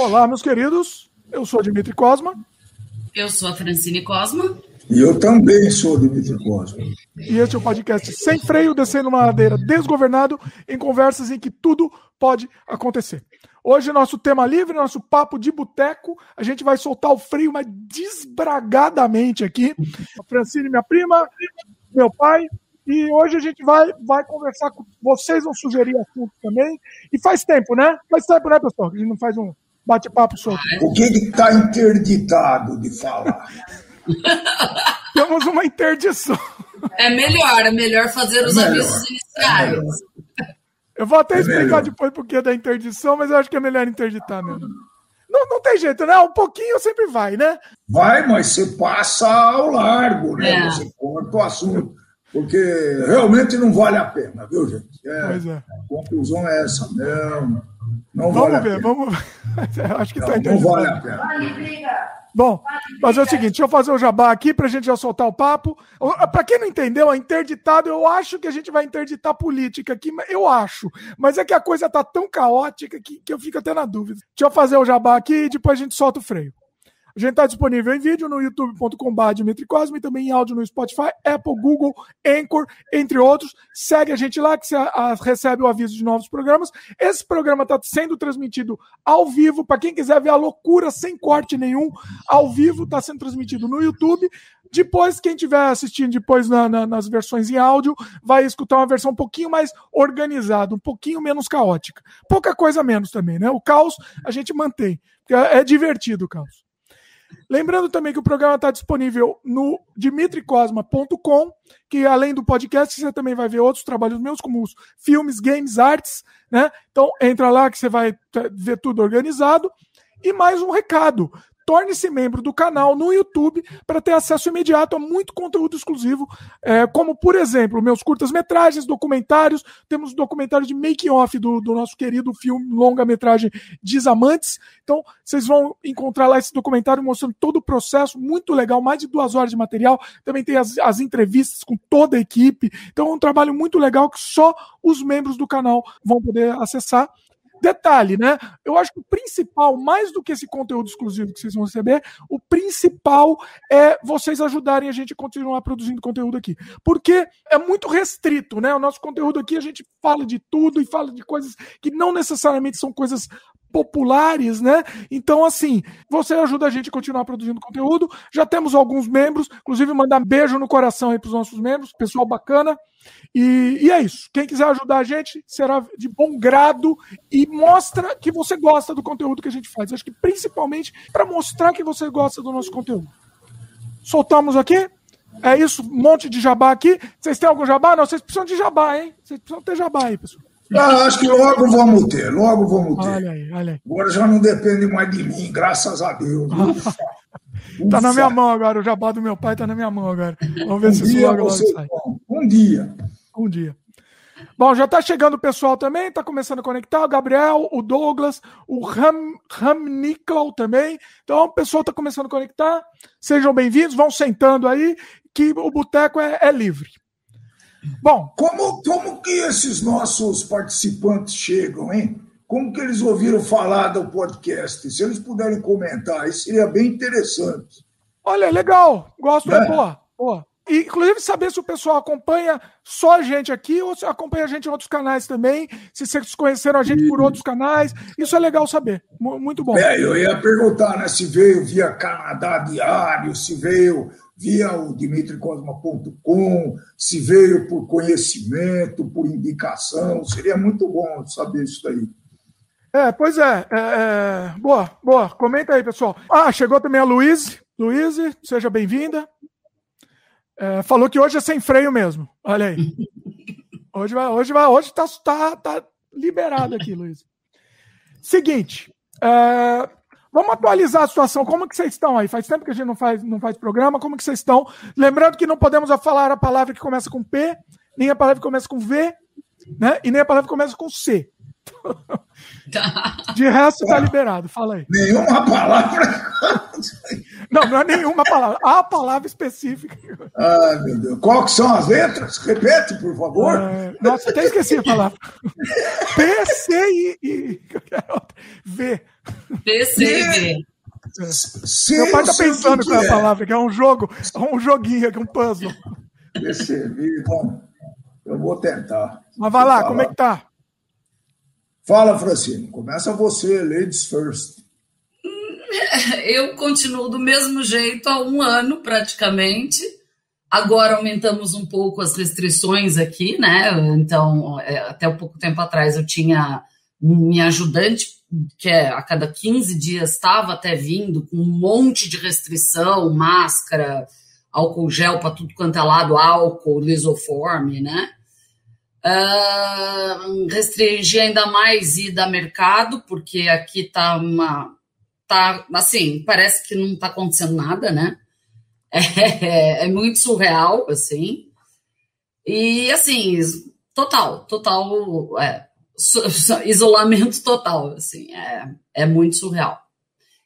Olá, meus queridos. Eu sou Dimitri Cosma. Eu sou a Francine Cosma. E eu também sou Dimitri Cosma. E este é o podcast Sem Freio, descendo uma ladeira desgovernado, em conversas em que tudo pode acontecer. Hoje, nosso tema livre, nosso papo de boteco. A gente vai soltar o freio, mas desbragadamente aqui. A Francine, minha prima, meu pai. E hoje a gente vai, vai conversar com vocês, vão sugerir assuntos também. E faz tempo, né? Faz tempo, né, pessoal? A gente não faz um bate-papo solto. O que está interditado de falar? Temos uma interdição. É melhor, é melhor fazer os É melhor, avisos iniciais. Eu vou até É explicar melhor. depois por que da interdição, mas eu acho que é melhor interditar mesmo. Não, não tem jeito, né? Um pouquinho sempre vai, né? Vai, mas você passa ao largo, né? É. Você corta o assunto. Porque realmente não vale a pena, viu, gente? É, Pois é. A conclusão é essa mesmo. Não Vamos vale a ver, vamos. Eu acho que tá Não, não interditado. vale a pena. Bom, mas é o seguinte, deixa eu fazer o jabá aqui pra gente já soltar o papo. Pra quem não entendeu, a interditado, eu acho que a gente vai interditar política aqui, eu acho. Mas é que a coisa tá tão caótica que, que eu fico até na dúvida. Deixa eu fazer o jabá aqui e depois a gente solta o freio. A gente está disponível em vídeo no youtube.com.br e também em áudio no Spotify, Apple, Google, Anchor, entre outros. Segue a gente lá que você recebe o aviso de novos programas. Esse programa está sendo transmitido ao vivo. Para quem quiser ver a loucura sem corte nenhum, ao vivo está sendo transmitido no YouTube. Depois, quem estiver assistindo depois na- na- nas versões em áudio, vai escutar uma versão um pouquinho mais organizada, um pouquinho menos caótica. Pouca coisa menos também, né? O caos a gente mantém. É é divertido o caos. Lembrando também que o programa está disponível no dimitricosma.com, que além do podcast, você também vai ver outros trabalhos meus, como os filmes, games, artes, né? Então entra lá que você vai ver tudo organizado. E mais um recado. Torne-se membro do canal no YouTube para ter acesso imediato a muito conteúdo exclusivo, é, como, por exemplo, meus curtas-metragens, documentários. Temos documentário de making-off do, do nosso querido filme longa-metragem Desamantes. Então, vocês vão encontrar lá esse documentário mostrando todo o processo, muito legal, mais de duas horas de material. Também tem as, as entrevistas com toda a equipe. Então, é um trabalho muito legal que só os membros do canal vão poder acessar. Detalhe, né? Eu acho que o principal, mais do que esse conteúdo exclusivo que vocês vão receber, o principal é vocês ajudarem a gente a continuar produzindo conteúdo aqui. Porque é muito restrito, né? O nosso conteúdo aqui a gente fala de tudo e fala de coisas que não necessariamente são coisas populares, né? Então, assim, você ajuda a gente a continuar produzindo conteúdo. Já temos alguns membros, inclusive mandar beijo no coração aí para os nossos membros, pessoal bacana. E, e é isso. Quem quiser ajudar a gente será de bom grado e mostra que você gosta do conteúdo que a gente faz. Acho que principalmente para mostrar que você gosta do nosso conteúdo. Soltamos aqui. É isso, um monte de jabá aqui. Vocês têm algum jabá? Não, vocês precisam de jabá, hein? Vocês precisam ter jabá aí, pessoal. Ah, acho que logo vamos ter, logo vamos ter. Olha aí, olha aí. Agora já não depende mais de mim, graças a Deus. Ufa. Tá na minha mão agora, o jabá do meu pai tá na minha mão agora. Vamos ver Um se isso logo, logo sai. Um dia. Um dia. Bom, já tá chegando o pessoal também, tá começando a conectar, o Gabriel, o Douglas, o Ram, Ram Niklau também. Então, o pessoal tá começando a conectar. Sejam bem-vindos, vão sentando aí, que o boteco é, é livre. Bom, Como, como que esses nossos participantes chegam, hein? Como que eles ouviram falar do podcast? Se eles puderem comentar, isso seria bem interessante. olha, legal, gosto, é É. boa, boa. E, inclusive, saber se o pessoal acompanha só a gente aqui ou se acompanha a gente em outros canais também, se vocês conheceram a gente por outros canais. Isso é legal saber. Mu- Muito bom. É, eu ia perguntar né, se veio via Canadá Diário, se veio via o dimitricosma.com, se veio por conhecimento, por indicação. Seria muito bom saber isso daí. É, pois é, é, é, Boa, boa. Comenta aí, pessoal. Ah, chegou também a Luíse. Luíse, seja bem-vinda. É, falou que hoje é sem freio mesmo. Olha aí. Hoje vai, hoje vai, hoje tá, tá, tá liberado aqui, Luiz. Seguinte, é, vamos atualizar a situação. Como que vocês estão aí? Faz tempo que a gente não faz, não faz programa. Como que vocês estão? Lembrando que não podemos falar a palavra que começa com P, nem a palavra que começa com V, né? E nem a palavra que começa com C. De resto, tá liberado. Fala aí. Nenhuma palavra. Não, não é nenhuma palavra. A palavra específica. Ai, meu Deus. Qual que são as letras? Repete, por favor. É, nossa, até esqueci a palavra. P, C e, e. V. PCV. Meu pai tá pensando com a é. palavra, que é um jogo, um joguinho, que é um puzzle. PCV, bom, eu vou tentar. Mas vai lá, como é que tá? Fala, Francine, começa você, ladies first. Eu continuo do mesmo jeito há um ano, praticamente. Agora aumentamos um pouco as restrições aqui, né? Então, é, até um pouco tempo atrás eu tinha minha ajudante, que é, a cada 15 dias estava até vindo com um monte de restrição, máscara, álcool gel para tudo quanto é lado, álcool, lisoforme, né? Uh, restringir ainda mais ida a mercado, porque aqui tá uma. tá assim, parece que não está acontecendo nada, né? É, é, muito surreal, assim. E assim, total, total. É, isolamento total, assim, é, é muito surreal.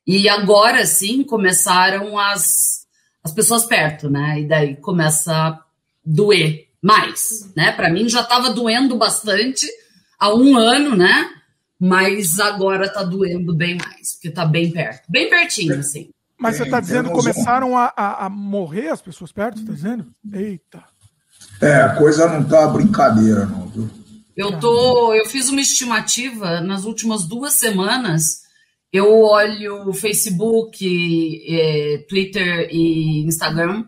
E agora sim começaram as, as pessoas perto, né? E daí começa a doer mais, né? Para mim já estava doendo bastante há um ano, né? Mas agora tá doendo bem mais, porque tá bem perto, bem pertinho, assim. Mas você está dizendo que começaram a, a, a, morrer as pessoas perto, está dizendo? Eita. É, a coisa não tá brincadeira, não, viu? Eu tô, eu fiz uma estimativa nas últimas duas semanas. Eu olho Facebook, é, Twitter e Instagram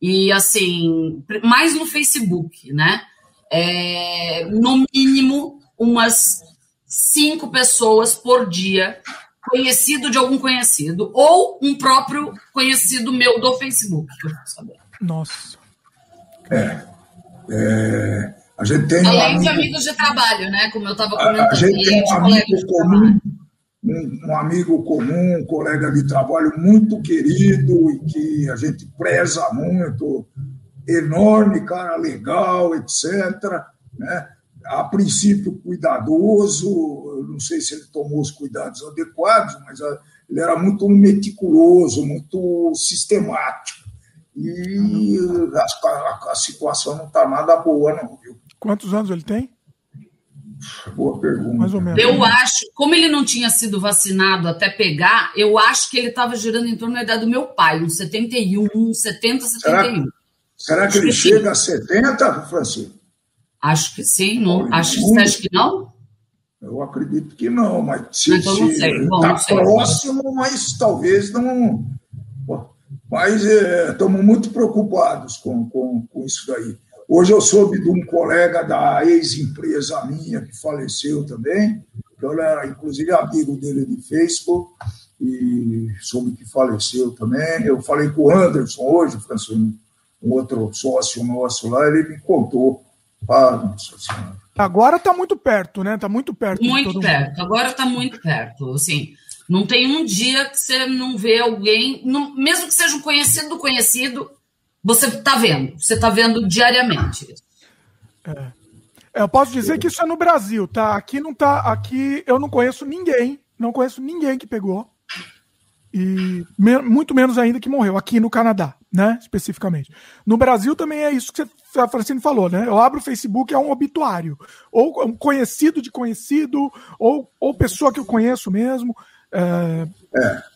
e assim, mais no Facebook, né? É, no mínimo umas cinco pessoas por dia, conhecido de algum conhecido, ou um próprio conhecido meu do Facebook, que eu saber. Nossa. É. é a gente tem Além um amigo, de amigos de trabalho, né? Como eu estava comentando. A, gente tem um amigo comum, um, um, amigo comum, um colega de trabalho muito querido e que a gente preza muito, enorme, cara legal, etc. Né? A princípio cuidadoso, não sei se ele tomou os cuidados adequados, mas ele era muito meticuloso, muito sistemático. E a, a, a situação não está nada boa, não, viu? Quantos anos ele tem? Boa pergunta. Mais ou menos. Eu acho, como ele não tinha sido vacinado até pegar, eu acho que ele estava girando em torno da idade do meu pai, uns 71, 70, 71. Será, será que ele chega a 70, Francisco? Acho que sim, não, acho, você acha que não? Eu acredito que não, mas se está próximo, mas talvez não. Mas estamos é, muito preocupados com, com, com isso daí. Hoje eu soube de um colega da ex-empresa minha que faleceu também, que eu era inclusive amigo dele de Facebook, e soube que faleceu também. Eu falei com o Anderson hoje, um outro sócio nosso lá, ele me contou. Ah, nossa senhora. Agora está muito perto, né? Está muito perto. Muito perto. Mundo. Agora está muito perto. Assim, não tem um dia que você não vê alguém, não, mesmo que seja um conhecido do conhecido, você está vendo, você está vendo diariamente. É. é. Eu posso dizer que isso é no Brasil, tá? Aqui não tá. Aqui eu não conheço ninguém, não conheço ninguém que pegou. E me, muito menos ainda que morreu, aqui no Canadá, né? Especificamente. No Brasil também é isso que você, a Francine falou, né? Eu abro o Facebook, é um obituário. Ou um conhecido de conhecido, ou, ou pessoa que eu conheço mesmo. É. é.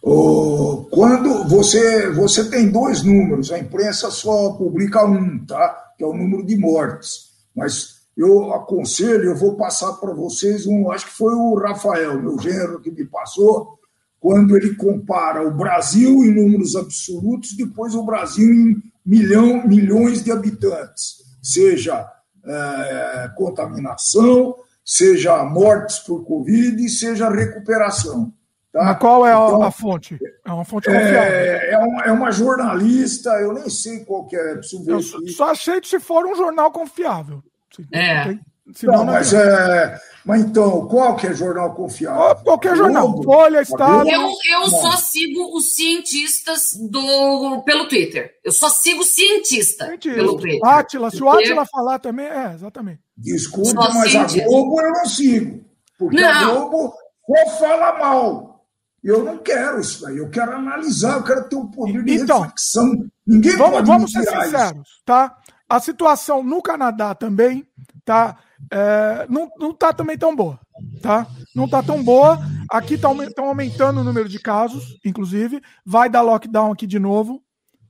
Quando você, você tem dois números, a imprensa só publica um, tá? que é o número de mortes. Mas eu aconselho, eu vou passar para vocês um, acho que foi o Rafael, meu gênero, que me passou, quando ele compara o Brasil em números absolutos, depois o Brasil em milhão, milhões de habitantes, seja é, contaminação, seja mortes por Covid, seja recuperação. Tá? Mas qual é então, a, fonte? É uma fonte confiável. É, é, uma, é uma jornalista, eu nem sei qual que é. Eu só achei que se for um jornal confiável. É. Senão, não, mas, é, mas então, qual que é jornal confiável? Qualquer jornal. Globo, Folha, Estado. Eu, eu só sigo os cientistas do, pelo Twitter. Eu só sigo cientista, cientista. pelo Twitter. Átila, se o Átila falar também, é, exatamente. Desculpa, mas cientista. a Globo eu não sigo. Porque não. a Globo ou fala mal. Eu não quero isso daí, eu quero analisar, eu quero ter um poder de então, reflexão. Ninguém vamos, pode Vamos ser sinceros, isso. tá? A situação no Canadá também, tá? É, não, não tá também tão boa, tá? Não tá tão boa. Aqui estão tá, aumentando o número de casos, inclusive. Vai dar lockdown aqui de novo,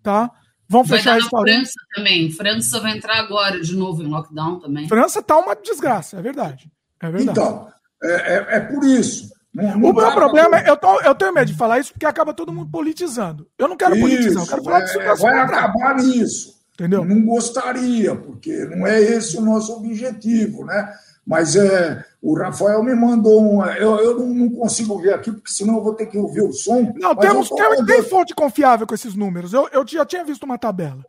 tá? Vão vai fechar restaurantes. França também. França vai entrar agora de novo em lockdown também. França tá uma desgraça, é verdade. É verdade. Então, é, é, é por isso. Não, não o meu problema é, eu, tô, eu tenho medo de falar isso porque acaba todo mundo politizando. Eu não quero isso, politizar, eu quero falar é, disso. Vai acabar nisso. Entendeu? Não gostaria, porque não é esse o nosso objetivo, né? Mas é, o Rafael me mandou um. Eu, eu não consigo ver aqui, porque senão eu vou ter que ouvir o som. Não, temos, tem, tem fonte confiável com esses números. Eu, eu já tinha visto uma tabela.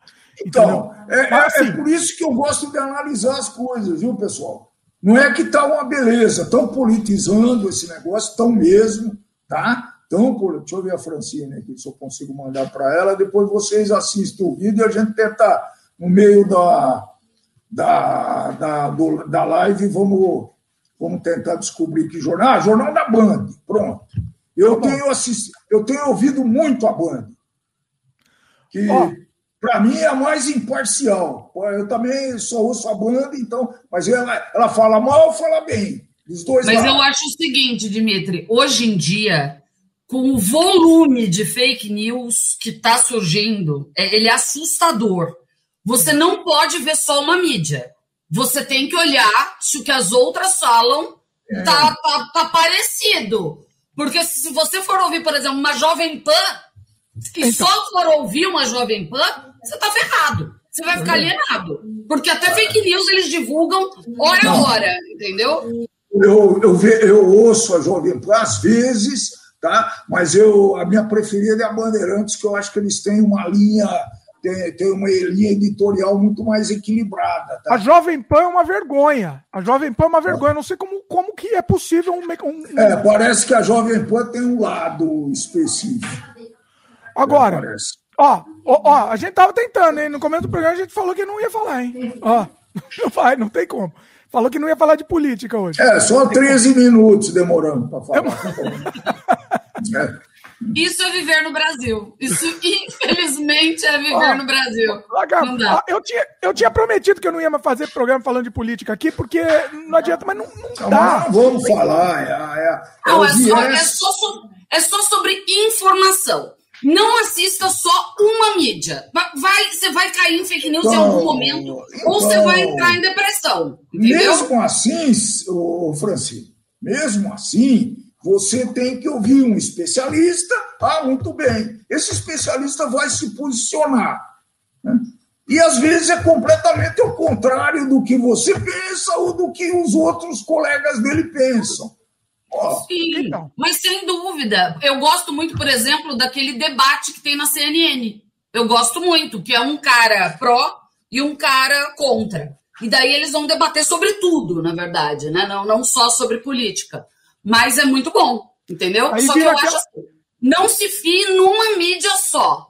Então, é, Mas, é, assim, é, por isso que eu gosto de analisar as coisas, viu, pessoal? Não é que está uma beleza, estão politizando esse negócio, estão mesmo, tá? Então, deixa eu ver a Francine aqui, se eu consigo mandar para ela. Depois vocês assistem o vídeo e a gente tenta, no meio da, da, da, do, da live, vamos, vamos tentar descobrir que jornal. Ah, Jornal da Band, pronto. Eu, tá tenho, assistido, eu tenho ouvido muito a Band. Que. Oh para mim é a mais imparcial. Eu também só ouço a banda, então, mas ela, ela fala mal ou fala bem. Dos dois mas lados. eu acho o seguinte, Dimitri, hoje em dia, com o volume de fake news que está surgindo, é, ele é assustador. Você não pode ver só uma mídia. Você tem que olhar se o que as outras falam é. tá, tá, tá parecido. Porque se você for ouvir, por exemplo, uma Jovem Pan que então. só for ouvir uma Jovem Pan, você tá ferrado. Você vai ficar alienado. Porque até fake news eles divulgam hora a hora, entendeu? Eu, eu, ve, eu ouço a Jovem Pan às vezes, tá? mas eu, a minha preferida é a Bandeirantes, que eu acho que eles têm uma linha tem, tem uma linha editorial muito mais equilibrada. Tá? A Jovem Pan é uma vergonha. A Jovem Pan é uma vergonha. Eu não sei como, como que é possível um, um... É, parece que a Jovem Pan tem um lado específico. Agora, Ó, ó, ó, a gente tava tentando, hein? No começo do programa a gente falou que não ia falar, hein? Ó, não vai, não tem como. Falou que não ia falar de política hoje. É, só 13 minutos demorando para falar. é. Isso é viver no Brasil. Isso, infelizmente, é viver no Brasil. Não dá. Eu, tinha, eu tinha prometido que eu não ia fazer programa falando de política aqui, porque não adianta, mas não, não, não dá. Não vamos falar. É, é, é, não, é, só, é, só, é só sobre informação. Não assista só uma mídia. Vai, você vai cair em fake news então, em algum momento, então, ou você vai entrar em depressão. Entendeu? Mesmo assim, ô Francisco, mesmo assim, você tem que ouvir um especialista. Ah, muito bem. Esse especialista vai se posicionar. Né? E às vezes é completamente o contrário do que você pensa ou do que os outros colegas dele pensam. Sim, então. mas sem dúvida. Eu gosto muito, por exemplo, daquele debate que tem na CNN. Eu gosto muito, que é um cara pró e um cara contra. E daí eles vão debater sobre tudo, na verdade, né? Não, não só sobre política. Mas é muito bom, entendeu? Aí só que eu aquela... acho assim, não se fie numa mídia só.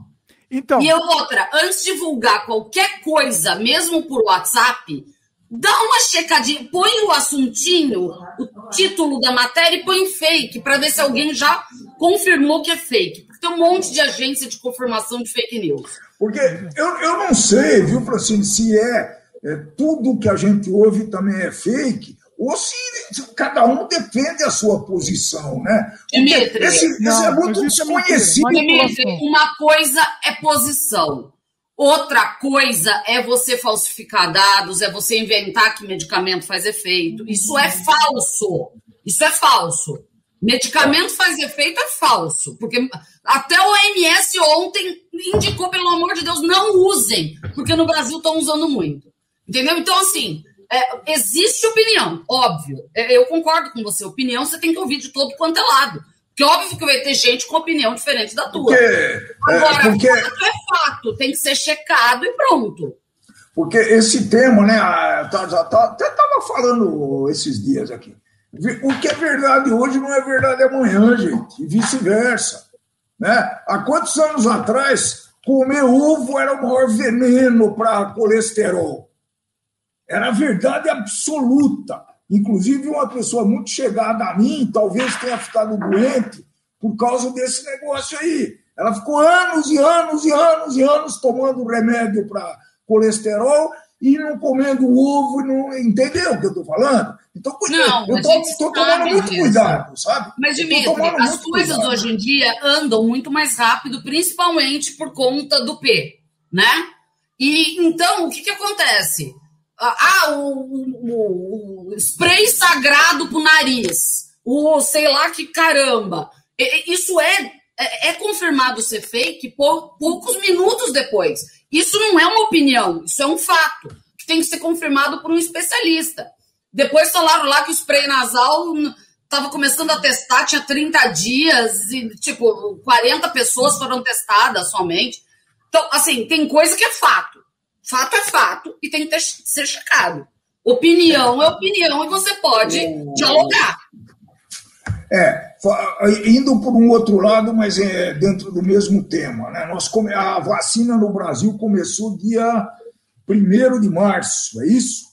Então. E outra, antes de divulgar qualquer coisa, mesmo por WhatsApp, Dá uma checadinha, põe o assuntinho, o título da matéria e põe fake, para ver se alguém já confirmou que é fake. Porque tem um monte de agência de confirmação de fake news. Porque eu, eu não sei, viu, Francine, se é, é tudo que a gente ouve também é fake, ou se, se cada um defende a sua posição, né? Dimitri, esse, não, esse é muito desconhecido. Dimitri, uma coisa é posição. Outra coisa é você falsificar dados, é você inventar que medicamento faz efeito. Isso é falso. Isso é falso. Medicamento faz efeito é falso, porque até o OMS ontem indicou, pelo amor de Deus, não usem, porque no Brasil estão usando muito. Entendeu? Então, assim, é, existe opinião, óbvio. É, eu concordo com você. Opinião você tem que ouvir de todo quanto é lado. Porque óbvio que vai ter gente com opinião diferente da tua. Porque, é, Agora, é, porque... fato é fato, tem que ser checado e pronto. Porque esse tema, né, tá, já tá, até estava falando esses dias aqui. O que é verdade hoje não é verdade amanhã, gente, e vice-versa. Né? Há quantos anos atrás comer ovo era o maior veneno para colesterol? Era verdade absoluta. Inclusive, uma pessoa muito chegada a mim, talvez tenha ficado doente por causa desse negócio aí. Ela ficou anos e anos e anos e anos tomando remédio para colesterol e não comendo ovo, não, entendeu o que eu estou falando? Então, não, eu estou tomando muito disso. cuidado, sabe? Mas, Dimitri, as coisas cuidado. hoje em dia andam muito mais rápido, principalmente por conta do P, né? E então, o que, que acontece? Ah, o, o, o spray sagrado pro nariz, o sei lá que caramba. Isso é, é, é confirmado ser fake por poucos minutos depois. Isso não é uma opinião, isso é um fato que tem que ser confirmado por um especialista. Depois falaram lá que o spray nasal estava começando a testar, tinha 30 dias e, tipo, 40 pessoas foram testadas somente. Então, assim, tem coisa que é fato. Fato é fato e tem que ser checado. Opinião é opinião e você pode dialogar. É, indo por um outro lado, mas é dentro do mesmo tema. Né? Nós come... A vacina no Brasil começou dia 1 de março, é isso?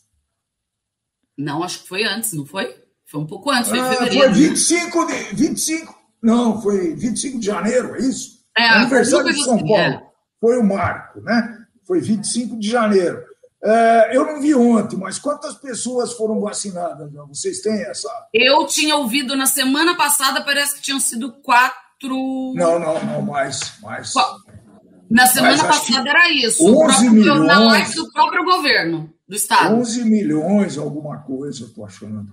Não, acho que foi antes, não foi? Foi um pouco antes, foi em ah, fevereiro. Foi 25 de, 25, não, foi 25 de janeiro, é isso? É, aniversário de São assim, Paulo. É. Foi o marco, né? Foi 25 de janeiro. É, eu não vi ontem, mas quantas pessoas foram vacinadas? Vocês têm essa? Eu tinha ouvido na semana passada, parece que tinham sido quatro. Não, não, não, mais. mais. Na semana passada era isso. 11 próprio, milhões, na live do próprio governo do Estado. 11 milhões, alguma coisa, eu tô achando.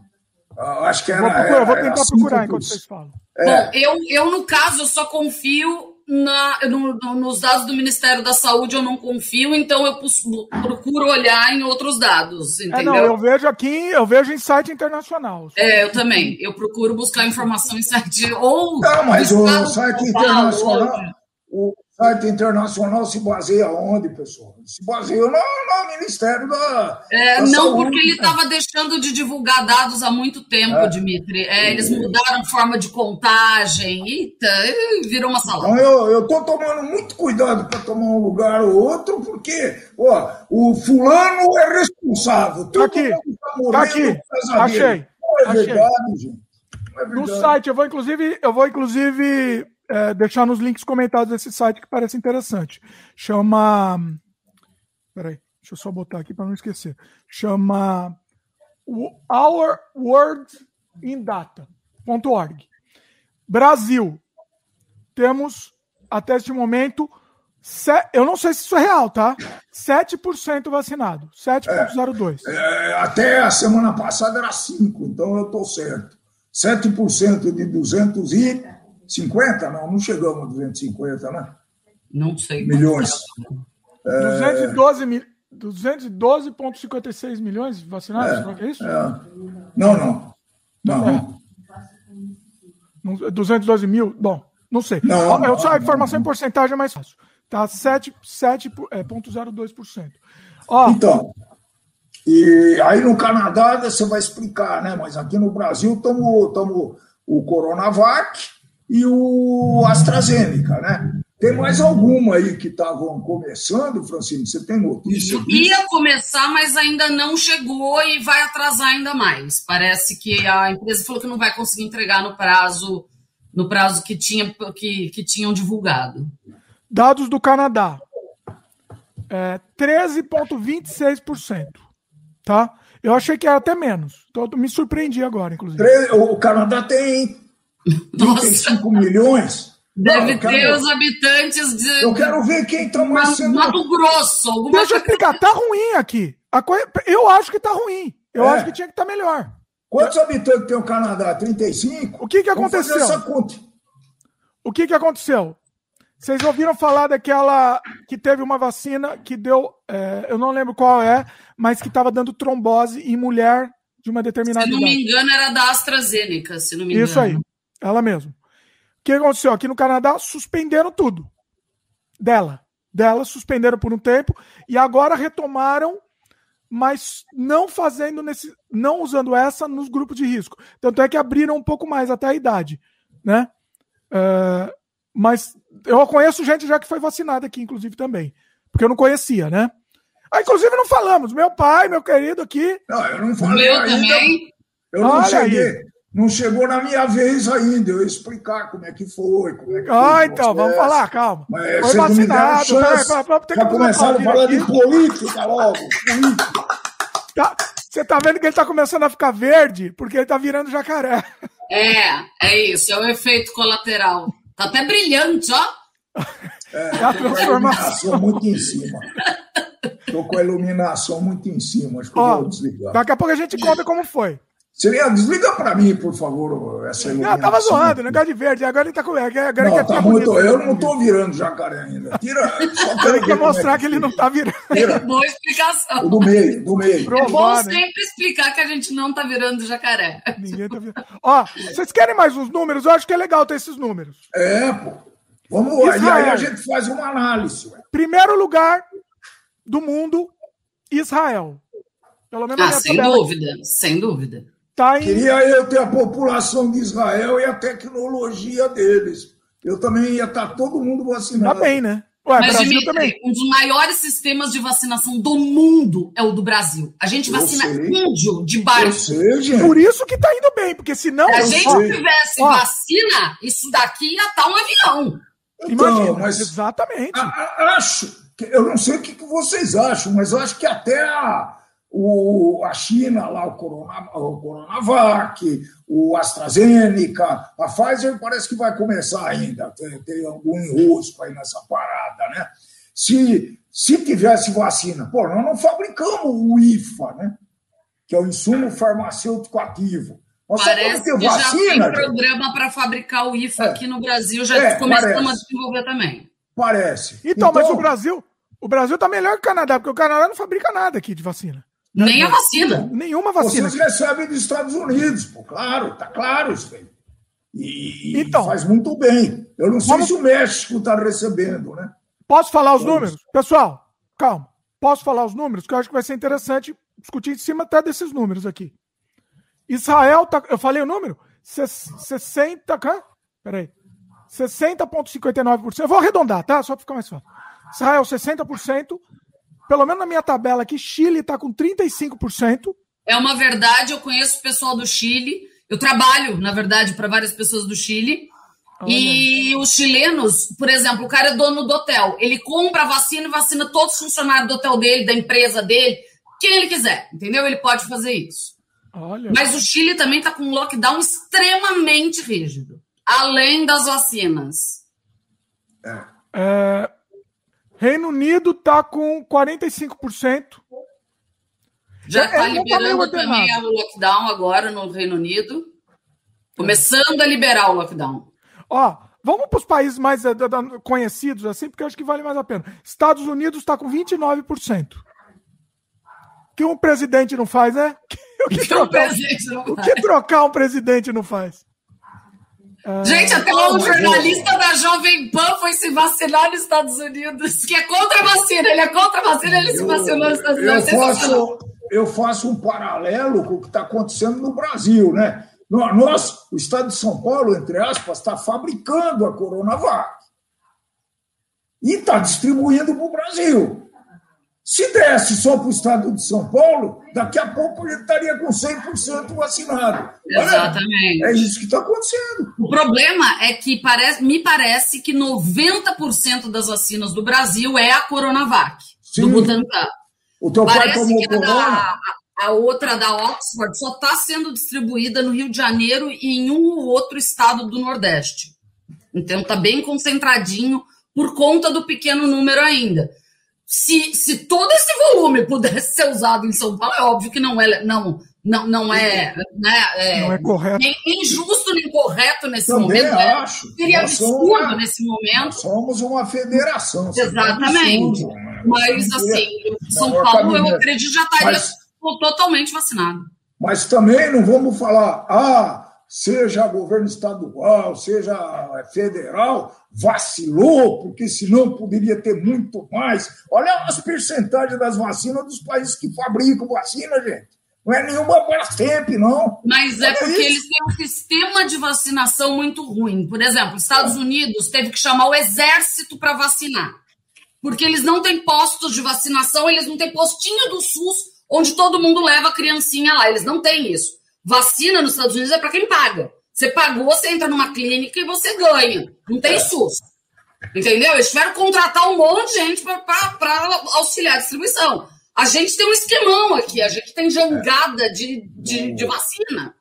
Ah, acho que era. Vou, procurar, vou tentar procurar enquanto vocês falam. É. Bom, eu, eu, no caso, eu só confio na, no, no, nos dados do Ministério da Saúde eu não confio, então eu procuro olhar em outros dados, entendeu? É, não, eu vejo aqui, eu vejo em site internacional. É, eu também. Eu procuro buscar informação em site ou. Não, mas o site internacional. O, site internacional se baseia onde, pessoal? Se baseia no, no Ministério da. É, da não, Saúde, porque ele estava deixando de divulgar dados há muito tempo, é. Dimitri. É, eles mudaram a forma de contagem. Eita, virou uma salada. Então, eu estou tomando muito cuidado para tomar um lugar ou outro, porque ó, o fulano é responsável. Todo tá aqui. Tá, tá aqui. Achei. Não é Achei. verdade, gente. É no site, eu vou inclusive, eu vou inclusive é, deixar nos links comentados desse site que parece interessante. Chama. Peraí, deixa eu só botar aqui para não esquecer. Chama Our World in Data.org. Brasil. Temos, até este momento, eu não sei se isso é real, tá? 7% vacinado. 7,02%. É, é, até a semana passada era 5%, então eu estou certo. 7% de 200 e 50? Não, não chegamos a 250, né? Não sei. Milhões. É... 212 mil. 212,56 milhões vacinados, é, é isso? É. Não, não. Não. não. 212 mil? Bom, não sei. Não, não, só a informação em porcentagem é mais fácil. Tá 7,02%. É, Ó, então, e aí no Canadá você vai explicar, né? Mas aqui no Brasil estamos o Coronavac, e o AstraZeneca, né? Tem mais alguma aí que estavam começando, Francine? Você tem notícia? Disso? Ia começar, mas ainda não chegou e vai atrasar ainda mais. Parece que a empresa falou que não vai conseguir entregar no prazo no prazo que, tinha, que, que tinham divulgado. Dados do Canadá. É, 13,26%. Tá? Eu achei que era até menos. Então, me surpreendi agora, inclusive. O Canadá tem 35 milhões. Deve não, ter quero... os habitantes de. Eu quero ver quem está mais sendo. Mato Grosso. Alguma Deixa eu explicar, tá ruim aqui. Coisa... Eu acho que tá ruim. Eu é. acho que tinha que estar tá melhor. Quantos habitantes tem o Canadá? 35? O que, que aconteceu? O que, que aconteceu? Vocês ouviram falar daquela que teve uma vacina que deu, é, eu não lembro qual é, mas que estava dando trombose em mulher de uma determinada Se não idade. me engano, era da AstraZeneca, se não me engano. Isso aí. Ela mesma. O que aconteceu? Aqui no Canadá suspenderam tudo. Dela. Dela suspenderam por um tempo e agora retomaram, mas não fazendo nesse. não usando essa nos grupos de risco. Tanto é que abriram um pouco mais até a idade. Né? Uh, mas eu conheço gente já que foi vacinada aqui, inclusive, também. Porque eu não conhecia, né? Ah, inclusive não falamos. Meu pai, meu querido aqui. Não, eu não falei. Meu ainda. também. Eu não Olha cheguei. Aí. Não chegou na minha vez ainda, eu explicar como é que foi. Como é que ah, foi então, vamos falar, calma. Mas foi vacinado. Chance, pera, pera, pera, já começaram a falar aqui. de política logo. Política. Tá, você tá vendo que ele tá começando a ficar verde porque ele tá virando jacaré. É, é isso, é o efeito colateral. Tá até brilhante, ó. É, é a transformação muito em cima. Tô com a iluminação muito em cima. Acho que ó, vou desligar. Daqui a pouco a gente conta como foi. Seria, desliga para mim, por favor, essa iluminação. Não, tava zoando, negócio de verde. Agora ele tá com. Agora não, ele tá muito, eu não tô virando jacaré ainda. Tira. Só ele quer mostrar é que, que ele não tá virando. Tira. Boa explicação. Do meio, do meio. É bom sempre explicar que a gente não tá virando jacaré. Ninguém tá virando. Ó, vocês querem mais uns números? Eu acho que é legal ter esses números. É, pô. Vamos lá. E aí a gente faz uma análise. Ué. Primeiro lugar do mundo, Israel. Pelo menos ah, sem dúvida, aqui. sem dúvida. Tá em... Queria eu ter a população de Israel e a tecnologia deles. Eu também ia estar todo mundo vacinado. Tá bem, né? Ué, Mas, Brasil Dimitri, também. um dos maiores sistemas de vacinação do mundo é o do Brasil. A gente vacina índio de bairro. Eu sei, gente. Por isso que tá indo bem, porque senão. Se a gente sei. tivesse Ó. vacina, isso daqui ia estar tá um avião. Então, Imagina, mas exatamente. acho, eu não sei o que vocês acham, mas eu acho que até a o, a China, lá, o, Corona, o Coronavac, o AstraZeneca, a Pfizer parece que vai começar ainda, tem, tem algum enrosco aí nessa parada, né? Se, se tivesse vacina, pô, nós não fabricamos o IFA, né? Que é o insumo farmacêutico ativo. Nós parece que vacina, já tem programa para fabricar o IFA é, aqui no Brasil, já é, começamos a desenvolver também. Parece. Então, então, mas o Brasil, o Brasil está melhor que o Canadá, porque o Canadá não fabrica nada aqui de vacina. Nem a vacina. Nenhuma vacina. Vocês recebem dos Estados Unidos, pô, claro, tá claro isso aí. E, então, faz muito bem. Eu não sei vamos... se o México está recebendo, né? Posso falar os números? Pessoal, calma. Posso falar os números? Que eu acho que vai ser interessante discutir em cima até desses números aqui. Israel, tá, eu falei o número? 60. Peraí. 60,59%. Eu vou arredondar, tá? Só para ficar mais fácil. Israel, 60% pelo menos na minha tabela aqui, Chile está com 35%. É uma verdade, eu conheço o pessoal do Chile. Eu trabalho, na verdade, para várias pessoas do Chile. Olha. E os chilenos, por exemplo, o cara é dono do hotel. Ele compra a vacina e vacina todos os funcionários do hotel dele, da empresa dele, quem ele quiser, entendeu? Ele pode fazer isso. Olha. Mas o Chile também está com um lockdown extremamente rígido, além das vacinas. É. é Reino Unido está com 45%. Já está é, tá liberando tá também o lockdown agora no Reino Unido. Começando a liberar o lockdown. Ó, vamos para os países mais uh, conhecidos, assim, porque eu acho que vale mais a pena. Estados Unidos está com 29%. O que um presidente não faz, né? O que, trocar, o que trocar um presidente não faz? Gente, até um jornalista da Jovem Pan foi se vacinar nos Estados Unidos, que é contra a vacina. Ele é contra a vacina, ele eu, se vacinou nos Estados Unidos. Eu faço, eu faço um paralelo com o que está acontecendo no Brasil, né? Nós, o Estado de São Paulo, entre aspas, está fabricando a Coronavac e está distribuindo para o Brasil. Se desse só para o estado de São Paulo, daqui a pouco ele estaria com 100% vacinado. Exatamente. É, é isso que está acontecendo. O problema é que parece, me parece que 90% das vacinas do Brasil é a Coronavac, Sim. do Butantan. O teu parece pai tomou que corona? A outra da Oxford só está sendo distribuída no Rio de Janeiro e em um ou outro estado do Nordeste. Então está bem concentradinho por conta do pequeno número ainda se, se todo esse volume pudesse ser usado em São Paulo, é óbvio que não é, não, não, não é, né, é, não é correto. Nem, nem, justo nem correto nesse Também momento. Né? Acho. Né? Seria absurdo uma, nesse momento. somos uma federação. Exatamente. É absurdo, né? Mas, assim, São Paulo, eu acredito, já estaria mas, totalmente vacinado. Mas também não vamos falar, ah, seja governo estadual, seja federal, vacilou, porque senão poderia ter muito mais. Olha as percentagens das vacinas dos países que fabricam vacina, gente. Não é nenhuma Brastemp, não. Mas é Olha porque isso. eles têm um sistema de vacinação muito ruim. Por exemplo, Estados Unidos teve que chamar o exército para vacinar. Porque eles não têm postos de vacinação, eles não têm postinho do SUS onde todo mundo leva a criancinha lá. Eles não têm isso. Vacina nos Estados Unidos é para quem paga. Você pagou, você entra numa clínica e você ganha. Não tem é. SUS. Entendeu? Eles tiveram que contratar um monte de gente para auxiliar a distribuição. A gente tem um esquemão aqui, a gente tem jangada de, de, de vacina.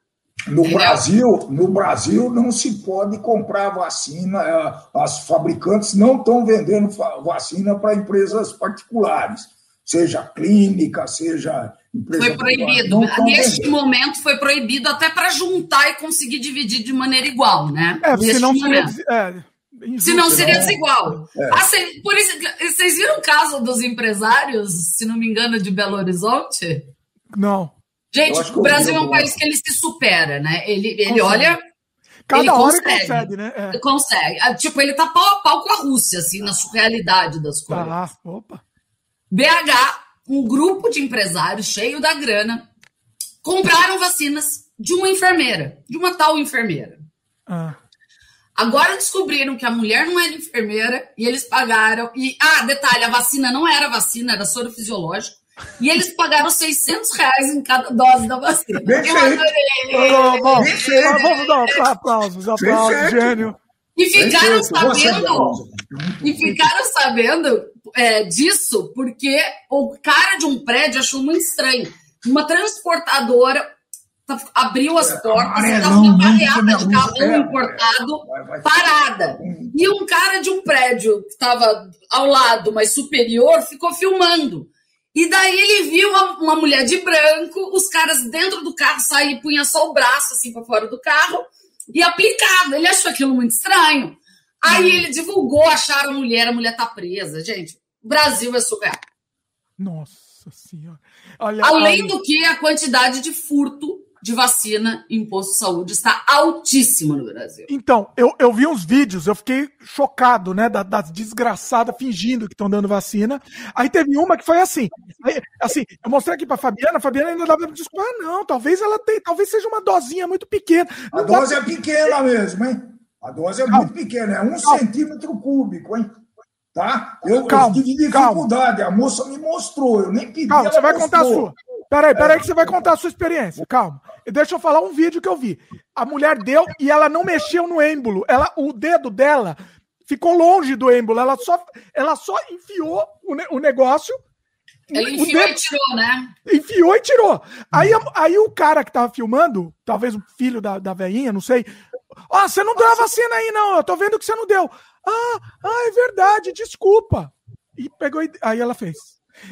No Brasil, no Brasil não se pode comprar vacina, é, as fabricantes não estão vendendo vacina para empresas particulares, seja clínica, seja. Foi proibido. Neste momento foi proibido até para juntar e conseguir dividir de maneira igual, né? É, senão seria, é, Senão seria desigual. É. Ah, por isso, vocês viram o caso dos empresários, se não me engano, de Belo Horizonte? Não. Gente, o Brasil é um país que ele se supera, né? Ele, ele olha. Cada ele hora consegue, consegue né? É. Consegue. Ah, tipo, ele tá pau a pau com a Rússia, assim, na surrealidade das coisas. Ah, opa. BH, um grupo de empresários cheio da grana, compraram vacinas de uma enfermeira, de uma tal enfermeira. Ah. Agora descobriram que a mulher não era enfermeira e eles pagaram. E, ah, detalhe: a vacina não era vacina, era soro fisiológico. E eles pagaram 600 reais em cada dose da vacina. Eu adorei. vamos dar aplausos, aplausos, gênio. E ficaram sabendo, e ficaram sabendo é, disso porque o cara de um prédio achou muito estranho. Uma transportadora abriu as portas, estava uma barreada de carro importado parada. E um cara de um prédio que estava ao lado, mas superior, ficou filmando. E daí ele viu uma, mulher de branco, os caras dentro do carro e punha só o braço assim para fora do carro e aplicava. Ele achou aquilo muito estranho. Aí ele divulgou, acharam a mulher, a mulher tá presa. Gente, o Brasil é surreal. Nossa Senhora. Olha, Além olha... do que a quantidade de furto de vacina em posto de saúde está altíssima no Brasil. Então, eu, eu vi uns vídeos, eu fiquei chocado, né, das, das desgraçadas fingindo que estão dando vacina. Aí teve uma que foi assim, aí, assim, eu mostrei aqui para Fabiana, a Fabiana ainda dava desculpa, ah, não, talvez ela tenha, talvez seja uma dosinha muito pequena. A não dose é pequena mesmo, hein? A dose é muito pequena, é um centímetro cúbico, hein? Tá? Eu, calma, eu tive dificuldade, calma. a moça me mostrou, eu nem pedi. Calma, você vai mostrou. contar a sua. Peraí, peraí, que você vai contar a sua experiência. Calma. Deixa eu falar um vídeo que eu vi. A mulher deu e ela não mexeu no êmbolo. Ela, o dedo dela ficou longe do êmbolo. Ela só, ela só enfiou o, ne o negócio. Ela enfiou dedo, e tirou, né? Enfiou e tirou. Aí, aí o cara que tava filmando, talvez o filho da, da veinha, não sei. Ó, oh, você não deu a vacina aí, não. Eu tô vendo que você não deu. Ah, ah, é verdade, desculpa. E pegou. Aí ela fez.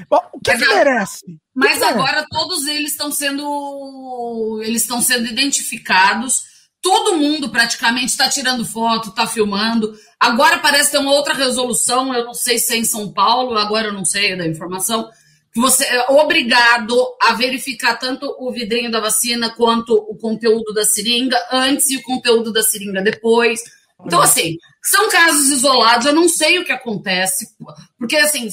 Bom, o que, que merece? Mas que agora merece? todos eles estão sendo eles estão sendo identificados. Todo mundo praticamente está tirando foto, está filmando. Agora parece ter uma outra resolução, eu não sei se é em São Paulo, agora eu não sei da informação, que você é obrigado a verificar tanto o vidrinho da vacina quanto o conteúdo da seringa antes e o conteúdo da seringa depois. Então, assim, são casos isolados, eu não sei o que acontece, porque assim,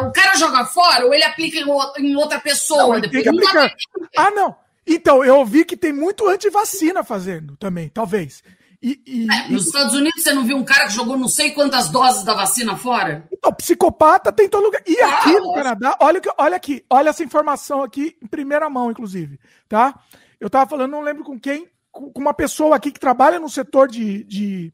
o cara joga fora ou ele aplica em outra pessoa. Não, depois, aplica... Ah, não. Então, eu ouvi que tem muito antivacina fazendo também, talvez. E, e, é, nos e... Estados Unidos, você não viu um cara que jogou não sei quantas doses da vacina fora? Então, psicopata tem todo lugar. E ah, aqui no Canadá, olha, olha aqui, olha essa informação aqui em primeira mão, inclusive, tá? Eu tava falando, não lembro com quem, com uma pessoa aqui que trabalha no setor de, de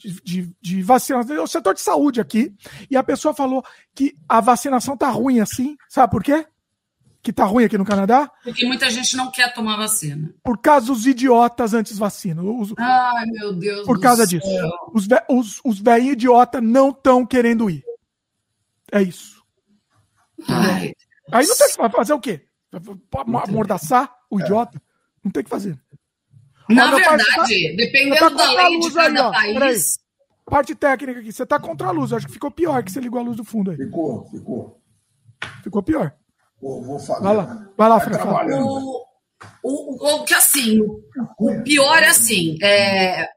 de, de, de vacinação, o setor de saúde aqui, e a pessoa falou que a vacinação tá ruim assim, sabe por quê? Que tá ruim aqui no Canadá? Porque muita gente não quer tomar vacina. Por causa dos idiotas antes vacina. Os, Ai, meu Deus. Por causa céu. disso. Os, os, os velhinhos idiotas não estão querendo ir. É isso. Ai, Aí não tem que fazer o quê? Amordaçar o idiota? Não tem que fazer. Na verdade, tá, dependendo tá da lei de cada aí, país. Parte técnica aqui, você tá contra a luz. acho que ficou pior que você ligou a luz do fundo aí. Ficou, ficou. Ficou pior. Vou, vou fazer. Vai lá, vai lá, Fran. O, o, o, que assim, o pior é assim, é,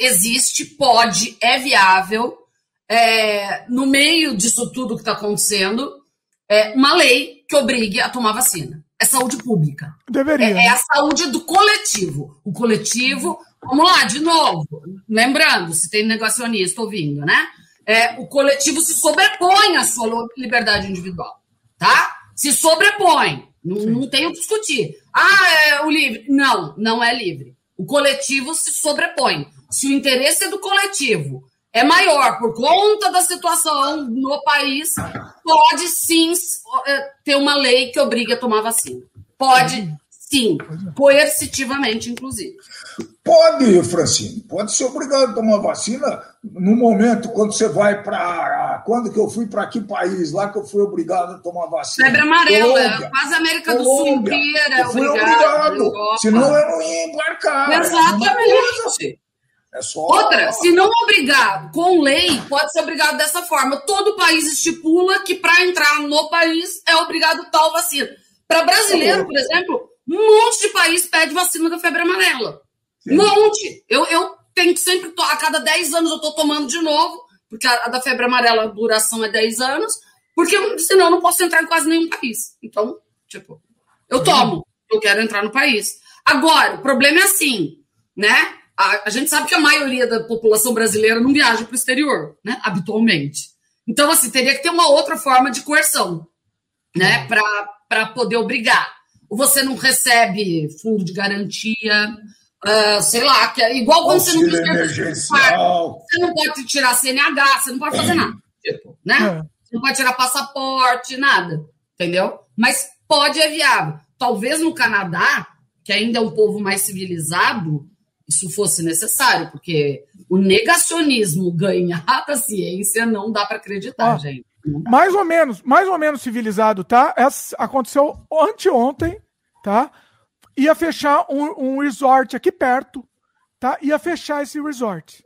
existe, pode, é viável, é, no meio disso tudo que está acontecendo, é, uma lei que obrigue a tomar vacina é saúde pública. Deveria. É, é, a saúde do coletivo. O coletivo, vamos lá, de novo, lembrando, se tem negacionista ouvindo, né? É, o coletivo se sobrepõe à sua liberdade individual, tá? Se sobrepõe. Não, não tem o que discutir. Ah, é o livre. Não, não é livre. O coletivo se sobrepõe. Se o interesse é do coletivo é maior por conta da situação no país, pode sim é, ter uma lei que obrigue a tomar vacina. Pode sim, coercitivamente, inclusive. Pode, Francine, pode ser obrigado a tomar vacina no momento quando você vai para. Quando que eu fui para que país? Lá que eu fui obrigado a tomar vacina. Febre amarela, quase a América Colômbia. do Sul inteira. Eu fui obrigado. obrigado senão eu não ia embarcar. Exatamente. É só... Outra, se não obrigado com lei, pode ser obrigado dessa forma. Todo país estipula que para entrar no país é obrigado tal vacina. Para brasileiro, por exemplo, um monte de país pede vacina da febre amarela. Um monte. Eu, eu tenho que sempre, a cada 10 anos eu estou tomando de novo, porque a, a, da febre amarela a duração é 10 anos, porque senão eu não posso entrar em quase nenhum país. Então, tipo, eu tomo, eu quero entrar no país. Agora, o problema é assim, né? A, a, gente sabe que a maioria da população brasileira não viaja para o exterior, né? Habitualmente. Então, assim, teria que ter uma outra forma de coerção, né? Para poder obrigar. Ou você não recebe fundo de garantia, uh, sei lá, que é igual quando Auxílio você não emergencial. Você não pode tirar CNH, você não pode fazer nada. Tipo, né? É. Você não pode tirar passaporte, nada. Entendeu? Mas pode é viável. Talvez no Canadá, que ainda é um povo mais civilizado, isso fosse necessário, porque o negacionismo ganhar da ciência não dá para acreditar, ah, gente. Mais ou menos, mais ou menos civilizado, tá? Essa aconteceu anteontem, tá? Ia fechar um, um resort aqui perto, tá? Ia fechar esse resort.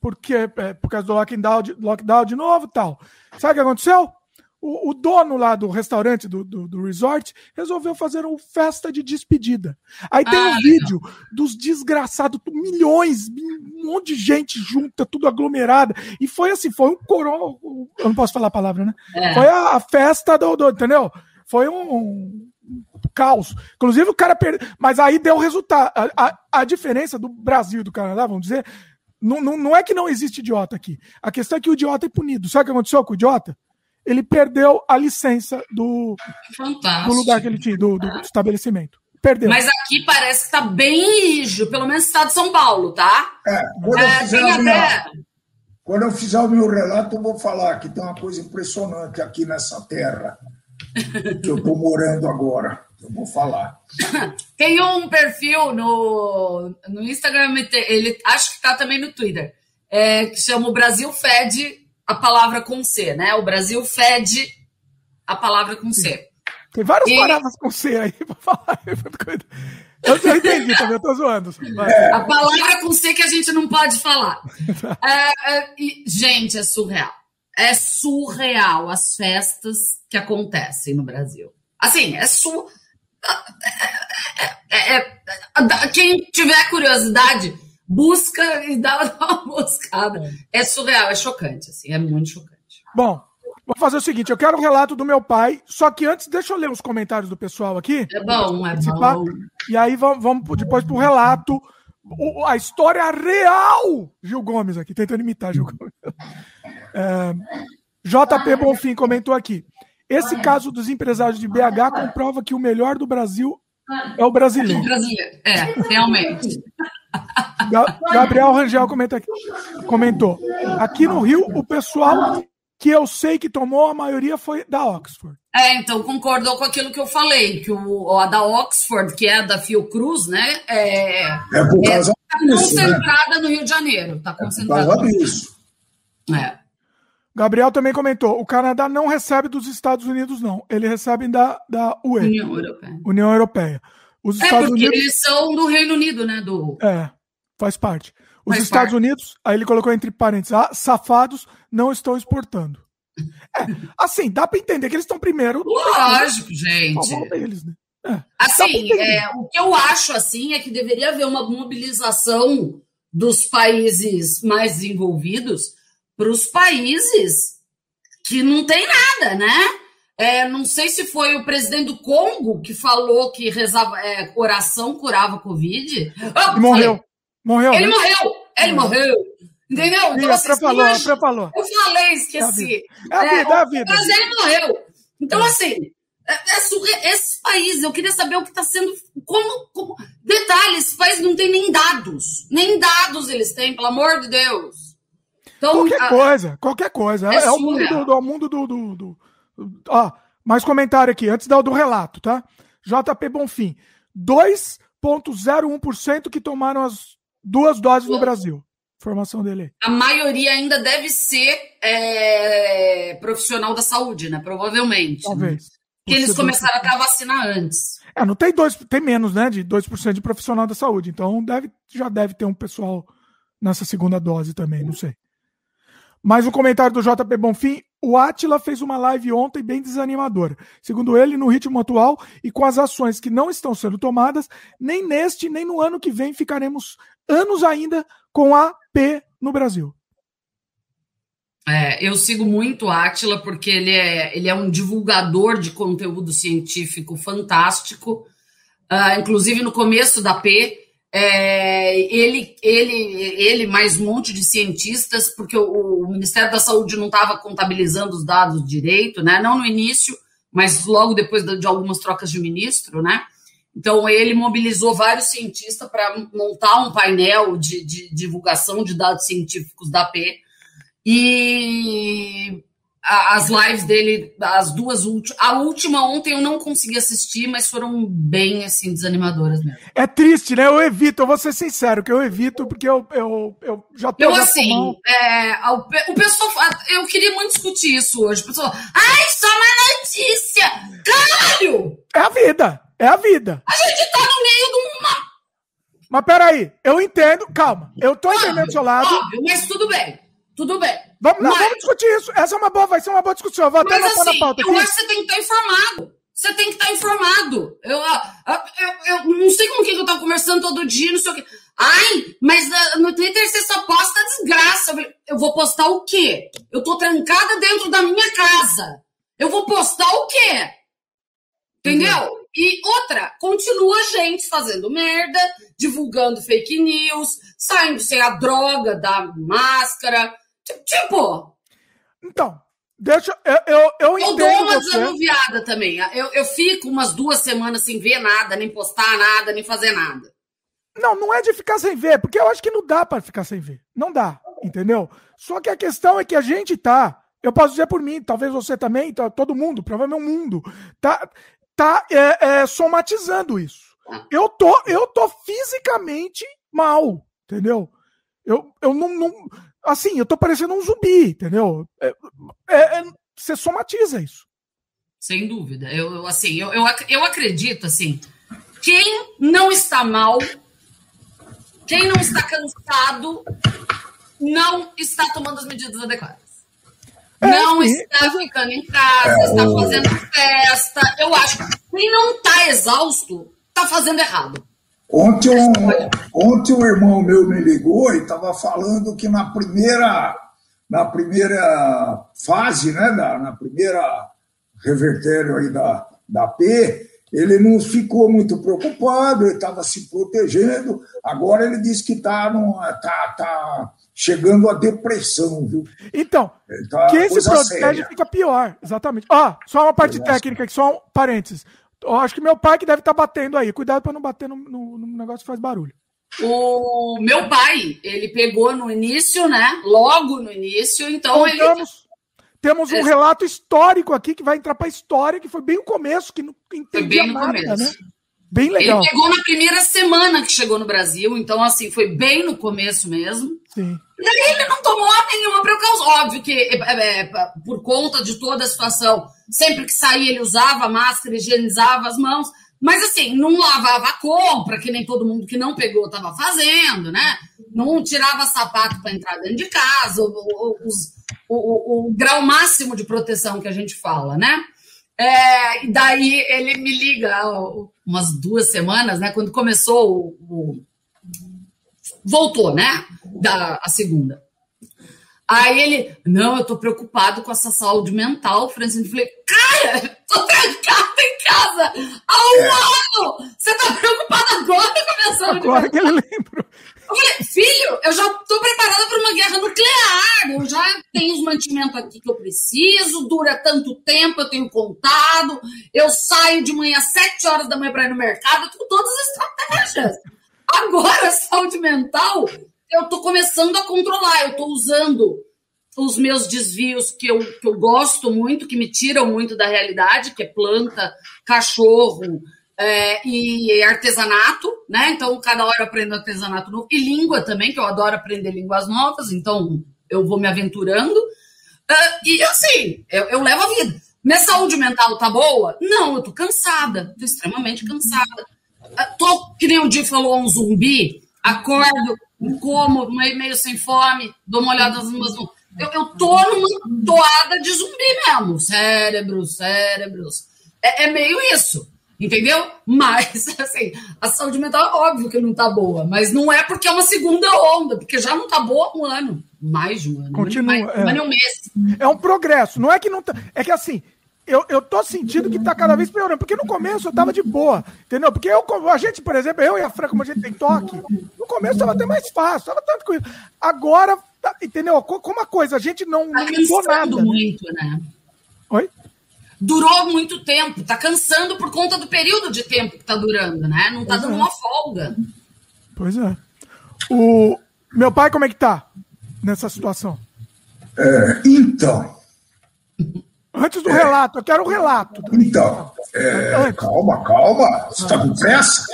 Porque, é, por causa do lockdown, lockdown de novo tal. Sabe o que aconteceu? O, o, dono lá do restaurante, do, do, do, resort, resolveu fazer uma festa de despedida. Aí tem ah, um vídeo dos desgraçados, milhões, um monte de gente junta, tudo aglomerada. E foi assim, foi um corona. Eu não posso falar a palavra, né? É. Foi a, a, festa do, do. Entendeu? Foi um, um caos. Inclusive o cara perdeu. Mas aí deu resultado. A, a, a, diferença do Brasil e do Canadá, vamos dizer, não, não, não é que não existe idiota aqui. A questão é que o idiota é punido. Sabe o que aconteceu com o idiota? Ele perdeu a licença do, do lugar que ele tinha, do, do estabelecimento. Perdeu. Mas aqui parece que está bem rígido, pelo menos no estado de São Paulo, tá? É, quando, é, eu fizer minha, quando eu fizer o meu relato, eu vou falar que tem uma coisa impressionante aqui nessa terra que eu estou morando agora. Eu vou falar. Tem um perfil no, no Instagram, ele acho que está também no Twitter, é, que chama o Brasil Fed a palavra com C, né? O Brasil fede a palavra com C. Tem várias e... palavras com C aí para falar. Eu já entendi também, eu tô zoando. A palavra com C que a gente não pode falar. É, é, e, gente, é surreal. É surreal as festas que acontecem no Brasil. Assim, é su... É, é, é, quem tiver curiosidade, busca e dá uma buscada. É. é surreal, é chocante, assim, é muito chocante. Bom, vou fazer o seguinte, eu quero um relato do meu pai, só que antes, deixa eu ler os comentários do pessoal aqui. É bom, é bom. E aí vamos, vamos depois pro relato, a história real, Gil Gomes aqui, tentando imitar Gil Gomes. É, JP Bonfim comentou aqui. Esse caso dos empresários de BH comprova que o melhor do Brasil é o brasileiro. brasileiro. É, realmente. Gabriel Rangel comenta aqui, comentou. Aqui no Rio, o pessoal que eu sei que tomou, a maioria foi da Oxford. É, então concordou com aquilo que eu falei, que o, a da Oxford, que é a da Fiocruz, né? É, é por causa é, tá disso, né? concentrada né? no Rio de Janeiro. Tá concentrada. É por causa disso. É. Gabriel também comentou: o Canadá não recebe dos Estados Unidos, não. Ele recebe da, da UE. União Europeia. União Europeia. Os é, Estados porque Unidos... eles são do Reino Unido, né? Do... É, faz parte. Os faz Estados parte. Unidos, aí ele colocou entre parênteses, ah, safados não estão exportando. É, assim, dá para entender que eles estão primeiro. Lógico, gente. Deles, né? é, assim, é, o que eu acho assim é que deveria haver uma mobilização dos países mais desenvolvidos para os países que não tem nada, né? É, não sei se foi o presidente do Congo que falou que rezava, é, oração curava Covid. Oh, ele morreu. Morreu. Ele né? morreu. Ele morreu. Entendeu? Então, assim, a falou, a falou. Eu falei, esqueci. É a vida, é a vida. Mas ele morreu. Então, é. assim, É, é esse país, eu queria saber o que está sendo. Como, como. Detalhe, esse país não tem nem dados. Nem dados eles têm, pelo amor de Deus. Então, qualquer a... coisa, qualquer coisa. É, é o mundo do, do, mundo do. do, do... Ó, mais comentário aqui, antes do, do relato, tá? JP Bonfim. 2,01% que tomaram as duas doses no Brasil. Formação dele. A maioria ainda deve ser é, profissional da saúde, né? Provavelmente. Talvez. Né? Porque eles começaram a dar vacina antes. É, não tem dois, tem menos, né? De 2% de profissional da saúde. Então deve, já deve ter um pessoal nessa segunda dose também, não sei. Mais um comentário do JP Bonfim. O Atila fez uma live ontem bem desanimadora. Segundo ele, no ritmo atual e com as ações que não estão sendo tomadas, nem neste nem no ano que vem ficaremos anos ainda com a P no Brasil. É, eu sigo muito o Atila porque ele é, ele é um divulgador de conteúdo científico fantástico. Uh, inclusive no começo da P, é, ele, ele, ele mais um monte de cientistas, porque o, o Ministério da Saúde não estava contabilizando os dados direito, né? Não no início, mas logo depois de, algumas trocas de ministro, né? Então, ele mobilizou vários cientistas para montar um painel de, de, divulgação de dados científicos da P. E as lives dele, as duas últimas. A última ontem eu não consegui assistir, mas foram bem assim, desanimadoras mesmo. É triste, né? Eu evito, eu vou ser sincero, que eu evito, porque eu, eu, eu já tô. Eu, assim, é, o, o pessoal. Eu queria muito discutir isso hoje. O pessoal, ai, só uma notícia! Caralho! É a vida! É a vida. A gente tá no meio de uma. Mas peraí, eu entendo. Calma, eu tô óbvio, entendendo do seu lado. Óbvio, mas tudo bem. Tudo bem. Vamos, mas... não, vamos discutir isso. Essa é uma boa, vai ser uma boa discussão. Eu vou até mas, assim, na pauta aqui. Eu acho que você tem que estar informado. Você tem que estar informado. Eu, eu, eu, eu não sei com quem eu tava conversando todo dia, não sei o quê. Ai, mas uh, no Twitter você só posta desgraça. Eu vou postar o quê? Eu tô trancada dentro da minha casa. Eu vou postar o quê? Entendeu? Uhum. E outra, continua gente fazendo merda, divulgando fake news, saindo sem a droga da máscara. Tipo. Então, deixa. Eu, eu, eu, eu dou uma você. desanuviada também. Eu, eu fico umas duas semanas sem ver nada, nem postar nada, nem fazer nada. Não, não é de ficar sem ver, porque eu acho que não dá para ficar sem ver. Não dá, entendeu? Só que a questão é que a gente tá. Eu posso dizer por mim, talvez você também, tá, todo mundo, provavelmente o mundo, tá, tá é, é, somatizando isso. Eu tô, eu tô fisicamente mal, entendeu? Eu, eu não, não Assim, eu tô parecendo um zumbi, entendeu? É, é, é, você somatiza isso. Sem dúvida. Eu, eu assim, eu, eu, eu acredito, assim, quem não está mal, quem não está cansado, não está tomando as medidas adequadas. É, não sim. está ficando em casa, está fazendo festa. Eu acho que quem não está exausto, está fazendo errado. Ontem um, ontem um irmão meu me ligou e estava falando que na primeira, na primeira fase, né, na, na primeira revertério aí da, da P, ele não ficou muito preocupado, ele estava se protegendo. Agora ele disse que está tá, tá chegando a depressão, viu? Então, tá quem se protege séria. fica pior, exatamente. Ó, só uma parte técnica aqui, só um parênteses. Eu acho que meu pai que deve estar tá batendo aí. Cuidado para não bater no, no, no, negócio que faz barulho. O meu pai, ele pegou no início, né? Logo no início, então Contamos, ele... Temos um relato histórico aqui que vai entrar para a história, que foi bem o começo, que não entendia foi bem no nada, começo. né? Bem legal. Ele pegou na primeira semana que chegou no Brasil, então, assim, foi bem no começo mesmo. Sim. Daí ele não tomou nenhuma precaução. Óbvio que, é, é, é, por conta de toda a situação, sempre que saía ele usava máscara, higienizava as mãos, mas assim, não lavava a compra, que nem todo mundo que não pegou estava fazendo, né? Não tirava sapato para entrar dentro de casa, o, o, o, o, grau máximo de proteção que a gente fala, né? É, e daí ele me liga umas duas semanas, né? Quando começou o voltou, né? Da a segunda. Aí ele, não, eu tô preocupado com essa saúde mental, Francine. Eu falei, cara, tô trancada em casa há um é. ano! Você tá preocupado agora com a minha saúde agora que ele lembra. Eu falei, filho, eu já tô preparada para uma guerra nuclear, eu já tenho os mantimentos aqui que eu preciso, dura tanto tempo, eu tenho contado, eu saio de manhã às sete horas da manhã para ir no mercado, com todas as estratégias. Agora, saúde mental, eu estou começando a controlar, eu estou usando os meus desvios que eu, que eu gosto muito, que me tiram muito da realidade, que é planta, cachorro é, e artesanato, né? Então, cada hora eu aprendo artesanato novo. E língua também, que eu adoro aprender línguas novas, então eu vou me aventurando. Uh, e assim, eu, eu levo a vida. Minha saúde mental tá boa? Não, eu tô cansada, tô extremamente cansada. Uh, tô, que nem o Di falou, um zumbi, acordo, como, meio sem fome, dou uma olhada nas minhas mãos eu, eu tô numa toada de zumbi mesmo. Cérebros, cérebros. É, é meio isso. Entendeu? Mas, assim, a saúde mental é óbvio que não tá boa, mas não é porque é uma segunda onda, porque já não tá boa há um ano. Mais de um ano. Continua. Mais, é. Um mês. É um progresso. Não é que não tá. É que assim, eu, eu tô sentindo que tá cada vez piorando, porque no começo eu tava de boa, entendeu? Porque eu, a gente, por exemplo, eu e a Fran, como a gente tem toque, no começo tava até mais fácil, tava tanto coisa. Agora Tá, entendeu? Como a coisa, a gente não, tá não nada. muito, né? Oi? Durou muito tempo, tá cansando por conta do período de tempo que tá durando, né? Não tá pois dando é. uma folga. Pois é. O meu pai, como é que tá nessa situação? É, então. Antes do é, relato, eu quero o relato. Então, é, calma, calma. Você está com pressa?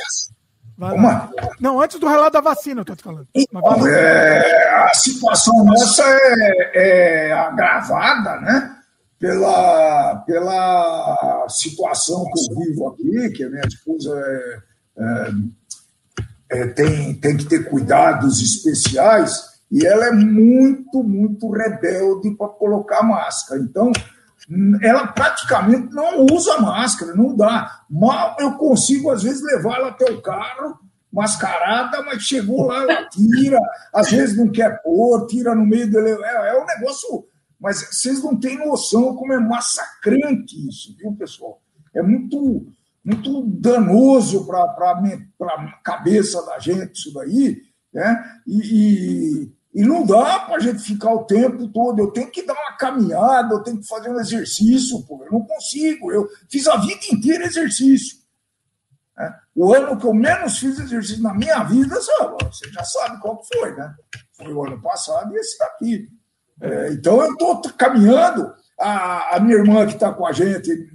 Uma... Não, antes do relato da vacina, eu tô te falando. Então, é, a situação nossa é, é, agravada, né? Pela, pela situação que eu vivo aqui, que a minha esposa é, é, é, tem, tem que ter cuidados especiais, e ela é muito, muito rebelde para colocar máscara. Então, ela praticamente não usa máscara, não dá. Mal eu consigo, às vezes, levar ela até o carro, mascarada, mas chegou lá, ela tira, às vezes não quer pôr, tira no meio dele. É, é um negócio. Mas vocês não têm noção como é massacrante isso, viu, pessoal? É muito, muito danoso para a cabeça da gente isso daí, né? e, e e não dá para a gente ficar o tempo todo. Eu tenho que dar uma caminhada, eu tenho que fazer um exercício, pô. Eu não consigo. Eu fiz a vida inteira exercício. Né? O ano que eu menos fiz exercício na minha vida, você já sabe qual foi, né? Foi o ano passado e esse daqui. É, então eu estou caminhando. A, a, minha irmã que está com a gente,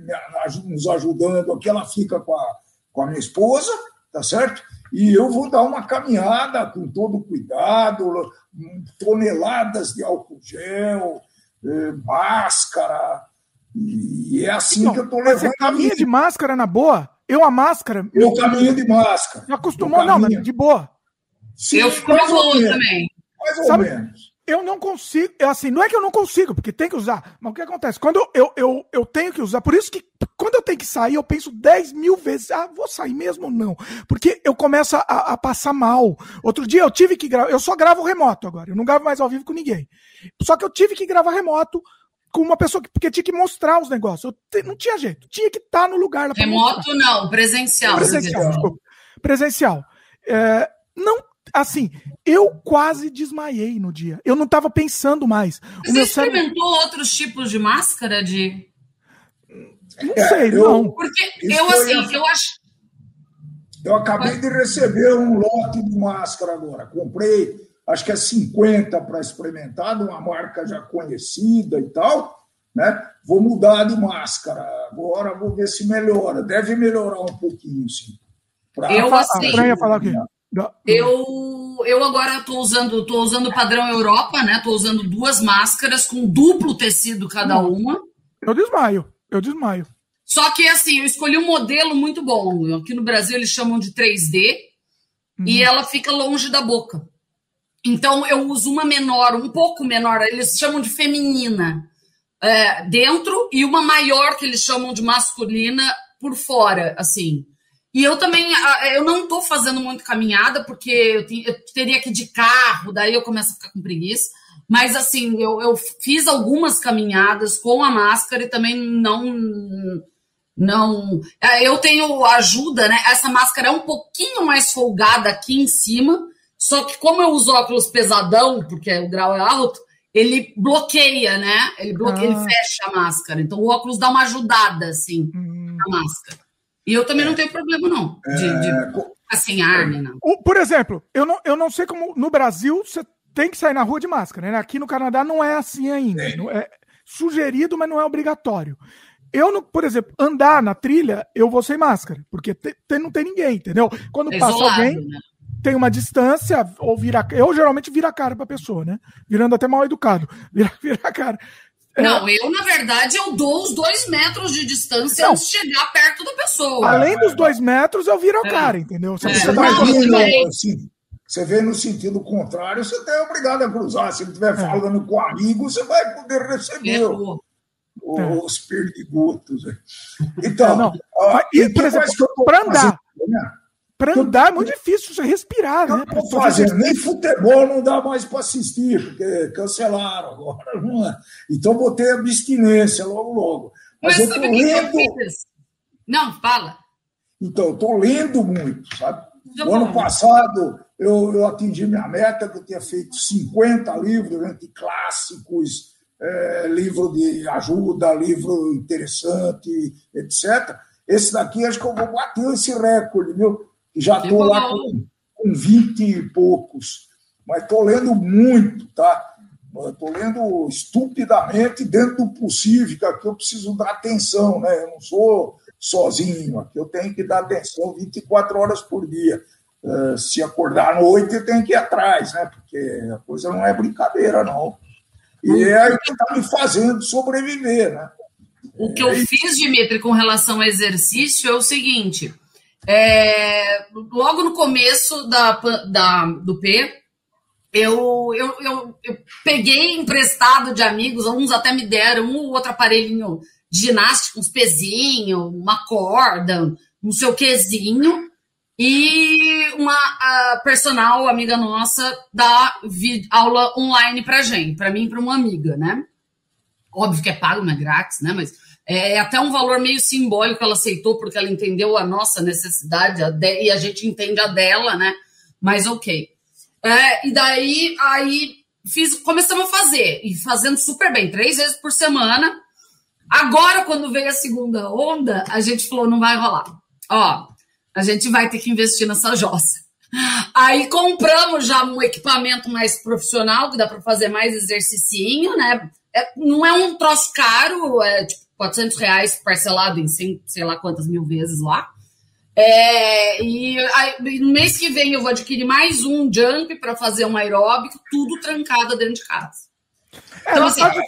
nos ajudando aqui, ela fica com a, com a minha esposa, tá certo? E eu vou dar uma caminhada com todo cuidado, toneladas de álcool gel, eh, máscara. E é assim então, que eu estou levando. Você caminha de máscara na boa? Eu a máscara. Eu caminho de máscara. Me acostumou, não, mas de boa. Sim, eu fico mais boa também. Mais ou Sabe, menos eu não consigo, assim, não é que eu não consigo, porque tem que usar, mas o que acontece? Quando eu, eu, eu tenho que usar, por isso que quando eu tenho que sair, eu penso 10 mil vezes, ah, vou sair mesmo ou não? Porque eu começo a, a, passar mal. Outro dia eu tive que gravar, eu só gravo remoto agora, eu não gravo mais ao vivo com ninguém. Só que eu tive que gravar remoto com uma pessoa que porque tinha que mostrar os negócios. Eu não tinha jeito, tinha que estar tá no lugar. Remoto não, presencial. Presencial, desculpa. Presencial. É, não assim, eu quase desmaiei no dia. Eu não estava pensando mais. Você experimentou cérebro... outros tipos de máscara de Não é, sei, eu, não. Porque eu assim, eu acho Eu acabei de receber um lote de máscara agora. Comprei, acho que é 50 para experimentar, de uma marca já conhecida e tal, né? Vou mudar de máscara. Agora vou ver se melhora. Deve melhorar um pouquinho, sim. Pra... Eu assim, a ia falar o quê? Eu, eu agora estou usando, tô usando o padrão Europa, né? Estou usando duas máscaras com duplo tecido cada uma. Eu desmaio, eu desmaio. Só que assim, eu escolhi um modelo muito bom. Aqui no Brasil eles chamam de 3D uhum. e ela fica longe da boca. Então eu uso uma menor, um pouco menor, eles chamam de feminina é, dentro e uma maior que eles chamam de masculina por fora, assim. E eu também, eu não estou fazendo muito caminhada, porque eu, eu, teria que ir de carro, daí eu começo a ficar com preguiça. Mas, assim, eu, eu fiz algumas caminhadas com a máscara e também não. Não. É, eu tenho ajuda, né? Essa máscara é um pouquinho mais folgada aqui em cima, só que como eu uso óculos pesadão, porque o grau é alto, ele bloqueia, né? Ele bloqueia, ah. ele fecha a máscara. Então o óculos dá uma ajudada, assim, hum. na máscara. E eu também não tenho problema, não, de, de é, assim, ar, né? Não. Por exemplo, eu não, eu não sei como no Brasil você tem que sair na rua de máscara, né? Aqui no Canadá não é assim ainda. É. é sugerido, mas não é obrigatório. Eu, não, por exemplo, andar na trilha, eu vou sem máscara, porque te, te, não tem ninguém, entendeu? Quando é passa isolado, alguém, né? tem uma distância, ou vira. Eu geralmente viro a cara pra pessoa, né? Virando até mal educado. Vira, vira a cara. É. Não, eu, na verdade, eu dou os dois metros de distância não. antes de chegar perto da pessoa. Além dos dois metros, eu viro a é. cara, entendeu? Você, é. você, não, assim, você vê no sentido contrário, você é obrigado a cruzar. Se ele estiver é. falando com amigo, você vai poder receber os perdigotos. Então, não. E, por exemplo, para andar. Né? Para andar é muito difícil você respirar, né? Não fazer, nem futebol não dá mais para assistir, porque cancelaram agora. Não é? Então vou ter abstinência logo, logo. Mas, Mas eu estou lendo. Não, fala. Então, estou lendo muito, sabe? O ano passado eu, eu atingi minha meta, que eu tinha feito 50 livros entre clássicos, é, livro de ajuda, livro interessante, etc. Esse daqui acho que eu vou bater esse recorde, viu? Já estou lá com, com 20 e poucos, mas estou lendo muito, tá? Estou lendo estupidamente dentro do possível, que aqui eu preciso dar atenção, né? Eu não sou sozinho, aqui eu tenho que dar atenção 24 horas por dia. Uh, se acordar à noite, eu tenho que ir atrás, né? Porque a coisa não é brincadeira, não. E é o que está me fazendo sobreviver, né? O que eu fiz, Dimitri, com relação ao exercício é o seguinte: é, logo no começo da, da, do P, eu, eu, eu, eu, peguei emprestado de amigos, uns até me deram um ou outro aparelhinho de ginástica, uns pezinhos, uma corda, um seu quezinho, e uma personal amiga nossa dá aula online pra gente, para mim e para uma amiga, né? Óbvio que é pago, não é grátis, né? Mas é, é até um valor meio simbólico, ela aceitou porque ela entendeu a nossa necessidade a de, e a gente entende a dela, né? Mas ok. É, e daí, aí fiz, começamos a fazer, e fazendo super bem, três vezes por semana. Agora, quando veio a segunda onda, a gente falou: não vai rolar. Ó, a gente vai ter que investir nessa jossa. Aí compramos já um equipamento mais profissional, que dá para fazer mais exercicinho, né? É, não é um troço caro, é tipo 400 reais parcelado em 100, sei lá quantas mil vezes lá. É, e aí, no mês que vem eu vou adquirir mais um jump para fazer um aeróbico, tudo trancado dentro de casa. É, então, assim, pode,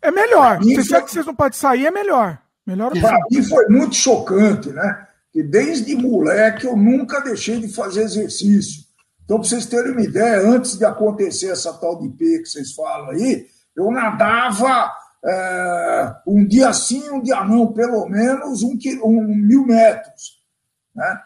é melhor. Se já que vocês não podem sair, é melhor. Melhor Para mim foi muito chocante, né? Que desde moleque eu nunca deixei de fazer exercício. Então, para vocês terem uma ideia, antes de acontecer essa tal de P que vocês falam aí, eu nadava é, um dia sim, um dia não, pelo menos um, um mil metros. Né?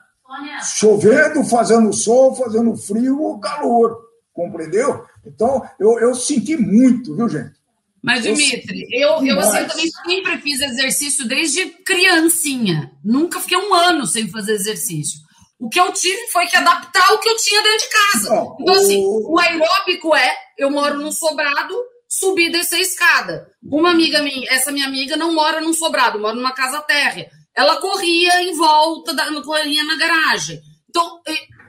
Chovendo, fazendo sol, fazendo frio ou calor, compreendeu? Então, eu, eu senti muito, viu, gente? Mas, Dimitri, eu, eu, assim, eu também sempre fiz exercício desde criancinha. Nunca fiquei um ano sem fazer exercício. O que eu tive foi que adaptar o que eu tinha dentro de casa. então, assim, o aeróbico é, eu moro num sobrado, subir e descer a escada. Uma amiga minha, essa minha amiga não mora num sobrado, mora numa casa térrea. Ela corria em volta, da, corria na garagem. Então,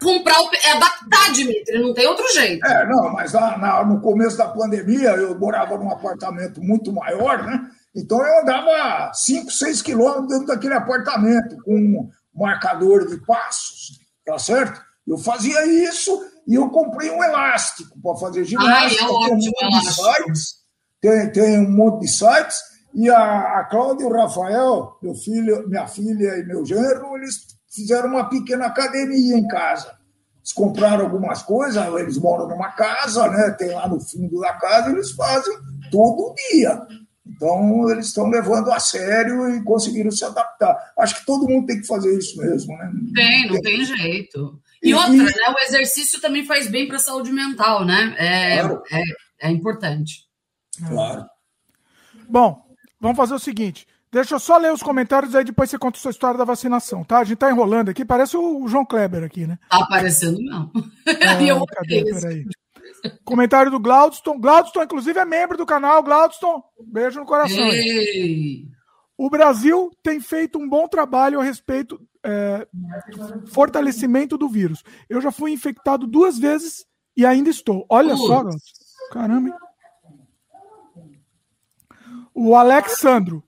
comprar o, é adaptar, Dimitri, não tem outro jeito. É, não, mas lá, na, no começo da pandemia, eu morava num apartamento muito maior, né? Então eu andava 5, 6 quilômetros dentro daquele apartamento, com um marcador de passos, tá certo? Eu fazia isso e eu comprei um elástico para fazer ginástica. Ai, é tem, um monte de sites, tem, tem um monte de sites. E a, a Cláudia e o Rafael, meu filho, minha filha e meu genro, eles fizeram uma pequena academia em casa. Eles compraram algumas coisas, eles moram numa casa, né? Tem lá no fundo da casa, eles fazem todo dia. Então, eles estão levando a sério e conseguiram se adaptar. Acho que todo mundo tem que fazer isso mesmo, né? Tem, não tem jeito. E, outra, né? O exercício também faz bem para a saúde mental, né? É, claro. é, é importante. Claro. Bom, vamos fazer o seguinte. Deixa eu só ler os comentários, aí depois você conta a sua história da vacinação, tá? A gente tá enrolando aqui, parece o João Kleber aqui, né? Tá aparecendo, não. É, eu cadê? Peraí. Comentário do Glaudston. Glaudston, inclusive, é membro do canal. Glaudston, beijo no coração. Ei. O Brasil tem feito um bom trabalho a respeito é, fortalecimento do vírus. Eu já fui infectado duas vezes e ainda estou. Olha só, caramba. hein? O Alexandro.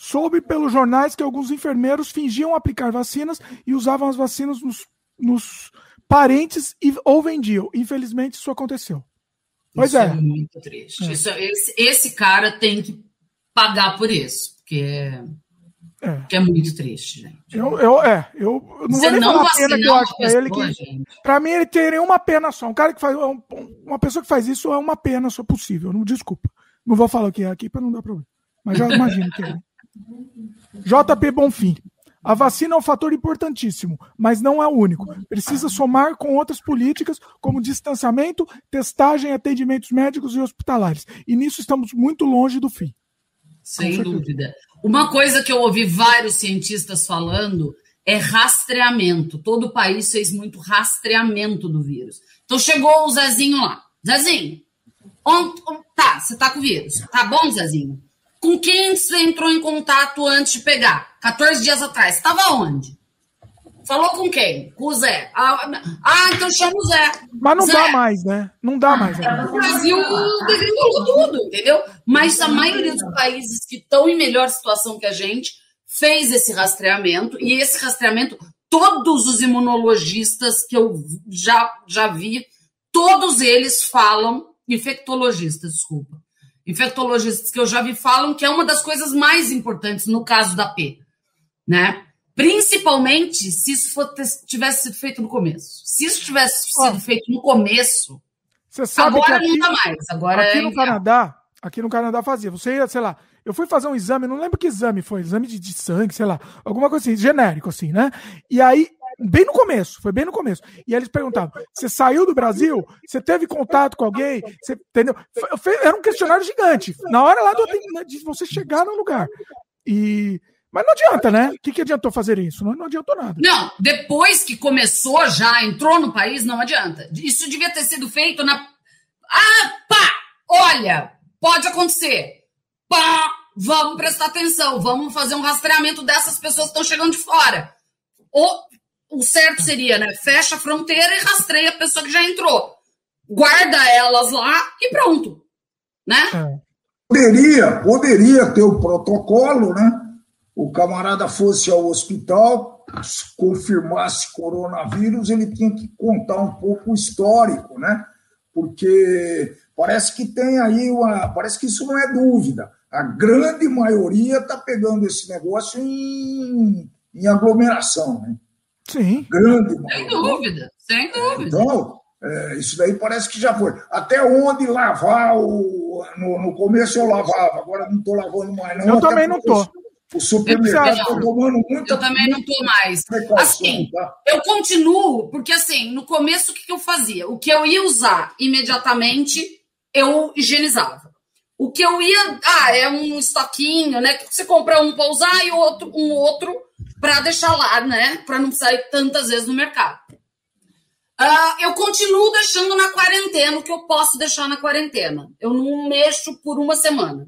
Soube pelos jornais que alguns enfermeiros fingiam aplicar vacinas e usavam as vacinas nos, nos parentes e, ou vendiam. Infelizmente, isso aconteceu. Pois isso é. é muito triste. É. Isso- esse, esse cara tem que pagar por isso, porque é, É. porque é muito triste, gente. Eu, eu, é, eu não Você vou nem não falar a pena que eu acho pra ele pessoa, que. Pra mim, ele teria uma pena só. Um cara que faz. um- uma pessoa que faz isso é uma pena só possível. Não, desculpa. Não vou falar o que é aqui para não dar problema. Mas já imagino que é. JP Bonfim. A vacina é um fator importantíssimo, mas não é o único. Precisa somar com outras políticas, como distanciamento, testagem, atendimentos médicos e hospitalares. E nisso estamos muito longe do fim. Sem dúvida. Uma coisa que eu ouvi vários cientistas falando é rastreamento. Todo o país fez muito rastreamento do vírus. Então chegou o Zezinho lá. Zezinho, onde, tá, você tá com o vírus. Tá bom, Zezinho? Com quem você entrou em contato antes de pegar? 14 dias atrás. Estava onde? Falou com quem? Com o Zé. Ah, ah, então chama o Zé. Mas não Zé, dá mais, né? Não dá mais. né? o Brasil degringolou tudo, entendeu? Mas a maioria dos países que estão em melhor situação que a gente fez esse rastreamento, e esse rastreamento, todos os imunologistas que eu já, já vi, todos eles falam, infectologistas, desculpa, infectologistas que eu já vi falam que é uma das coisas mais importantes no caso da P, né? Principalmente se isso for- tivesse sido feito no começo. Se isso tivesse sido feito no começo, Agora aqui, não dá mais. Agora aqui é no Canadá, aqui no Canadá fazia. Você ia, sei lá, eu fui fazer um exame, não lembro que exame foi, exame de, de sangue, sei lá, alguma coisa assim, genérico assim, né? E aí, bem no começo, foi bem no começo. E eles perguntavam: você saiu do Brasil? Você teve contato com alguém? Você, entendeu? Foi- foi- Era um questionário gigante. Na hora lá do, de você chegar no lugar. E. Mas não adianta, né? O que, que adiantou fazer isso? Não, não adiantou nada. Não, depois que começou já, entrou no país, não adianta. Isso devia ter sido feito na. Ah, pá! Olha, pode acontecer. Pá! Vamos prestar atenção, vamos fazer um rastreamento dessas pessoas que estão chegando de fora. O, o certo seria, né? Fecha a fronteira e rastreia a pessoa que já entrou. Guarda elas lá e pronto. Né? É. Poderia, poderia ter o protocolo, né? O camarada fosse ao hospital, confirmasse coronavírus, ele tinha que contar um pouco o histórico, né? Porque parece que tem aí uma. Parece que isso não é dúvida. A grande maioria está pegando esse negócio em, em aglomeração, né? Sim. Grande Sem maioria. dúvida, sem dúvida. Então, é, isso daí parece que já foi. Até onde lavar o. No, no começo eu lavava, agora não estou lavando mais, não. Eu também não tô. O supermercado Eu está tomando muita, Eu também não tô mais. precaução, Assim, tá? Eu continuo, porque assim, no começo o que, que eu fazia? O que eu ia usar imediatamente, eu higienizava. O que eu ia. Ah, é um estoquinho, né? Que você compra um para usar e outro, um outro para deixar lá, né? Para não sair tantas vezes no mercado. Ah, eu continuo deixando na quarentena o que eu posso deixar na quarentena. Eu não mexo por uma semana.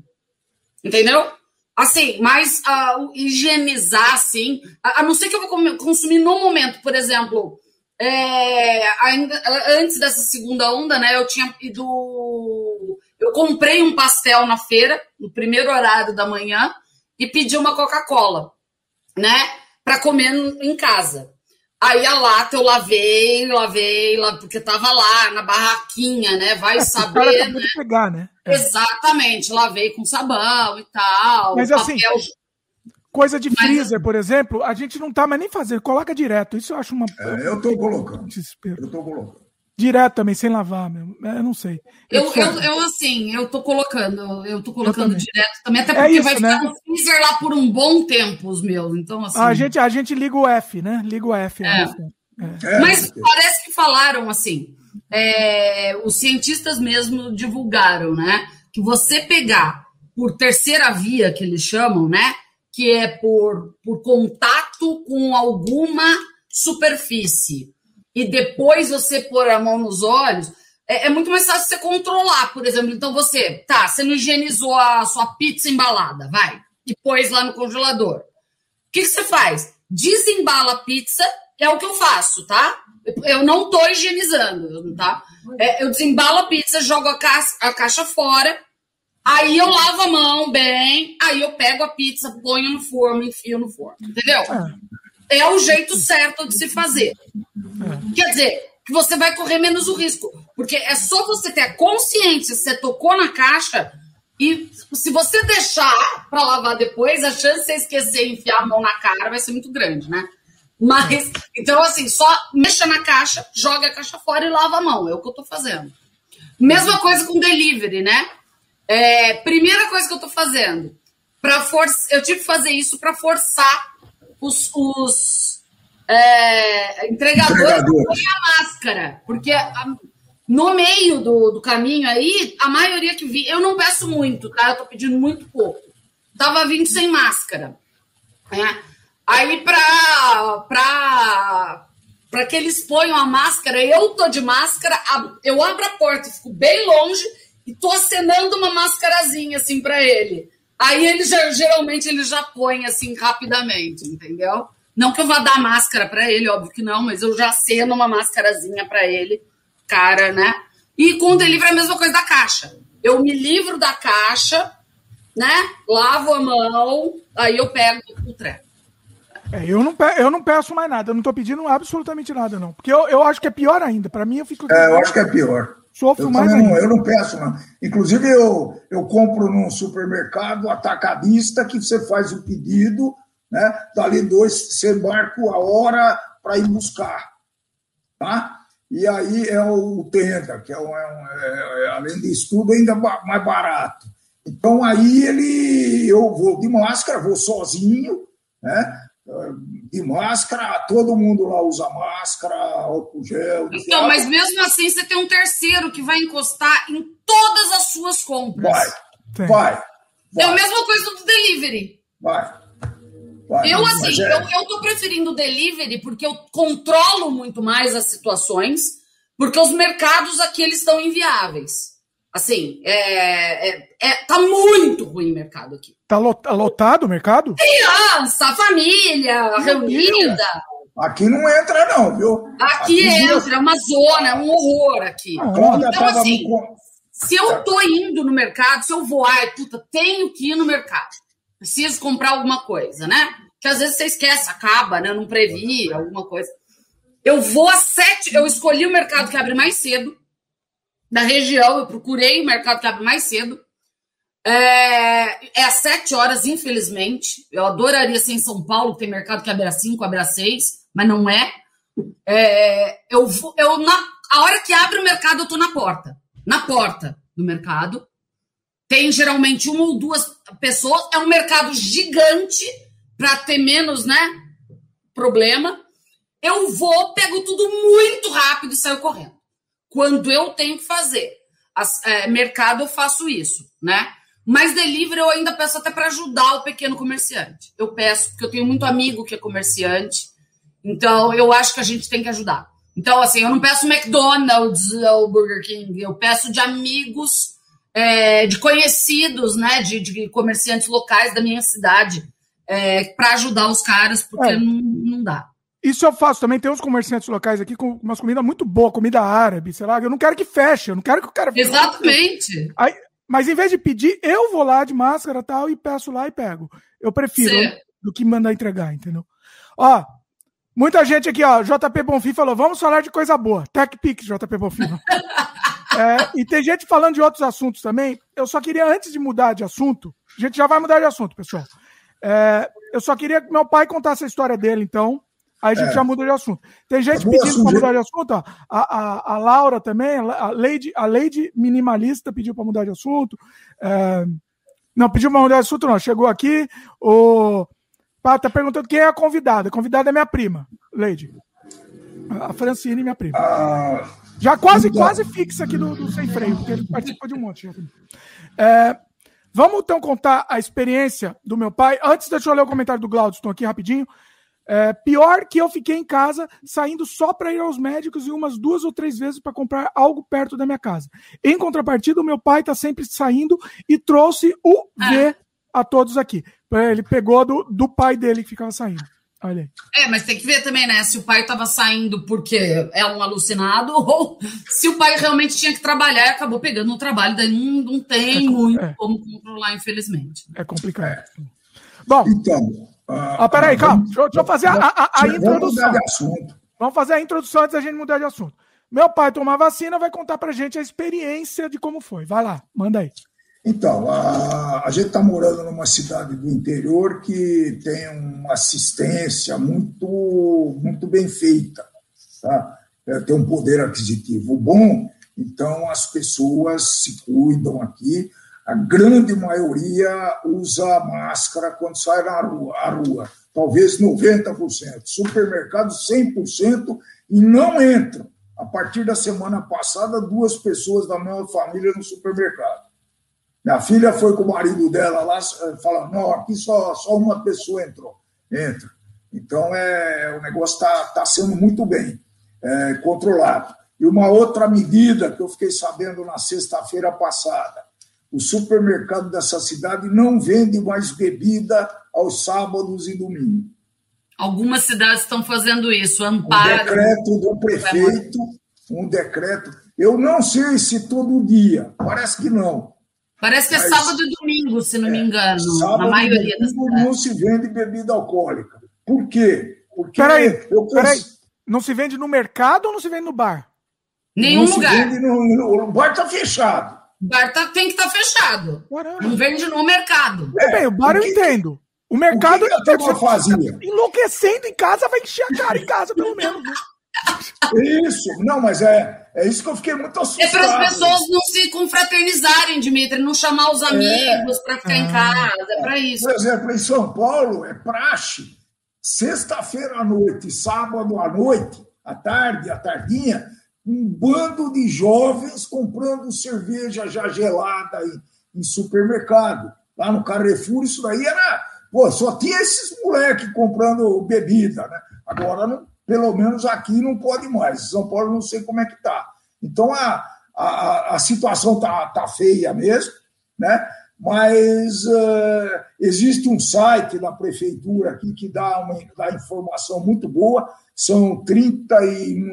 Entendeu? Assim, mas ah, o higienizar, assim, a, a não ser que eu vou consumir no momento, por exemplo, é, ainda antes dessa segunda onda, né? Eu tinha ido. Eu comprei um pastel na feira, no primeiro horário da manhã, e pedi uma Coca-Cola, né? Para comer em casa. Aí a lata eu lavei, lavei, la- porque tava lá na barraquinha, né? Vai É, saber, né? de pegar, né? É. Exatamente, lavei com sabão e tal. Mas assim, papel Coisa de Mas- freezer, por exemplo, a gente não tá mais nem fazendo, coloca direto. Isso eu acho uma. É, eu estou colocando. Desespero. Eu estou colocando. Direto também, sem lavar mesmo. É, Eu não sei. Eu, eu, eu, assim, eu tô colocando, eu tô colocando também. direto também, até É porque isso, vai né? ficar no freezer lá por um bom tempo, os meus. Então, assim. a, gente, a gente liga o F, né? Liga o F. É. É. É, Mas parece que falaram assim. é, os cientistas mesmo divulgaram, né? Que você pegar por terceira via, que eles chamam, né? Que é por, por contato com alguma superfície e depois você pôr a mão nos olhos, é, é, muito mais fácil você controlar, por exemplo. Então você, tá, você não higienizou a sua pizza embalada, vai, e pôs lá no congelador. O que, que você faz? Desembala a pizza, é o que eu faço, tá? Eu não tô higienizando, tá? É, eu desembalo a pizza, jogo a caixa, a caixa fora, aí eu lavo a mão bem, aí eu pego a pizza, ponho no forno, enfio no forno, entendeu? É, é o jeito certo de se fazer. Quer dizer, que você vai correr menos o risco. Porque é só você ter a consciência se você tocou na caixa e se você deixar para lavar depois, a chance de você esquecer e enfiar a mão na cara vai ser muito grande, né? Mas, então, assim, só mexa na caixa, joga a caixa fora e lava a mão. É o que eu tô fazendo. Mesma coisa com delivery, né? É, primeira coisa que eu tô fazendo, para eu tive que fazer isso para forçar os, os é, entregador, põe a máscara, porque a, no meio do, do caminho aí, a maioria que vi, eu não peço muito, tá? Eu tô pedindo muito pouco. Tava vindo sem máscara. Né? Aí pra, pra, pra que eles ponham a máscara, eu tô de máscara, eu abro a porta, fico bem longe e tô acenando uma máscarazinha assim para ele. Aí ele já, geralmente ele já põe assim rapidamente, entendeu? Não que eu vá dar máscara para ele, óbvio que não, mas eu já ceno uma máscarazinha para ele, cara, né? E com o delivery é a mesma coisa da caixa. Eu me livro da caixa, né? Lavo a mão, aí eu pego o treco. É, eu, não peço, eu não peço mais nada, eu não tô pedindo absolutamente nada, não. Porque eu, eu acho que é pior ainda. Para mim, eu fico. É, eu acho que é pior. Sofro eu mais. Não, eu não peço, não. Inclusive, eu, eu compro num supermercado atacadista que você faz o pedido né? Dali dois, você marca a hora para ir buscar, tá? E aí é o tenda, que é, um, é, um, é, é além disso tudo, ainda mais barato. Então aí ele, eu vou de máscara, vou sozinho, né? De máscara, todo mundo lá usa máscara, álcool gel. Então, mas mesmo assim você tem um terceiro que vai encostar em todas as suas compras. Vai, vai. vai. É a mesma coisa do delivery. Vai eu, assim, é... eu, eu tô preferindo delivery porque eu controlo muito mais as situações, porque os mercados aqui eles estão inviáveis. Assim, é, é, é, tá muito ruim o mercado aqui. Tá lotado o mercado? Criança, família, reunida. Aqui não entra, não, viu? Aqui, aqui entra, é uma zona, é um horror aqui. Ah, então, assim, se eu tô indo no mercado, se eu vou, ai, puta, tenho que ir no mercado preciso comprar alguma coisa, né? Que às vezes você esquece, acaba, né? Não previ alguma coisa. Eu vou às sete, eu escolhi o mercado que abre mais cedo da região, eu procurei o mercado que abre mais cedo. É, é às sete horas, infelizmente. Eu adoraria ser em São Paulo, tem mercado que abre às cinco, abre às seis, mas não é. é eu vou, eu na, a hora que abre o mercado, eu tô na porta. Na porta do mercado tem geralmente uma ou duas pessoas, é um mercado gigante para ter menos, né, problema. Eu vou, pego tudo muito rápido e saio correndo. Quando eu tenho que fazer As, é, mercado, eu faço isso, né? Mas delivery eu ainda peço até para ajudar o pequeno comerciante. Eu peço, porque eu tenho muito amigo que é comerciante. Então, eu acho que a gente tem que ajudar. Então, assim, eu não peço McDonald's ou Burger King, eu peço de amigos é, de conhecidos, né, de, de, comerciantes locais da minha cidade, é, para ajudar os caras, porque é. não, não dá. Isso eu faço também. Tem uns comerciantes locais aqui com umas comidas muito boas, comida árabe, sei lá. Eu não quero que feche, eu não quero que o cara. Exatamente. Aí, mas em vez de pedir, eu vou lá de máscara tal e peço lá e pego. Eu prefiro Sim. do que mandar entregar, entendeu? Ó, muita gente aqui, ó. JP Bonfim falou: vamos falar de coisa boa. Tech Pix, JP Bonfim. É, e tem gente falando de outros assuntos também. Eu só queria, antes de mudar de assunto, a gente já vai mudar de assunto, pessoal. É, eu só queria que meu pai contasse a história dele, então. Aí a gente é. já muda de assunto. Tem gente pedindo para mudar de assunto, ó. A, a, a Laura também, a Lady, a Lady Minimalista pediu para mudar de assunto. É, não, pediu para mudar de assunto, não. Chegou aqui. O. Pá, tá perguntando quem é a convidada. A convidada é minha prima, Lady. A Francine, minha prima. Ah, já quase, então. quase fixa aqui do, do Sem Freio, porque ele participou de um monte. É, vamos então contar a experiência do meu pai. Antes, deixa eu ler o comentário do Glaudston aqui rapidinho. É, pior que eu fiquei em casa, saindo só para ir aos médicos e umas duas ou três vezes para comprar algo perto da minha casa. Em contrapartida, o meu pai está sempre saindo e trouxe o V ah. a todos aqui. Ele pegou do, do pai dele que ficava saindo. Olha aí. É, mas tem que ver também, né? Se o pai estava saindo porque é um alucinado ou se o pai realmente tinha que trabalhar e acabou pegando um trabalho, daí não, não tem é, muito é. como controlar, infelizmente. É complicado. Bom. Então. Ah, peraí, calma. Deixa, deixa eu fazer a, a, a introdução. Vamos fazer a introdução antes da gente mudar de assunto. Meu pai tomar vacina, vai contar pra gente a experiência de como foi. Vai lá, manda aí. Então, a, a gente está morando numa cidade do interior que tem uma assistência muito, muito bem feita, tá? É, tem um poder aquisitivo bom, então as pessoas se cuidam aqui. A grande maioria usa máscara quando sai na rua, à rua, talvez 90%. Supermercado 100% e não entram. A partir da semana passada, duas pessoas da mesma família no supermercado. Minha filha foi com o marido dela lá, eh, falando, não, aqui só, só uma pessoa entrou, entra. Então, é, o negócio está tá sendo muito bem é, controlado. E uma outra medida que eu fiquei sabendo na sexta-feira passada, o supermercado dessa cidade não vende mais bebida aos sábados e domingos. Algumas cidades estão fazendo isso, amparo. Um decreto do prefeito, um decreto. Eu não sei se todo dia, parece que não, Parece que é Mas, sábado e domingo, se não é, me engano, sábado na maioria das cidades. Não se vende bebida alcoólica. Por quê? Porque peraí, eu peraí. Não se vende no mercado ou não se vende no bar? Nenhum não lugar. No, o bar está fechado. O bar tá, tem que estar tá fechado. Caramba. Não vende no mercado. É, bem, o bar eu entendo. O mercado. O que que fazia? Enlouquecendo em casa, vai encher a cara em casa, pelo menos. Isso, não, mas é, é isso que eu fiquei muito assustado. É para as pessoas não se confraternizarem, Dimitri, não chamar os amigos é, para ficar em casa, é para isso. Por exemplo, em São Paulo é praxe, sexta-feira à noite, sábado à noite, à tarde, à tardinha, um bando de jovens comprando cerveja já gelada em, em supermercado. Lá no Carrefour, isso daí era. Pô, só tinha esses moleques comprando bebida, né? Agora não pelo menos aqui não pode mais. São Paulo não sei como é que está. Então a, a, a situação está tá feia mesmo, né? mas uh, existe um site da prefeitura aqui que dá uma dá informação muito boa. São 30 e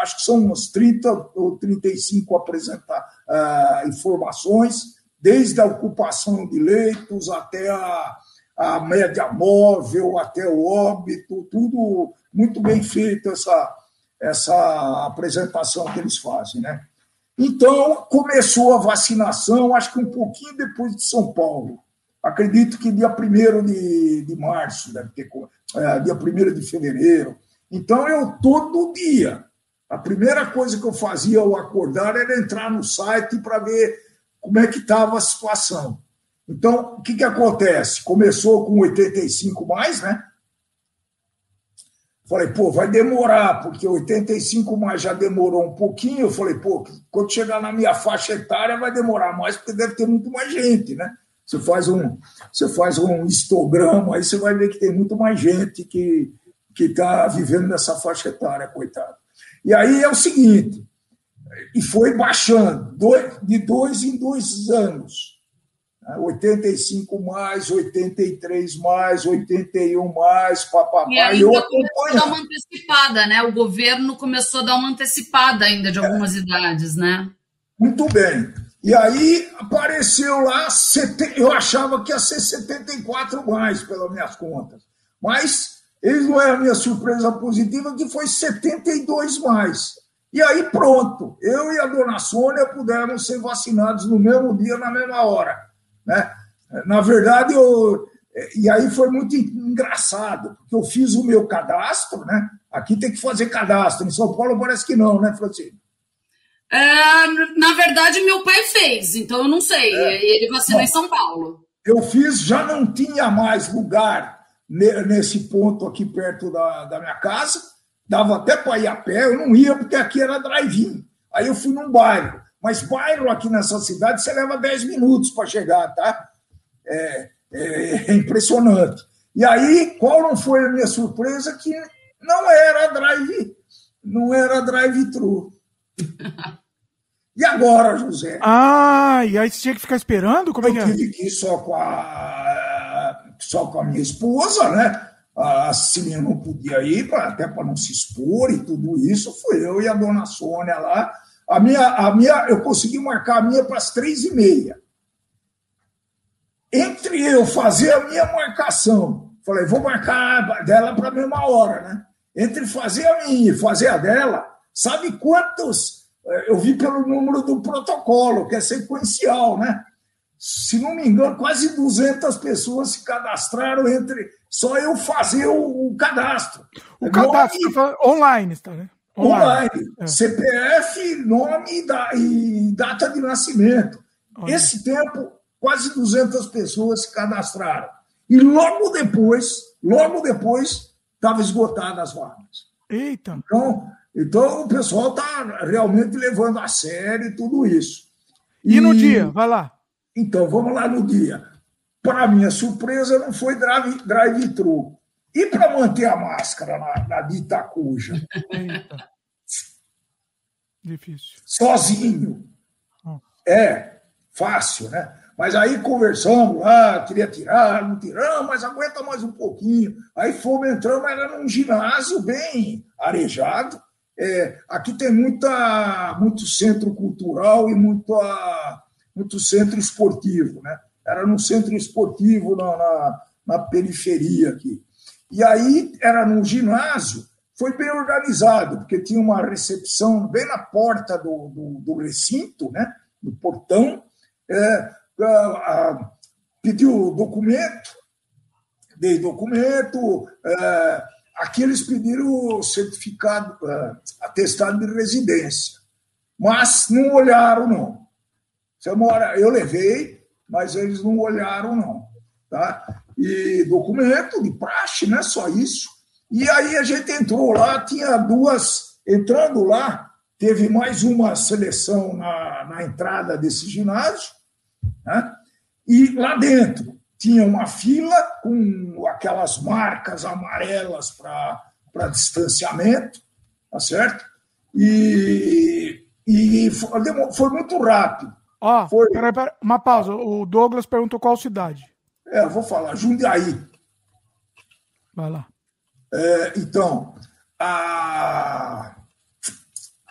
acho que são umas 30 ou 35 apresentar uh, informações, desde a ocupação de leitos até a, a média móvel, até o óbito, tudo muito bem feita essa, essa apresentação que eles fazem. Né? Então, começou a vacinação, acho que um pouquinho depois de São Paulo. Acredito que dia 1 de, de março, deve ter, é, dia 1 de fevereiro. Então, eu todo dia, a primeira coisa que eu fazia ao acordar era entrar no site para ver como é que estava a situação. Então, o que, que acontece? Começou com 85 mais, né? Falei, pô, vai demorar, porque 85 mais já demorou um pouquinho. Eu falei, pô, quando chegar na minha faixa etária vai demorar mais, porque deve ter muito mais gente, né? Você faz um, você faz um histograma, aí você vai ver que tem muito mais gente que que está vivendo nessa faixa etária, coitado. E aí é o seguinte, e foi baixando, de dois em dois anos. 85 mais, 83 mais, 81 mais, papapá. E ainda eu começou a dar uma antecipada, né? O governo começou a dar uma antecipada ainda de algumas é. idades, né? Muito bem. E aí apareceu lá, eu achava que ia ser 74 mais, pelas minhas contas. Mas eles não é a minha surpresa positiva, que foi 72 mais. E aí pronto, eu e a dona Sônia pudemos ser vacinados no mesmo dia, na mesma hora. Né? Na verdade, eu, e aí foi muito engraçado, porque eu fiz o meu cadastro, né? Aqui tem que fazer cadastro, em São Paulo parece que não, né, Francine? É, na verdade, meu pai fez, então eu não sei. É. Ele vacinou Bom, em São Paulo. Eu fiz, já não tinha mais lugar nesse ponto aqui perto da, da minha casa, dava até para ir a pé, eu não ia porque aqui era drive-in. Aí eu fui num bairro. Mas bairro aqui nessa cidade você leva 10 minutos para chegar, tá? É, é, é, impressionante. E aí, qual não foi a minha surpresa? Que não era drive, não era drive-thru. E agora, José? Ah, e aí você tinha que ficar esperando? Como é que é? Eu tive que ir só com a, só com a minha esposa, né? A Cilinha não podia ir, até para não se expor e tudo isso. Fui eu e a dona Sônia lá. A minha, a minha, eu consegui marcar a minha para as três e meia. Entre eu fazer a minha marcação, falei, vou marcar dela para a mesma hora, né? Entre fazer a minha e fazer a dela, sabe quantos? Eh, eu vi pelo número do protocolo, que é sequencial, né? Se não me engano, quase 200 pessoas se cadastraram entre só eu fazer o, o cadastro. O cadastro nome, online, está, né? Online. online. É. CPF, nome e, da, e, data de nascimento. Olha. Esse tempo, quase 200 pessoas se cadastraram. E logo depois, logo depois, estava esgotadas as vagas. Eita! Então, então o pessoal está realmente levando a sério tudo isso. E, e no dia? Vai lá. Então, vamos lá no dia. Para minha surpresa, não foi drive-thru. Drive e para manter a máscara na, na dita cuja? Difícil. Sozinho. É, fácil, né? Mas aí conversamos lá, queria tirar, não tiramos, mas aguenta mais um pouquinho. Aí fomos entrando, era num ginásio bem arejado. É, aqui tem muita, muito centro cultural e muita, muito centro esportivo, né? Era num centro esportivo na, na, na periferia aqui. E aí era num ginásio, foi bem organizado, porque tinha uma recepção bem na porta do, do, do recinto, né? no portão, é, pediu documento, dei documento, é, aqui eles pediram certificado, é, atestado de residência, mas não olharam, não. Você mora, eu levei, mas eles não olharam, não. Tá? E documento de praxe, né? Só isso. E aí a gente entrou lá, tinha duas, entrando lá, teve mais uma seleção na, na entrada desse ginásio, né? E lá dentro tinha uma fila com aquelas marcas amarelas para distanciamento, tá certo? E, e foi, foi muito rápido. Ó, foi... peraí, peraí, uma pausa. O Douglas perguntou qual cidade. É, vou falar, Jundiaí. Vai lá. É, então, a,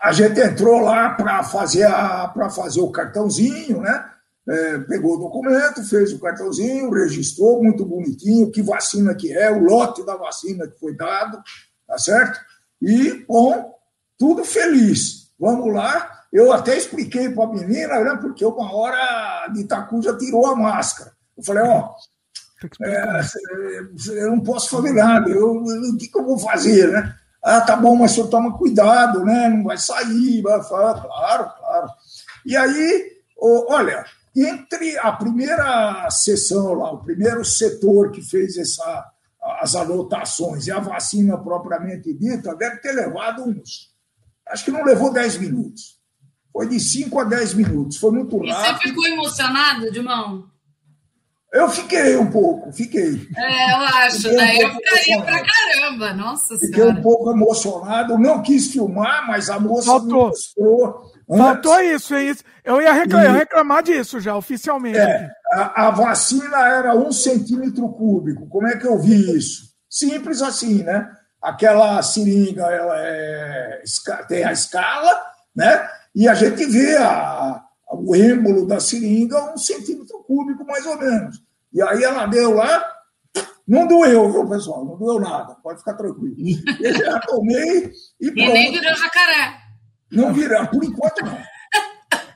a gente entrou lá para fazer, a, fazer o cartãozinho, né? é, pegou o documento, fez o cartãozinho, registrou, muito bonitinho, que vacina que é, o lote da vacina que foi dado, tá certo? E, bom, tudo feliz. Vamos lá. Eu até expliquei para a menina, né, porque uma hora de Itacu já tirou a máscara. Eu falei, ó, é, eu não posso fazer nada, eu, o que, que, eu vou fazer, né? Ah, tá bom, mas o senhor toma cuidado, né? Não vai sair, vai falar, claro, claro. E aí, olha, entre a primeira sessão lá, o primeiro setor que fez essa, as anotações e a vacina propriamente dita, deve ter levado uns. Acho que não levou 10 minutos. Foi de 5 a 10 minutos. Foi muito rápido. E você ficou emocionado, Dimão? Eu fiquei um pouco, fiquei. É, eu acho, fiquei né? Um eu ficaria pra caramba, nossa Fiquei senhora. um pouco emocionado, não quis filmar, mas a moça Faltou. me mostrou Faltou isso, hein? Eu ia reclamar, e... reclamar disso já, oficialmente. É, a, a, vacina era um centímetro cúbico. Como é que eu vi isso? Simples assim, né? Aquela seringa ela é, tem a escala, né? E a gente vê a, o êmbolo da seringa um centímetro cúbico, mais ou menos. E aí ela deu lá, não doeu, viu, pessoal? Não doeu nada, pode ficar tranquilo. Eu já tomei e pronto. E nem virou jacaré. Não virá, por enquanto não.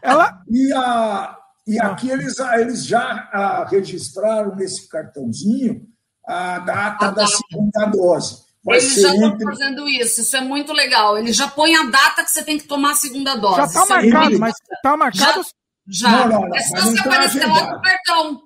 Ela... E, a, e aqui eles, eles já a, registraram nesse cartãozinho a data a da segunda dose. Vai eles já estão entre... fazendo isso, isso é muito legal. Eles já põem a data que você tem que tomar a segunda dose. Já está marcado, mas está marcado. Já. já. Não, não, não, é só você tá aparecer lá com o cartão.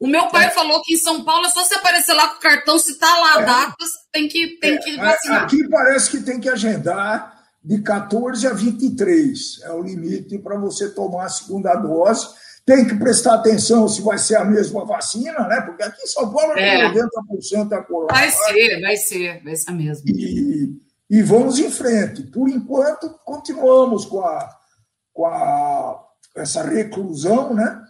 O meu pai é. falou que em São Paulo é só você aparecer lá com o cartão, se está lá a é. data, tem que, tem é. que vacinar. Aqui parece que tem que agendar de 14 a 23 é o limite para você tomar a segunda dose. Tem que prestar atenção se vai ser a mesma vacina, né? Porque aqui em São Paulo é 90% é a corona. Vai ser, vai ser, vai ser mesmo. E, e vamos em frente. Por enquanto, continuamos com, a, com a, essa reclusão, né?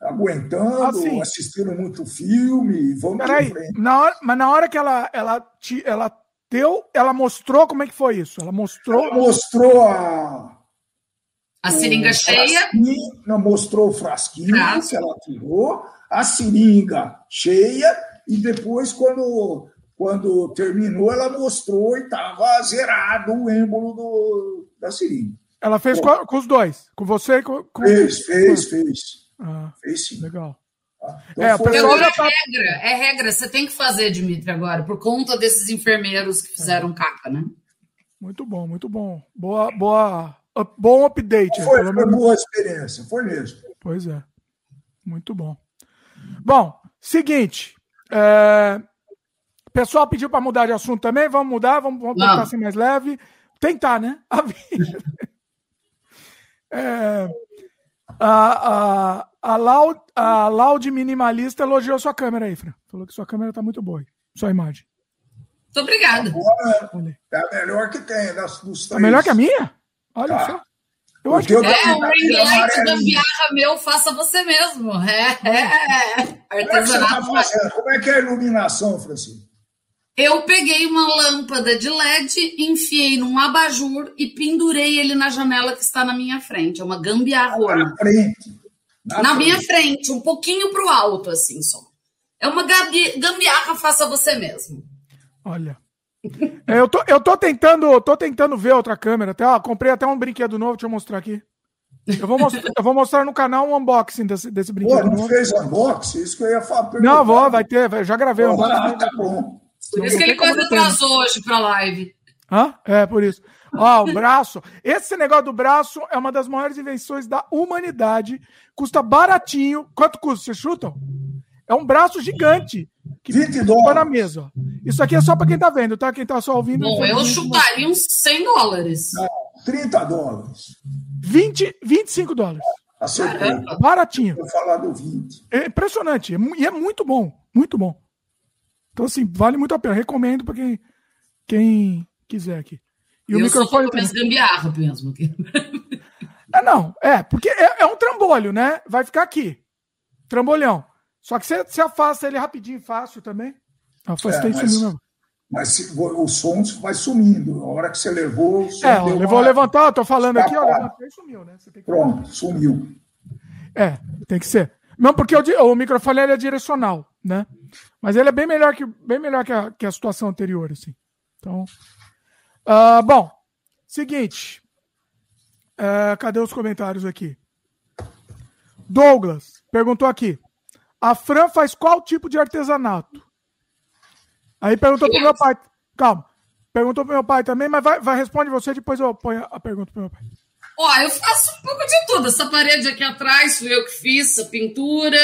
Aguentando, assim, assistindo muito filme, vamos peraí, em frente. Na hora, mas na hora que ela, ela, ela deu, ela mostrou como é que foi isso? Ela mostrou. Ela mostrou a a seringa cheia. Não mostrou o frasquinho Frasco. que ela tirou, a seringa cheia, e depois, quando, quando terminou, ela mostrou e estava zerado o êmbolo do, da seringa. Ela fez com, com, os dois? Com você e com. com... Fez, fez, fez. Ah, fez sim. Legal. Ah, então é, foi... agora é regra, é regra, você tem que fazer, Dimitri, agora, por conta desses enfermeiros que fizeram caca, né? Muito bom, muito bom. Boa, boa bom update. Foi, né? foi boa experiência, foi mesmo. Pois é. Muito bom. Bom, seguinte. É... O pessoal pediu para mudar de assunto também. Vamos mudar, vamos, vamos tentar ser mais leve. Tentar, né? é... A, a, a, Loud, a Loud Minimalista elogiou sua câmera aí, Fran. Falou que sua câmera tá muito boa. Aí. Sua imagem. Muito obrigada. É a melhor que tem das, dos três. É melhor que a minha? Olha tá. só. Eu acho que é, o ring light da Biarra meu, faça você mesmo. É, é. Artesanato. Como é, que tá Como é que é a iluminação, Francisco? Eu peguei uma lâmpada de LED, enfiei num abajur e pendurei ele na janela que está na minha frente. É uma gambiarrona. Na frente. Na, na frente. minha frente, um pouquinho para o alto, assim só. É uma gambiarra, faça você mesmo. Olha. É, eu, tô, eu tô tentando, tô tentando ver outra câmera. Até, ó, comprei até um brinquedo novo, deixa eu mostrar aqui. Eu vou mostrar, eu vou mostrar no canal um unboxing desse, desse brinquedo. Pô, não novo. fez unboxing? Isso que eu ia falar. Não, vou, vai ter, vai, já gravei um. Ah, tá bom. Por isso que ele quase atrasou hoje pra live. Hã? É, por isso. Ó, o braço. Esse negócio do braço é uma das maiores invenções da humanidade. Custa baratinho. Quanto custa? Vocês chutam? É um braço gigante. Que 20 dólares. na mesa. Isso aqui é só para quem tá vendo, tá? Quem tá só ouvindo. Bom, eu chutaria uns 100 dólares. Não, 30 dólares. 20, 25 dólares. Acertei. Baratinho. Vou falar do 20. É impressionante. É e é muito bom. Muito bom. Então, assim, vale muito a pena. Recomendo para quem, quem quiser aqui. E eu o microfone. Eu sou gambiarra mesmo. Aqui. É, não, é, porque é, é um trambolho, né? Vai ficar aqui. Trambolhão. Só que você, você afasta ele rapidinho, fácil também. Afastei é, mas, sumiu Mas se, o som vai sumindo. A hora que você levou, o som É, levou uma... levantar, tô falando aqui, ó, levantei e sumiu, né? Que... Pronto, sumiu. É, tem que ser. Não, porque o, o microfone é direcional, né? Mas ele é bem melhor que, bem melhor que, a, que a situação anterior, assim. Então. Uh, bom, seguinte. Uh, cadê os comentários aqui? Douglas perguntou aqui. A Fran faz qual tipo de artesanato? Aí perguntou pro meu pai. Calma. Perguntou pro meu pai também, mas vai, vai responde você, depois eu ponho a pergunta pro meu pai. Ó, eu faço um pouco de tudo. Essa parede aqui atrás fui eu que fiz, a pintura.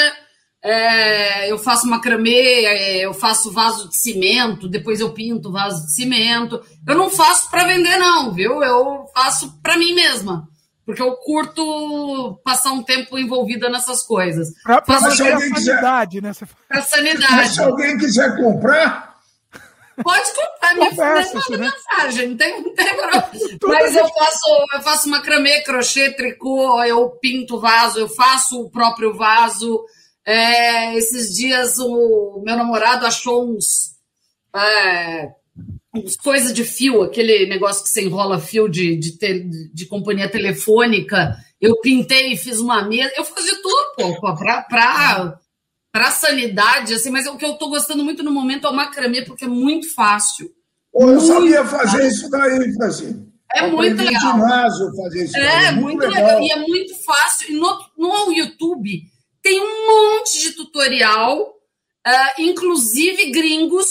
É, eu faço macramê, é, eu faço vaso de cimento, depois eu pinto vaso de cimento. Eu não faço para vender, não, viu? Eu faço para mim mesma porque eu curto passar um tempo envolvida nessas coisas. Para manter a sanidade, né? Para sanidade. Mas se alguém quiser comprar... Pode comprar, me manda né? mensagem, não tem, não tem problema. Mas eu faço, eu faço macramê, crochê, tricô, eu pinto vaso, eu faço o próprio vaso. É, esses dias o meu namorado achou uns... É, coisa de fio, aquele negócio que você enrola fio de, de, te, de companhia telefônica. Eu pintei, fiz uma mesa, eu fazia tudo, pô, pra, pra, pra sanidade, assim, mas o que eu tô gostando muito no momento é o macramê, porque é muito fácil. Pô, eu muito sabia fazer fácil. isso daí, Francisco. É eu muito legal. Ginásio fazer isso é, é, muito, muito legal. legal. E é muito fácil. E no, no YouTube tem um monte de tutorial, uh, inclusive gringos,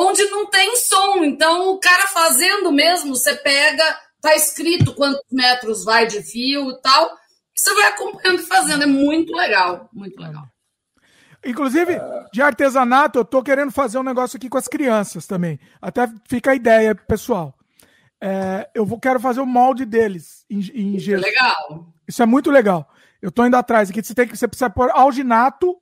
onde não tem som. Então, o cara fazendo mesmo, você pega, tá escrito quantos metros vai de fio e tal, e você vai acompanhando e fazendo. É muito legal, muito legal. Inclusive, de artesanato, eu tô querendo fazer um negócio aqui com as crianças também. Até fica a ideia, pessoal. É, eu vou, quero fazer o molde deles em, em gesso. Legal. Isso é muito legal. Eu tô indo atrás aqui. Você tem que você precisa pôr alginato.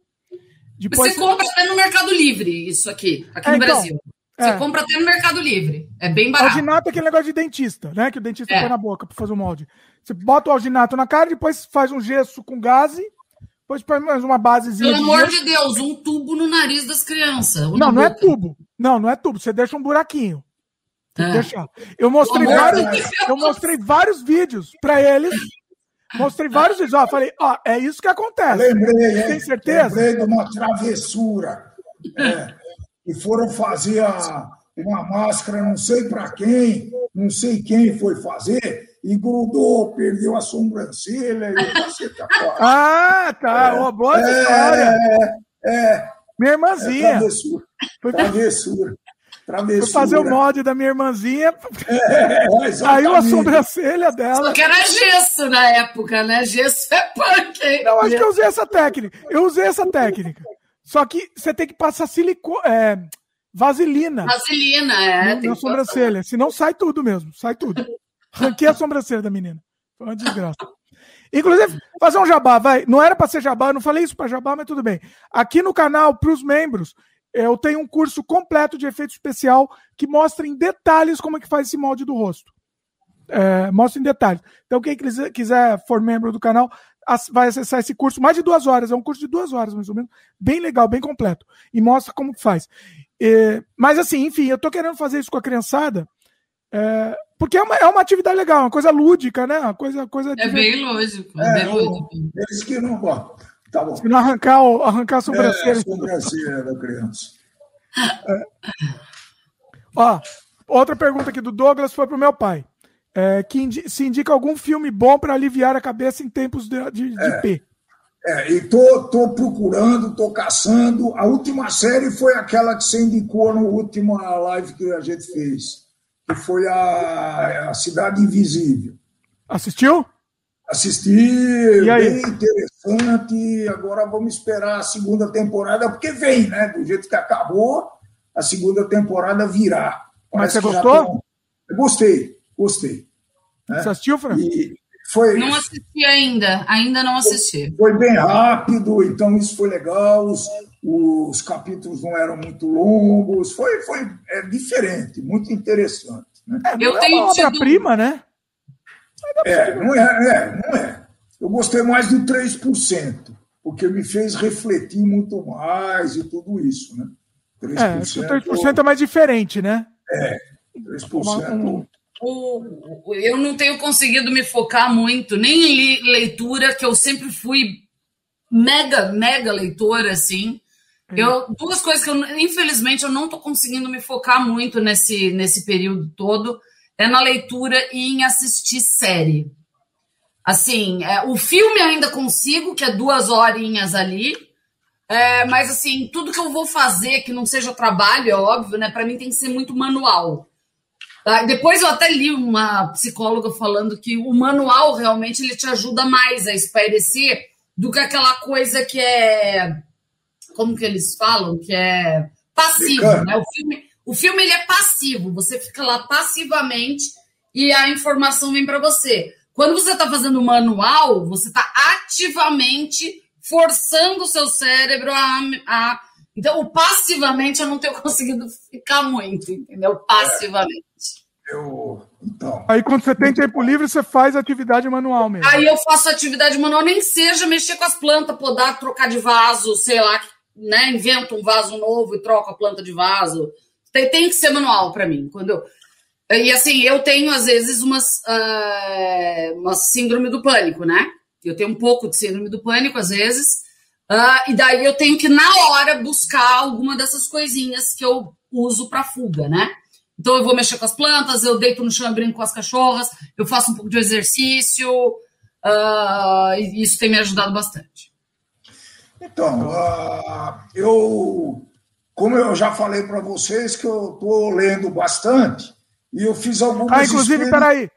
Depois... Você compra até no Mercado Livre isso aqui, aqui é, no então, Brasil. Você é. compra até no Mercado Livre. É bem barato. Alginato é aquele negócio de dentista, né? Que o dentista é. põe na boca para fazer o molde. Você bota o alginato na cara, depois faz um gesso com gase, depois põe mais uma basezinha. Pelo de amor gesso. de Deus, um tubo no nariz das crianças. Não, não é tubo. Não, não é tubo. Você deixa um buraquinho. É. Deixa. Eu mostrei vários, eu mostrei vários vídeos para eles. Mostrei vários vídeos. Ó, falei, ó, é isso que acontece. Lembrei, Tem certeza? Lembrei de uma travessura. É e foram fazer a, uma máscara, não sei para quem, não sei quem foi fazer, e grudou, perdeu a sobrancelha e Ah, tá. É, boa é, história. É, é, minha irmãzinha. É, travessura. Travessura. Travessura. Fazer o mod da minha irmãzinha. É, é saiu a sobrancelha dela. Só que era gesso na época, né? Gesso é punk. Hein? Não, acho que eu usei essa técnica. Eu usei essa técnica. Só que você tem que passar silicone. É, vaselina. Vaselina, é. Na, na sobrancelha. Senão sai tudo mesmo. Sai tudo. Ranquei a sobrancelha da menina. Foi uma desgraça. Inclusive, fazer um jabá, vai. Não era para ser jabá, eu não falei isso para jabá, mas tudo bem. Aqui no canal, para os membros, eu tenho um curso completo de efeito especial que mostra em detalhes como é que faz esse molde do rosto. É, mostra em detalhes. Então, quem quiser for membro do canal, vai acessar esse curso, mais de duas horas, é um curso de duas horas, mais ou menos, bem legal, bem completo, e mostra como faz. É, mas assim, enfim, eu tô querendo fazer isso com a criançada, é, porque é uma, é uma atividade legal, uma coisa lúdica, né? Uma coisa, coisa é bem lógico, é, bem lúdico. Eles que não gostam. Tá bom. Se não arrancar, arrancar a sobrancelha. É, a sobrancelha da criança. É. Ó, outra pergunta aqui do Douglas foi pro meu pai é, que indi se indica algum filme bom para aliviar a cabeça em tempos de, de, de é, P. É, e tô, tô procurando, tô caçando. A última série foi aquela que você indicou na última live que a gente fez, que foi a, a Cidade Invisível. Assistiu? Assisti, bem interessante. Agora vamos esperar a segunda temporada, porque vem, né? Do jeito que acabou, a segunda temporada virá. Mas você gostou? Gostei, gostei. Né? Você assistiu, Fran? foi, não assisti ainda, ainda não assisti. Foi bem rápido, então isso foi legal. Os, os capítulos não eram muito longos, foi, foi é diferente, muito interessante. Né? É, eu é tenho uma obra-prima, né? É, não é, é, não é. Eu gostei mais do 3%, porque me fez refletir muito mais e tudo isso, né? 3%, é, 3% é mais diferente, né? É, 3%. Uma, um, o, eu não tenho conseguido me focar muito, nem em leitura, que eu sempre fui mega, mega leitora, assim. Eu, duas coisas que eu, infelizmente, eu não estou conseguindo me focar muito nesse, nesse período todo é na leitura e em assistir série. Assim, é, o filme ainda consigo, que é duas horinhas ali, é, mas assim, tudo que eu vou fazer que não seja trabalho, é óbvio, né? Para mim tem que ser muito manual. Tá? Depois eu até li uma psicóloga falando que o manual realmente ele te ajuda mais a espairecer do que aquela coisa que é. Como que eles falam? Que é passivo. Né? O filme, o filme ele é passivo, você fica lá passivamente e a informação vem para você. Quando você está fazendo o manual, você está ativamente forçando o seu cérebro a, a. Então, o passivamente eu não tenho conseguido ficar muito, entendeu? Passivamente. Eu, então. Aí quando você tem tempo livre, você faz atividade manual mesmo. Aí eu faço atividade manual, nem seja mexer com as plantas, podar, trocar de vaso, sei lá, né? Invento um vaso novo e troco a planta de vaso. Tem, tem que ser manual para mim. Quando eu... E assim, eu tenho às vezes umas, uh, uma síndrome do pânico, né? Eu tenho um pouco de síndrome do pânico às vezes. Uh, e daí eu tenho que, na hora, buscar alguma dessas coisinhas que eu uso para fuga, né? Então eu vou mexer com as plantas, eu deito no chão brinco com as cachorras, eu faço um pouco de exercício, uh, e isso tem me ajudado bastante. Então, eu, como eu já falei para vocês, que eu estou lendo bastante, e eu fiz algumas. Ah, inclusive, peraí.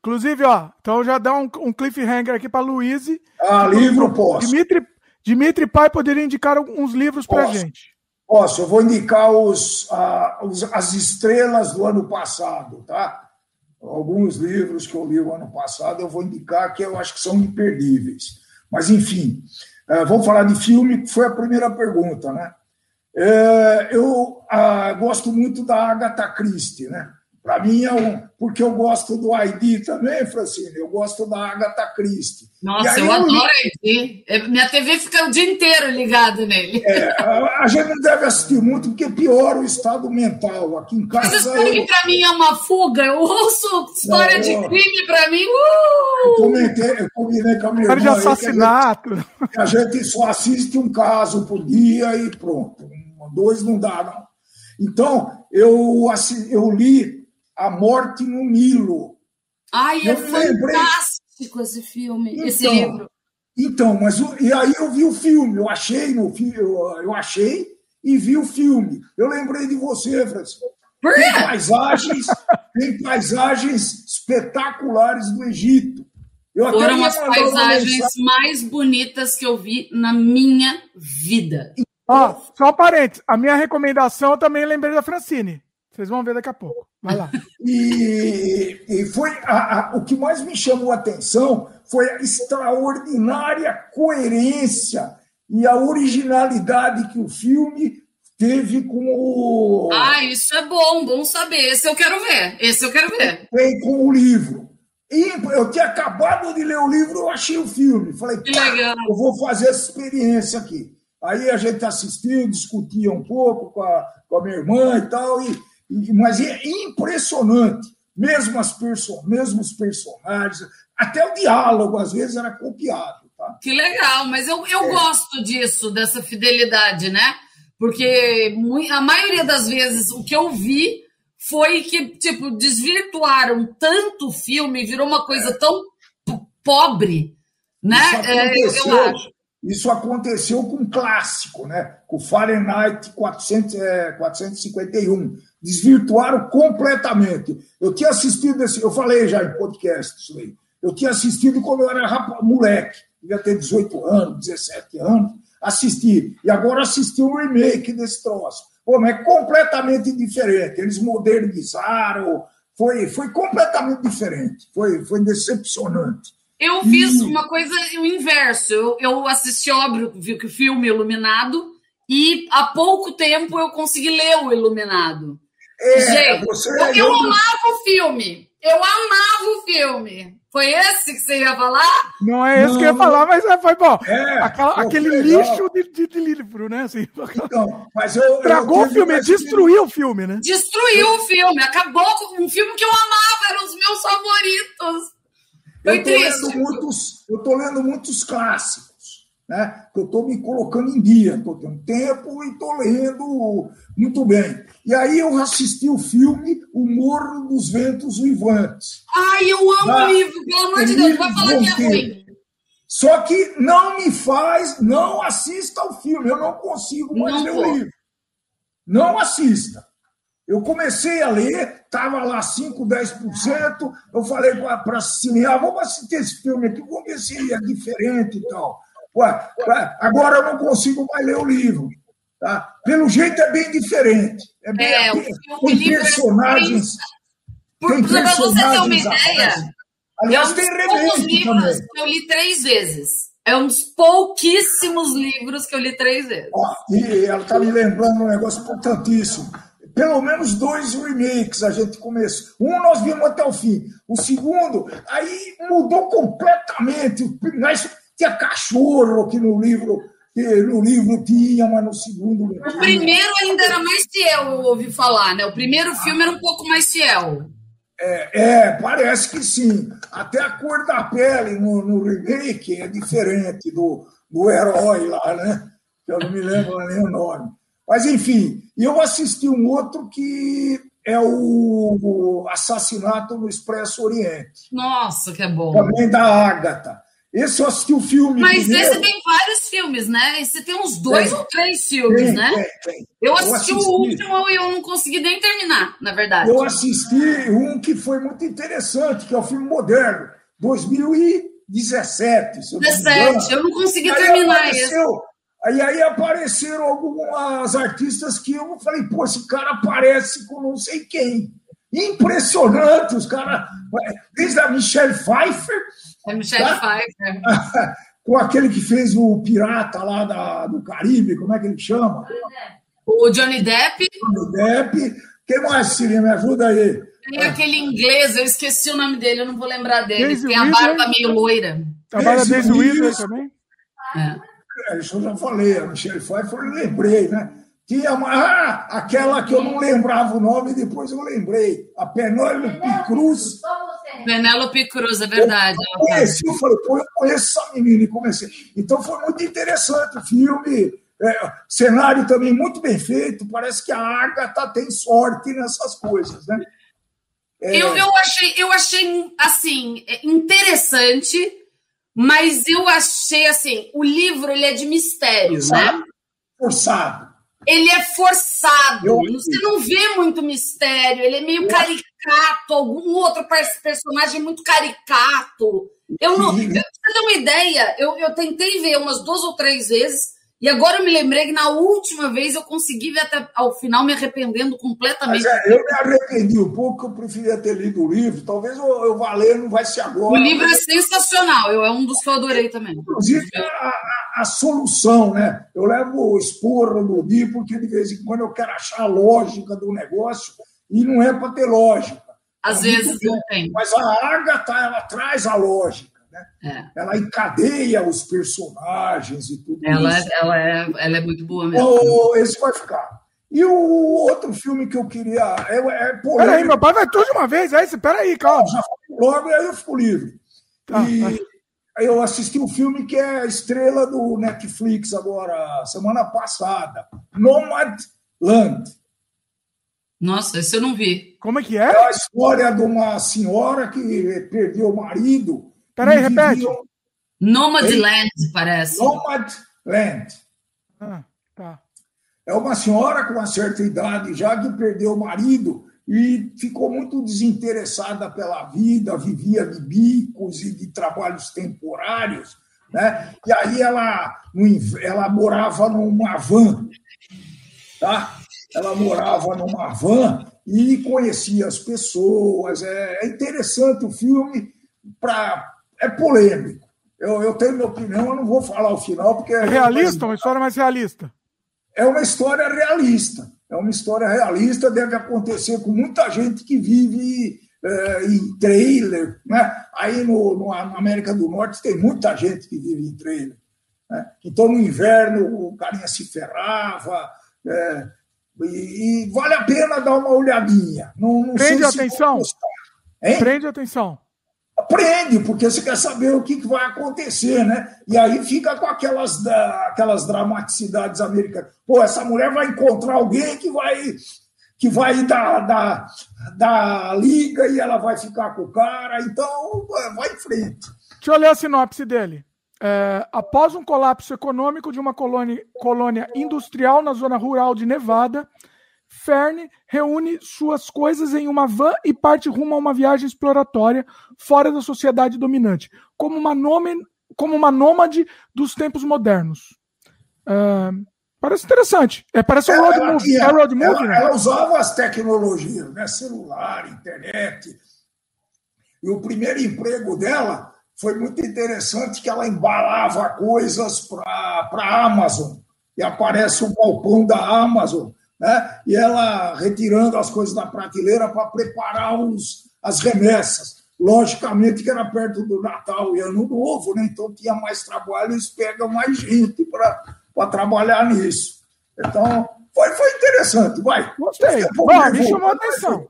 Inclusive, ó, então já dá um, um cliffhanger aqui para Luiz. Ah, livro posso. Dimitri, Dimitri Pai poderia indicar uns livros para gente. Posso, eu vou indicar os, uh, os, as estrelas do ano passado, tá? Alguns livros que eu li o ano passado eu vou indicar que eu acho que são imperdíveis. Mas, enfim, é, vamos falar de filme, que foi a primeira pergunta, né? É, eu ah, gosto muito da Agatha Christie, né? Para mim é um. Porque eu gosto do ID também, Francine, eu gosto da Agatha Christie. Nossa, eu, eu adoro ID. Minha TV fica o dia inteiro ligada nele. É, a, a, gente não deve assistir muito, porque piora o estado mental. Aqui em casa. Mas isso eu... para mim é uma fuga. Eu ouço história não, de crime, para mim. Uh! Eu, comentei, eu combinei com a minha irmã. de assassinato. A gente, a gente só assiste um caso por dia e pronto. Dois não dá, não. Então, eu, eu li a Morte no Nilo. Ai, eu é fantástico esse filme, então, esse livro. Então, mas e aí eu vi o filme, eu achei no filme, eu, eu achei e vi o filme. Eu lembrei de você, Francisco. Tem paisagens, tem paisagens espetaculares do Egito. Eu Foram as paisagens mais bonitas que eu vi na minha vida. Ó, oh, só parênteses, a minha recomendação eu também lembrei da Francine. Vocês vão ver daqui a pouco. Vai lá. e, e foi a, a, o que mais me chamou a atenção foi a extraordinária coerência e a originalidade que o filme teve com o. Ah, isso é bom, bom saber. Esse eu quero ver. Esse eu quero ver. Tem com o livro. E eu tinha acabado de ler o livro, eu achei o filme. Falei, que legal. eu vou fazer essa experiência aqui. Aí a gente assistiu, discutia um pouco com a, com a minha irmã e tal, e mas é impressionante. Mesmo, as perso mesmo os personagens, até o diálogo, às vezes, era copiado. Tá? Que legal, mas eu, eu é. gosto disso, dessa fidelidade, né? Porque a maioria das vezes o que eu vi foi que, tipo, desvirtuaram tanto o filme, virou uma coisa tão pobre, né? É, eu acho. Isso aconteceu com um clássico, né? com o Fahrenheit 400, é, 451. Desvirtuaram completamente. Eu tinha assistido esse, eu falei já em podcast isso aí. Eu tinha assistido quando eu era rapaz, moleque, devia ter 18 anos, 17 anos, assisti. E agora assisti um remake desse troço. Pô, mas é completamente diferente. Eles modernizaram, foi, foi completamente diferente. Foi, foi decepcionante. Eu fiz uma coisa o inverso. Eu, eu assisti, óbvio, o filme Iluminado, e há pouco tempo eu consegui ler o Iluminado. É, Gente, você eu, eu amava o filme. Eu amava o filme. Foi esse que você ia falar? Não é esse não, que eu ia falar, mas é, foi bom. É, Aquela, aquele lixo de, de, de, livro, né? Assim, então, mas eu, Tragou eu o filme, destruiu o filme, né? Destruiu o filme, acabou com um filme que eu amava, eram os meus favoritos. Foi eu triste. Lendo muitos, eu estou lendo muitos clássicos, né? Que eu estou me colocando em dia, estou tendo tempo e estou lendo muito bem. E aí eu assisti o filme O Morro dos Ventos Vivantes. Ai, eu amo o livro, pelo amor de Deus, vai falar que é ruim. Só que não me faz, não assista ao filme, eu não consigo mais não ler o livro. Não assista. Eu comecei a ler, estava lá 5, 10%. Eu falei para a cinear, ah, vamos assistir esse filme aqui, vamos ver se é diferente e tal. Ué, ué, agora eu não consigo mais ler o livro. Tá? Pelo jeito é bem diferente. É bem, é, tem, tem personagens. Por, tem personagens você ter uma ideia, Aliás, é um remake também. Que eu li três vezes. É um dos pouquíssimos livros que eu li três vezes. Ó, e ela está me lembrando um negócio importantíssimo pelo menos dois remakes a gente começou. Um nós vimos até o fim. O segundo, aí mudou completamente. Mas tinha cachorro que no livro, no livro tinha, mas no segundo. O primeiro ainda era mais fiel, eu ouvi falar, né? O primeiro filme era um pouco mais fiel. É, é, parece que sim. Até a cor da pele no, no remake é diferente do, do herói lá, né? Eu não me lembro nem o nome. Mas, enfim, eu assisti um outro que é o Assassinato no Expresso Oriente. Nossa, que é bom. Também da Ágata. Esse eu assisti o filme. Mas primeiro. esse tem vários filmes, né? Esse tem uns dois tem, ou três filmes, tem, né? Tem. Eu assisti, eu assisti o último e eu não consegui nem terminar, na verdade. Eu assisti um que foi muito interessante, que é o filme moderno, 2017. 17, eu não consegui terminar esse. Aí, aí apareceram algumas artistas que eu falei, pô, esse cara parece com não sei quem. Impressionante, os caras. Desde a Michelle Pfeiffer. É Michelle tá? Pfeiffer. com aquele que fez o pirata lá da, do Caribe, como é que ele chama? O Johnny Depp. Johnny Depp. Quem mais, Sirinha? Me ajuda aí. Tem aquele inglês, eu esqueci o nome dele, eu não vou lembrar dele. Daisy tem a barba meio loira. A barba Daisy Ridley também? É. é. Isso eu já falei, a Michelle Pfeiffer, eu lembrei, né? Tinha uma, ah, aquela que eu não lembrava o nome, depois eu lembrei. A Penélope Cruz. Penélope Cruz, é verdade. Eu conheci, eu falei, pô, eu conheço essa menina e comecei. Então foi muito interessante o filme. É, cenário também muito bem feito. Parece que a Agatha tem sorte nessas coisas, né? É... Eu, eu, achei, eu achei assim interessante, mas eu achei assim, o livro ele é de mistério, forçado, né? Forçado. Ele é forçado. Eu... Você não vê muito mistério. Ele é meio eu... caricato. Algum outro personagem muito caricato. Eu não. Pra você ter uma ideia, eu, eu tentei ver umas duas ou três vezes. E agora eu me lembrei que na última vez eu consegui ver até ao final me arrependendo completamente. É, eu me arrependi um pouco, eu preferia ter lido o livro. Talvez eu, eu vá ler, não vai ser agora. O livro é sensacional, eu, é um dos que eu adorei também. Inclusive a, a, a solução, né? Eu levo esporra no livro, porque de vez em quando eu quero achar a lógica do negócio e não é para ter lógica. Às é vezes não tem. Mas a Agatha, ela traz a lógica. Né? É. Ela encadeia os personagens e tudo ela, isso. Ela é, ela é muito boa mesmo. Oh, esse vai ficar. E o outro filme que eu queria. É, é Peraí, meu pai vai tudo de uma vez. Aí, peraí, calma. Já logo, aí eu fico livre. Tá, e tá. eu assisti um filme que é a estrela do Netflix agora, semana passada. Nomad Land. Nossa, esse eu não vi. Como é que é? É a história de uma senhora que perdeu o marido Peraí, repete. Nomadland, parece. Nomadland. Ah, tá. É uma senhora com uma certa idade já que perdeu o marido e ficou muito desinteressada pela vida, vivia de bicos e de trabalhos temporários, né? E aí ela, ela morava numa van, tá? Ela morava numa van e conhecia as pessoas. É, é interessante o filme para é polêmico. Eu, eu tenho minha opinião, eu não vou falar o final, porque. É realista? Uma história mais realista? É uma história realista. É uma história realista, deve acontecer com muita gente que vive é, em trailer. Né? Aí no, no, na América do Norte tem muita gente que vive em trailer. Né? Então no inverno o carinha se ferrava. É, e, e, vale a pena dar uma olhadinha. Não, não Prende atenção. Prende atenção aprende, porque você quer saber o que, vai acontecer, né? E aí fica com aquelas, da, aquelas dramaticidades americanas. Pô, essa mulher vai encontrar alguém que vai que vai dar, dar, dar liga e ela vai ficar com o cara, então vai em frente. Deixa eu ler a sinopse dele. É, após um colapso econômico de uma colônia, colônia industrial na zona rural de Nevada, Fern reúne suas coisas em uma van e parte rumo a uma viagem exploratória fora da sociedade dominante, como uma, nome, como uma nômade dos tempos modernos. Uh, parece interessante. É, parece um road movie. é road movie ela, né? ela usava as tecnologias, né? celular, internet. E o primeiro emprego dela foi muito interessante que ela embalava coisas para a Amazon. E aparece o balcão da Amazon né? e ela retirando as coisas da prateleira para preparar os, as remessas. Logicamente que era perto do Natal e Ano Novo, né? então tinha mais trabalho, eles pegam mais gente para trabalhar nisso. Então, foi, foi interessante, vai. Gostei. Bom, me chamou a atenção.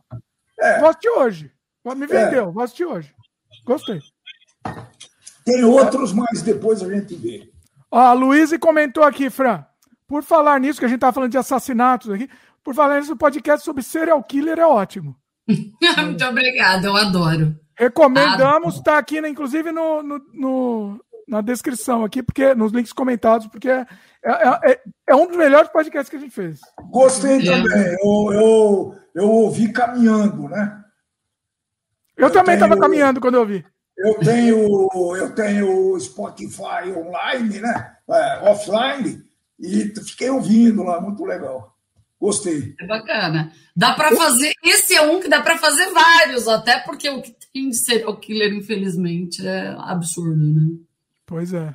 É. Vou assistir hoje. Me vendeu, é. vou assistir hoje. Gostei. Tem outros, mas depois a gente vê. Ó, a Luísa comentou aqui, Fran. Por falar nisso, que a gente estava falando de assassinatos aqui, por falar nisso, o podcast sobre serial killer é ótimo. Muito obrigada, eu adoro. Recomendamos, está aqui, né, inclusive, no, no, no, na descrição aqui, porque nos links comentados, porque é, é, é, é um dos melhores podcasts que a gente fez. Gostei é. também. Eu, eu, eu ouvi caminhando, né? Eu, eu também estava caminhando quando eu ouvi. Eu tenho, eu tenho Spotify online, né? É, offline, e fiquei ouvindo lá, muito legal. Gostei. É bacana. Dá para fazer. Esse é um que dá para fazer vários, até porque o que tem de serial killer, infelizmente, é absurdo, né? Pois é.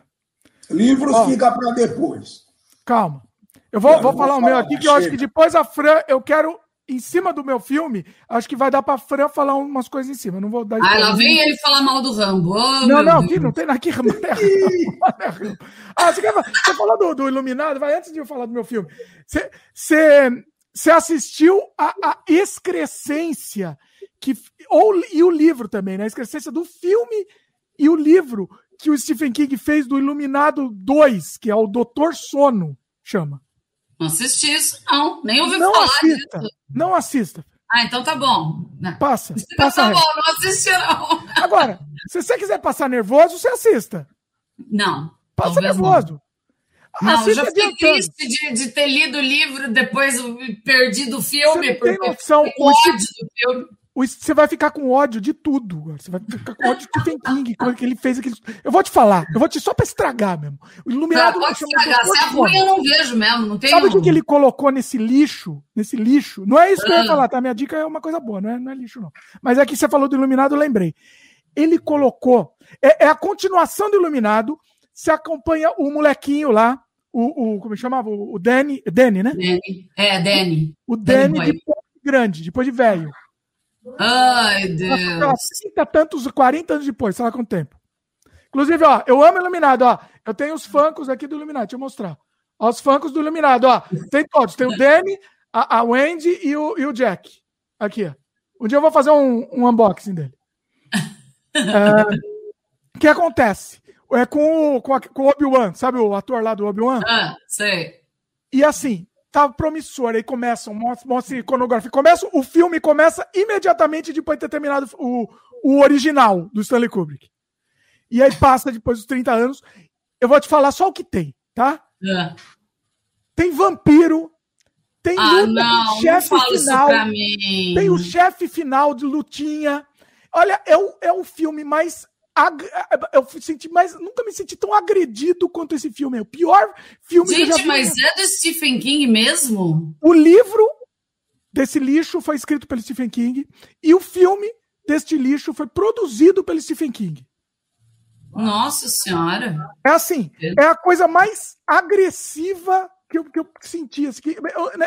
Livros oh, fica para depois. Calma. Eu vou, vou falar o meu aqui, que eu acho que depois a Fran, eu quero em cima do meu filme, acho que vai dar pra Fran falar umas coisas em cima. Não vou dar. Ah, lá vem ele falar mal do Rambo. Oh, não, não, aqui não tem aqui. ah, você, quer, você falou do, do, Iluminado? Vai antes de eu falar do meu filme. Você, você, você assistiu a, a excrescência que ou e o livro também, né? A excrescência do filme e o livro que o Stephen King fez do Iluminado 2, que é o Doutor Sono, chama. Não assisti isso, não. Nem ouvi não falar assista, disso. Não assista. Ah, então tá bom. Passa. Então passa tá bom, não assisti, não. Agora, se você quiser passar nervoso, você assista. Não. Passa nervoso. Não, eu já fiquei triste de, de, ter lido o livro, depois perdi do filme. Você não tem noção. O ódio do filme você vai ficar com ódio de tudo. Você vai ficar com ódio de Stephen King, que ele fez aquele. Eu vou te falar, eu vou te só para estragar mesmo. O Iluminado. Não, pode estragar. Se é ruim, eu não vejo mesmo. Não tem Sabe o que, que ele colocou nesse lixo? Nesse lixo? Não é isso que eu ia ah. falar, tá? Minha dica é uma coisa boa, não é, não é lixo, não. Mas é que você falou do Iluminado, eu lembrei. Ele colocou. É, é a continuação do Iluminado. Se acompanha o molequinho lá, o, o como chamava? O Danny, Danny, né? Danny. É, Danny. O Danny, Danny depois de grande, depois de velho. Ai, Deus. 30 tantos, 40 anos depois, sei lá quanto tempo. Inclusive, ó, eu amo Iluminado, ó. Eu tenho os funkos aqui do Iluminado, deixa eu mostrar. Ó, os funkos do Iluminado, ó. Tem todos. Tem o Danny, a, a Wendy e o, e o Jack. Aqui, ó. Um dia eu vou fazer um, um unboxing dele. É, o que acontece? É com o, com, com o Obi-Wan, sabe o ator lá do Obi-Wan? Ah, sei. E assim, tá promissor. Aí começam, mostra, mostra iconografia. Começa, o filme começa imediatamente depois de ter terminado o, o original do Stanley Kubrick. E aí passa depois dos 30 anos. Eu vou te falar só o que tem, tá? É. Tem vampiro, tem ah, luta não, chefe final. Tem o chefe final de lutinha. Olha, é o, é o filme mais eu senti mais, nunca me senti tão agredido quanto esse filme. É o pior filme Gente, que eu já vi. mas é do Stephen King mesmo? O livro desse lixo foi escrito pelo Stephen King e o filme deste lixo foi produzido pelo Stephen King. Nossa senhora. É assim, é a coisa mais agressiva que eu, que eu senti. Assim, que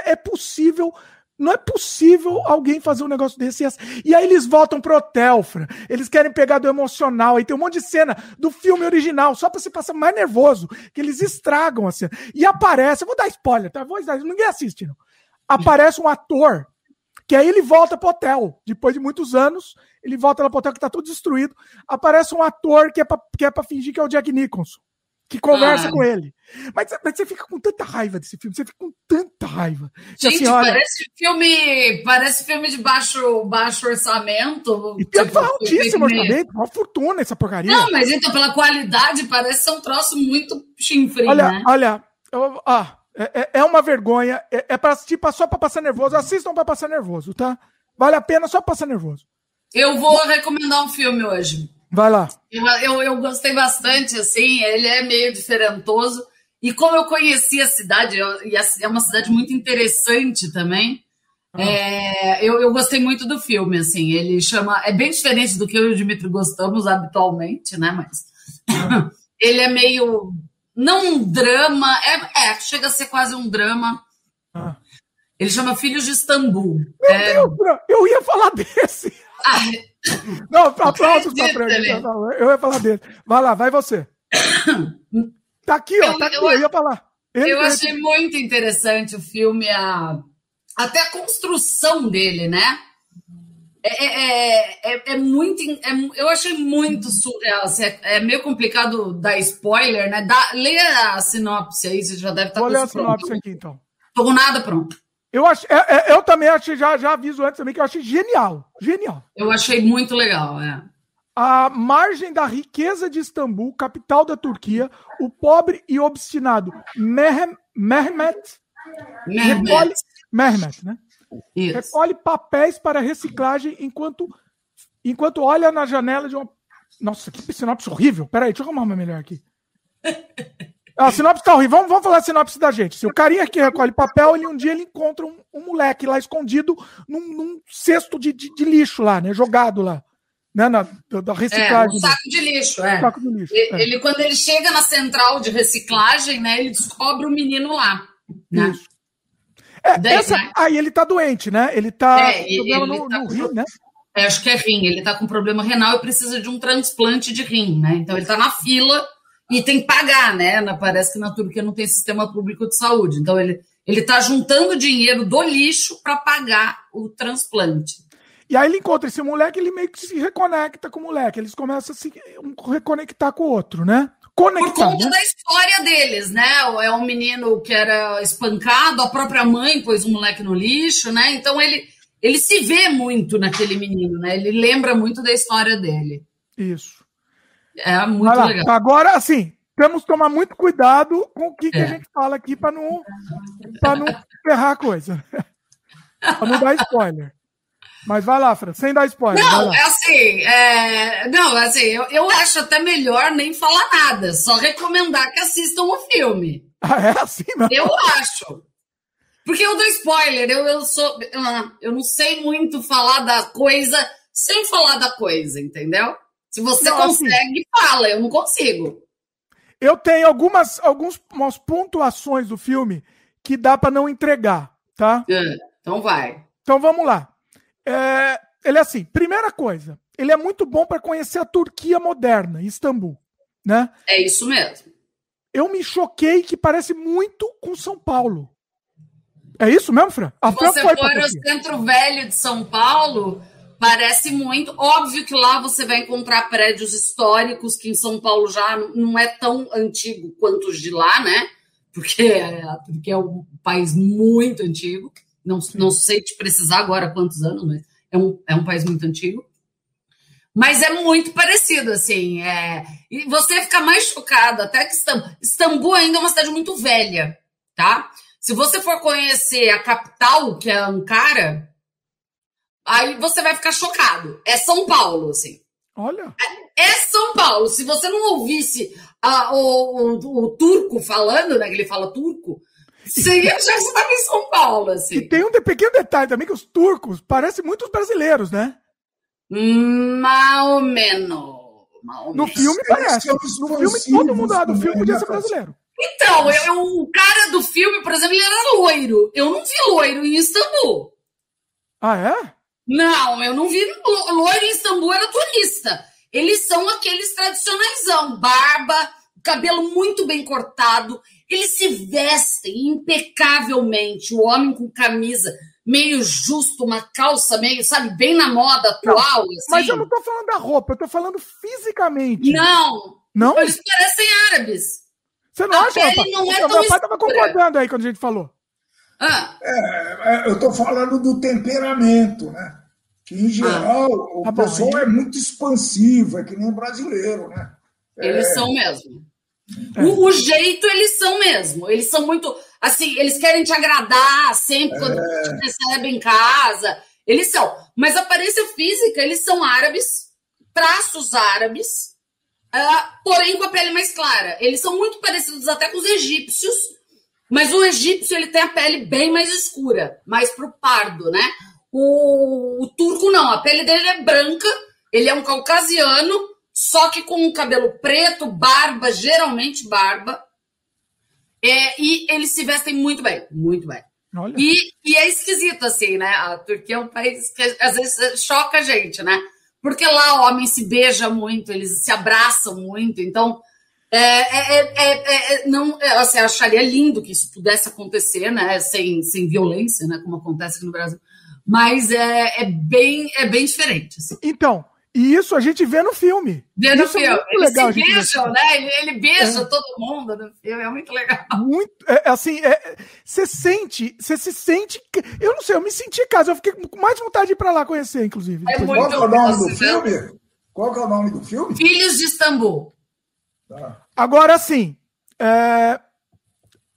é possível não é possível alguém fazer um negócio desse. E aí eles voltam pro hotel, Fran. Eles querem pegar do emocional. Aí tem um monte de cena do filme original, só pra você passar mais nervoso, que eles estragam a cena. E aparece, eu vou dar spoiler, tá? Vou dar, ninguém assiste, não. Aparece um ator, que aí ele volta pro hotel. Depois de muitos anos, ele volta lá pro hotel que tá tudo destruído. Aparece um ator que é pra, que é pra fingir que é o Jack Nicholson que conversa ah. com ele. Mas, mas, você fica com tanta raiva desse filme, você fica com tanta raiva. Gente, parece filme, parece filme de baixo, baixo orçamento. E tem tipo, altíssimo orçamento, uma fortuna essa porcaria. Não, mas então, pela qualidade, parece ser um troço muito chinfrinho, olha, né? Olha, eu, ah, é, é uma vergonha, é, é pra assistir só pra passar nervoso. Assistam pra passar nervoso, tá? Vale a pena só passar nervoso. Eu vou recomendar um filme hoje. Vai lá. Eu, eu, eu, gostei bastante, assim, ele é meio diferentoso. E como eu conheci a cidade, eu, e é uma cidade muito interessante também, ah. é, eu, eu gostei muito do filme, assim, ele chama, é bem diferente do que eu e o Dimitri gostamos habitualmente, né, mas ah. ele é meio, não um drama, é, é, chega a ser quase um drama, ah. ele chama Filhos de Istambul. Meu é... Deus, eu ia falar desse! Ah, não, aplausos pra Fran. Eu ia falar dele. Vai lá, vai você. Tá aqui, ó, tá aqui, eu, eu ia falar. Ele eu achei muito interessante o filme, a, até a construção dele, né? É, é, é, é muito. É, eu achei muito surreal. Assim, é, é, meio complicado dar spoiler, né? Dá, leia a sinopse aí, você já deve estar Vou ler a sinopse aqui, então. Tô com nada pronto. Eu, ach, é, é, eu também achei, já, já aviso antes também, que eu achei genial. Genial. Eu achei muito legal, é. A margem da riqueza de Istambul, capital da Turquia, o pobre e obstinado Mehmet, Mehmet. Recolhe, Mehmet, né? Isso. recolhe papéis para reciclagem enquanto, enquanto olha na janela de uma. Nossa, que sinopse horrível. Peraí, deixa eu arrumar uma melhor aqui. A sinopse tá ruim. Vamos, vamos falar a sinopse da gente. Se o carinha que recolhe papel, ele um dia ele encontra um, um moleque lá escondido num, num cesto de, de, de, lixo lá, né? Jogado lá. né, na, da reciclagem. É, um saco de lixo, é. Saco de lixo, ele, é. ele, quando ele chega na central de reciclagem, né, ele descobre o menino lá. Né? Isso. É, Daí, essa, né? Aí ele tá doente, né? Ele tá é, com problema no, tá no rim, né? É, acho que é rim. Ele tá com problema renal e precisa de um transplante de rim, né? Então ele tá na fila e tem que pagar, né? Parece que na Turquia não tem sistema público de saúde. Então ele, ele tá juntando dinheiro do lixo para pagar o transplante. E aí ele encontra esse moleque, ele meio que se reconecta com o moleque. Eles começam a se reconectar com o outro, né? Conectar, Por conta né? da história deles, né? É um menino que era espancado, a própria mãe pôs o moleque no lixo, né? Então ele, ele se vê muito naquele menino, né? Ele lembra muito da história dele. Isso. É muito legal. Agora, assim, temos que tomar muito cuidado com o que, é. que a é. gente fala aqui para não, não ferrar a coisa. para não dar spoiler. Mas vai lá, Fran, sem dar spoiler. Não, é assim, é... não, assim, eu, eu acho até melhor nem falar nada, só recomendar que assistam o filme. Ah, é assim mesmo? Eu acho. Porque eu dou spoiler, eu, eu sou. Eu não sei muito falar da coisa sem falar da coisa, entendeu? Se você não, assim, consegue, assim, fala, eu não consigo. Eu tenho algumas, algumas pontuações do filme que dá para não entregar, tá? É, então vai. Então vamos lá. É, ele é assim, primeira coisa, ele é muito bom para conhecer a Turquia moderna, Istambul, né? É isso mesmo. Eu me choquei que parece muito com São Paulo. É isso mesmo, Fran? A Se você for no centro velho de São Paulo, parece muito. Óbvio que lá você vai encontrar prédios históricos que em São Paulo já não é tão antigo quanto os de lá, né? Porque a Turquia é um país muito antigo. Não, não sei te precisar agora quantos anos, mas é um, é um país muito antigo. Mas é muito parecido, assim. É... E você fica mais chocado, até que Istambul, Istambul ainda é uma cidade muito velha, tá? Se você for conhecer a capital, que é Ankara, aí você vai ficar chocado. É São Paulo, assim. Olha. É, é São Paulo. Se você não ouvisse a, o, o, o, turco falando, né? Que ele fala turco, você ia achar que você estava em São Paulo, assim. E tem um pequeno detalhe também, que os turcos parecem muito os brasileiros, né? Mal menos. No filme parece. No filme todo mundo lá do filme podia ser brasileiro. Então, eu, o cara do filme, por exemplo, ele era loiro. Eu não vi loiro em Istambul. Ah, é? Não, eu não vi loiro em Istambul, era turista. Eles são aqueles tradicionaisão, barba, cabelo muito bem cortado. Eles se vestem impecavelmente. O homem com camisa meio justo, uma calça meio, sabe, bem na moda atual. Não, assim. Mas eu não tô falando da roupa, eu tô falando fisicamente. Não. Não? Eles parecem árabes. Você não a acha, rapaz? Não é meu pai tava concordando aí quando a gente falou. Ah. É, é, eu tô falando do temperamento, né? Que, em geral, ah. o tá pessoal bom, é muito expansivo, é que nem brasileiro, né? Eles é... são mesmo. É. O, o, jeito eles são mesmo. Eles são muito. Assim, eles querem te agradar sempre quando é. te recebe em casa. Eles são. Mas a aparência física, eles são árabes, traços árabes, uh, porém com a pele mais clara. Eles são muito parecidos até com os egípcios, mas o egípcio ele tem a pele bem mais escura, mais pro pardo, né? O, o turco não, a pele dele é branca, ele é um caucasiano só que com o cabelo preto, barba, geralmente barba. É, e eles se vestem muito bem, muito bem. E, e, é esquisito, assim, né? A Turquia é um país que às vezes choca a gente, né? Porque lá o homem se beija muito, eles se abraçam muito, então é, é, é, não, assim, acharia lindo que isso pudesse acontecer, né? Sem, sem violência, né? Como acontece aqui no Brasil. Mas é, é, bem, é bem diferente. Assim. Então, e isso a gente vê no filme. Vê no isso é filme. É Eles legal, se beijam, né? Ele, ele beija é. todo mundo no filme, é muito legal. Muito, é, assim, você é, sente, você se sente. Eu não sei, eu me senti em casa, eu fiquei com mais vontade de ir pra lá conhecer, inclusive. É muito Qual é o nome do filme? Qual é o nome do filme? Filhos de Istambul. Tá. Agora sim. É,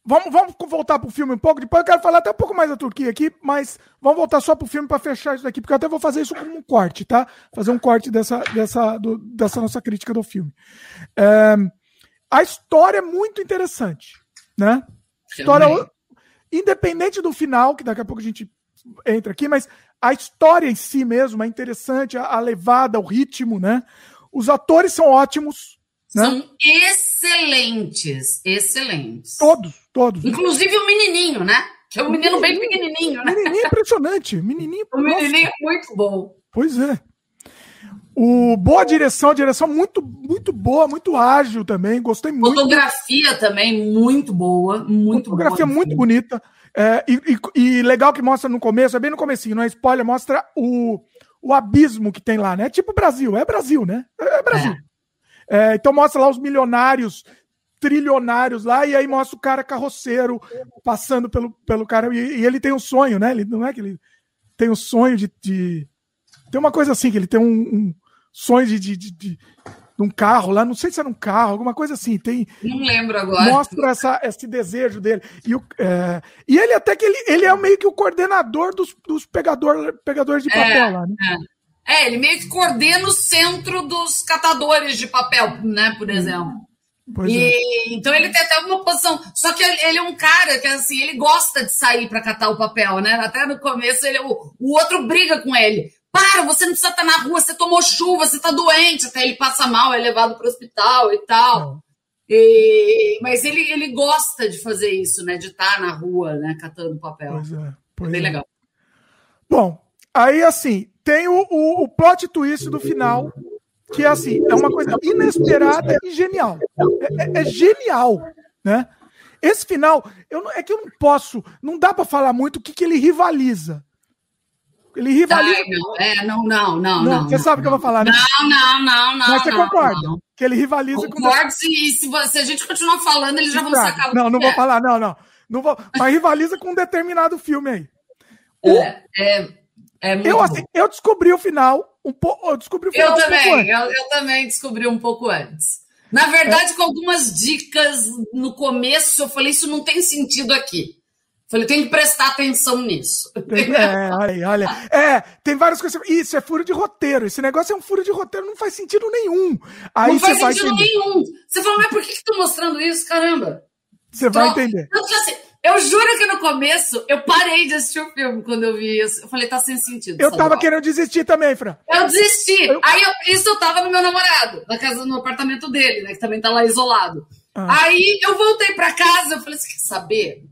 Vamos, vamos voltar pro filme um pouco. Depois eu quero falar até um pouco mais da Turquia aqui, mas vamos voltar só pro filme para fechar isso daqui, porque eu até vou fazer isso como um corte, tá? Fazer um corte dessa, dessa, do, dessa nossa crítica do filme. É, a história é muito interessante, né? História, independente do final, que daqui a pouco a gente entra aqui, mas a história em si mesmo é interessante, a, a levada, o ritmo, né? Os atores são ótimos. Né? São excelentes, excelentes. Todos, todos. Inclusive o menininho, né? Que é um menino bem pequenininho, né? Menininho impressionante. Menininho, o menininho é muito bom. Pois é. O, boa direção, direção muito, muito boa, muito ágil também. Gostei muito. Fotografia também muito boa, muito Fotografia boa, muito bonita. É, e, e, e, legal que mostra no começo, é bem no comecinho, não é spoiler, mostra o, o abismo que tem lá, né? Tipo Brasil, é Brasil, né? É Brasil. É. É, então mostra lá os milionários, trilionários lá, e aí mostra o cara carroceiro passando pelo, pelo cara. E, e ele tem um sonho, né? Ele, não é que ele tem um sonho de, de. Tem uma coisa assim, que ele tem um, um sonho de, de, de, de um carro lá, não sei se era um carro, alguma coisa assim. Tem, não lembro agora. Mostra essa, esse desejo dele. E, o, é, e ele até que ele, ele é meio que o coordenador dos, dos pegador, pegadores de papel é, lá, né? É. é. ele meio que coordena o centro dos catadores de papel, né, por exemplo. E, é. Então ele tem até uma posição. Só que ele, é um cara que assim, ele gosta de sair para catar o papel, né? Até no começo ele, o, o outro briga com ele. Para, você não precisa estar na rua, você tomou chuva, você está doente, até ele passa mal, é levado para o hospital e tal. E, mas ele, ele gosta de fazer isso, né? De estar na rua, né? Catando papel. Pois é. Pois é bem é. legal. Bom, aí assim, tem o, o, o plot twist do final, que é assim, é uma coisa inesperada e genial. É, é, é genial, né? Esse final, eu, é que eu não posso, não dá para falar muito o que, que ele rivaliza. Ele rivaliza. Ai, não. É, não, não, não, não. Você não, sabe o que eu vou falar, né? Não, não, não, não. Mas você não, concorda? Não. Que ele rivaliza Concordo, com. Concordo, se, se, se a gente continuar falando, eles já vão sacar Não, não vou falar, não, não. não vou, mas rivaliza com um determinado filme aí. O... É, é, é eu, assim, eu descobri o final um pouco. Eu descobri o final. Eu um também, eu, eu também descobri um pouco antes. Na verdade, é. com algumas dicas no começo, eu falei, isso não tem sentido aqui. Falei, tem que prestar atenção nisso. É, olha, olha. É, tem várias coisas. Isso é furo de roteiro. Esse negócio é um furo de roteiro, não faz sentido nenhum. Aí não faz sentido nenhum. Você fala, mas por que estão mostrando isso? Caramba. Você vai entender. Assim, eu juro que no começo eu parei de assistir o filme quando eu vi isso. Eu falei, tá sem sentido. Eu tava querendo desistir também, Fran. Eu desisti. Eu... Aí eu, isso eu tava no meu namorado, na casa, no apartamento dele, né? Que também tá lá isolado. Ah. Aí eu voltei pra casa, eu falei, você quer saber?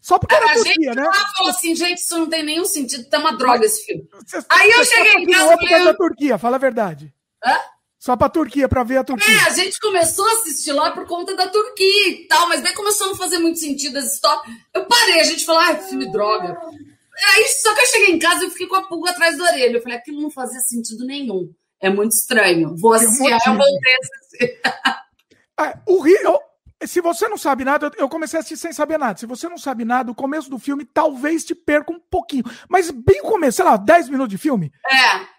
Só porque era a Turquia, gente né? Ela falou assim, gente, isso não tem nenhum sentido, tá uma droga esse filme. Cê, Aí eu cheguei em casa e falei... da Turquia, fala a verdade. Hã? Só pra Turquia, pra ver a Turquia. É, a gente começou a assistir lá por conta da Turquia e tal, mas daí começou a não fazer muito sentido as histórias. Eu parei, a gente falou, ah, filme droga. Aí, só que eu cheguei em casa e fiquei com a pulga atrás da orelha. Eu falei, aquilo não fazia sentido nenhum. É muito estranho. Vou assistir, eu voltei a assistir. O Rio, se você não sabe nada, eu comecei a assistir sem saber nada. Se você não sabe nada, o começo do filme talvez te perca um pouquinho. Mas bem no começo, sei lá, 10 minutos de filme.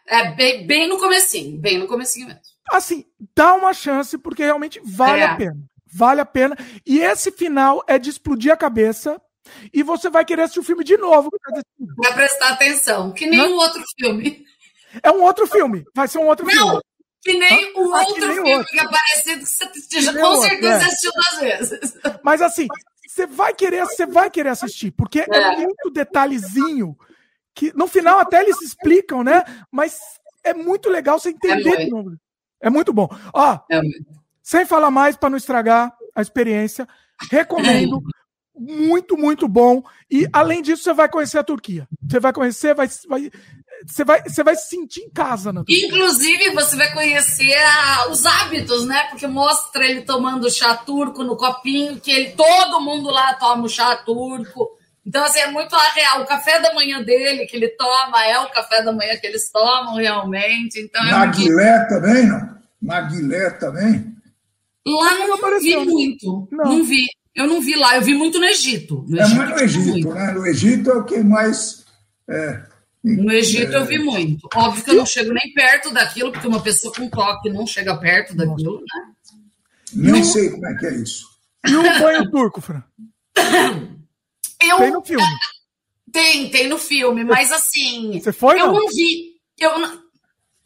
É, é bem, bem no comecinho, bem no comecinho mesmo. Assim, dá uma chance, porque realmente vale é. a pena. Vale a pena. E esse final é de explodir a cabeça. E você vai querer assistir o filme de novo. Vai prestar atenção, que nem um outro filme. É um outro filme. Vai ser um outro não, filme. Que nem o ah, outro nem filme outro. que é parecido que você com outro, certeza é. assistiu duas vezes. Mas assim, você vai querer, você vai querer assistir, porque é. é. muito detalhezinho que no final até eles explicam, né? Mas é muito legal você entender é muito, é muito bom. Ó, é sem falar mais para não estragar a experiência, recomendo. muito, muito bom. E além disso, você vai conhecer a Turquia. Você vai conhecer, vai, vai, você vai, você vai se sentir em casa na Inclusive, você vai conhecer a, os hábitos, né? Porque mostra ele tomando chá turco no copinho, que ele, todo mundo lá toma o chá turco. Então, assim, é muito real. O café da manhã dele que ele toma é o café da manhã que eles tomam realmente. Então, é Naguilé muito... também, não? Naguilé também? Lá não, não vi muito. Não. não. vi. Eu não vi lá. Eu vi muito no Egito. No é muito no Egito, muito. né? No Egito é o que mais... É no Egito eu vi muito. Óbvio que eu não chego nem perto daquilo, porque uma pessoa com toque não chega perto daquilo, né? Nem sei como é que é isso. E o banho turco, Fran? Eu, tem no filme. Tem, tem no filme, mas assim. Você foi? Eu não, não vi. Eu não...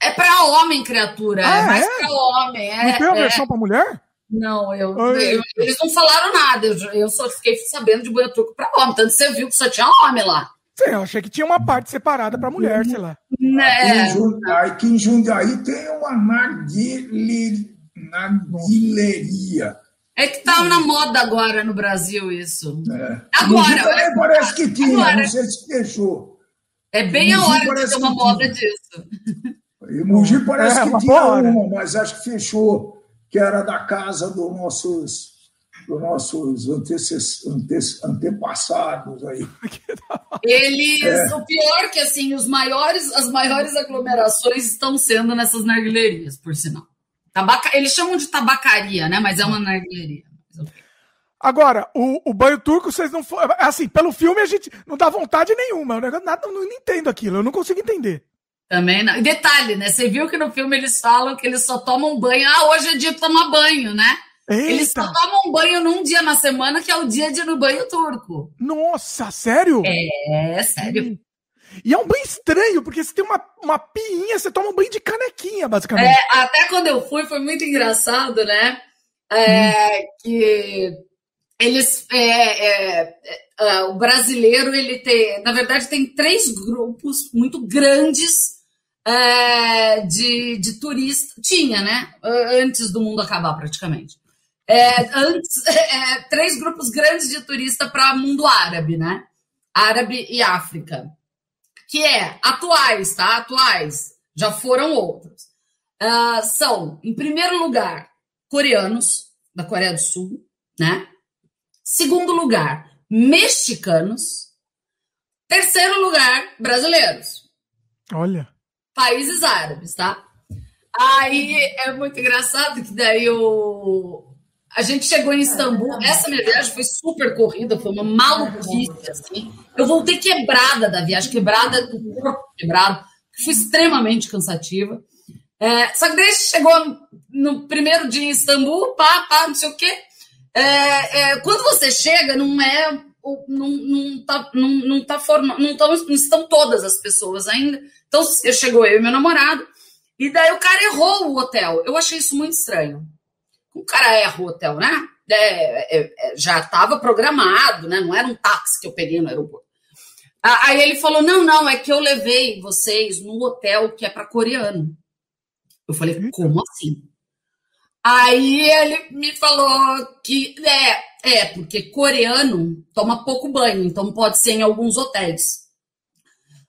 É para homem, criatura. Ah, é mais é? para homem. É, não tem uma é... versão para mulher? Não, eu, eu, eles não falaram nada. Eu, eu só fiquei sabendo de banho turco para homem. Tanto você viu que só tinha homem lá. Sim, eu achei que tinha uma parte separada para mulher, sei lá. Né? Aqui em Jundiaí tem uma narguile, narguileria. É que tá na moda agora no Brasil isso. É. Agora. Também parece que tinha, agora. não sei se fechou. É bem a hora de ter uma moda disso. E Mogi parece é, que tinha uma, mas acho que fechou, que era da casa dos nossos dos nossos ante, antepassados aí. Eles, é. o pior que assim, os maiores, as maiores aglomerações estão sendo nessas narguilerias, por sinal. Tabaca, eles chamam de tabacaria, né? Mas é uma narguileria. Agora, o, o banho turco, vocês não foram. Assim, pelo filme a gente não dá vontade nenhuma. Eu nada, não, não entendo aquilo, eu não consigo entender. Também não. E detalhe, né? Você viu que no filme eles falam que eles só tomam banho. Ah, hoje é dia de tomar banho, né? Eita. Eles só tomam banho num dia na semana, que é o dia de ir no banho turco. Nossa, sério? É, sério. E é um banho estranho, porque você tem uma, uma piinha, você toma um banho de canequinha, basicamente. É, até quando eu fui, foi muito engraçado, né? É, hum. Que eles. É, é, é, o brasileiro, ele tem. Na verdade, tem três grupos muito grandes é, de, de turista. Tinha, né? Antes do mundo acabar, praticamente é, antes, é, três grupos grandes de turista para mundo árabe, né? Árabe e África. Que é atuais, tá? Atuais. Já foram outros. Uh, são, em primeiro lugar, coreanos, da Coreia do Sul, né? Segundo lugar, mexicanos. Terceiro lugar, brasileiros. Olha. Países árabes, tá? Aí é muito engraçado que daí o, a gente chegou em Istambul. Essa minha viagem foi super corrida, foi uma maluquice, assim. Eu voltei quebrada da viagem, quebrada, do corpo quebrado, que foi extremamente cansativa. É, só que daí chegou no primeiro dia em Istambul, pá, pá, não sei o quê. É, é, quando você chega, não é. Não, não, tá, não, não, tá forma, não, tão, não estão todas as pessoas ainda. Então, chegou eu e meu namorado, e daí o cara errou o hotel. Eu achei isso muito estranho o cara erra o hotel, né? É, é, é já estava programado, né? Não era um táxi que eu peguei no aeroporto. Aí ele falou: não, não, é que eu levei vocês no hotel que é para coreano. Eu falei, como assim? Aí ele me falou que é, é, porque coreano toma pouco banho, então pode ser em alguns hotéis.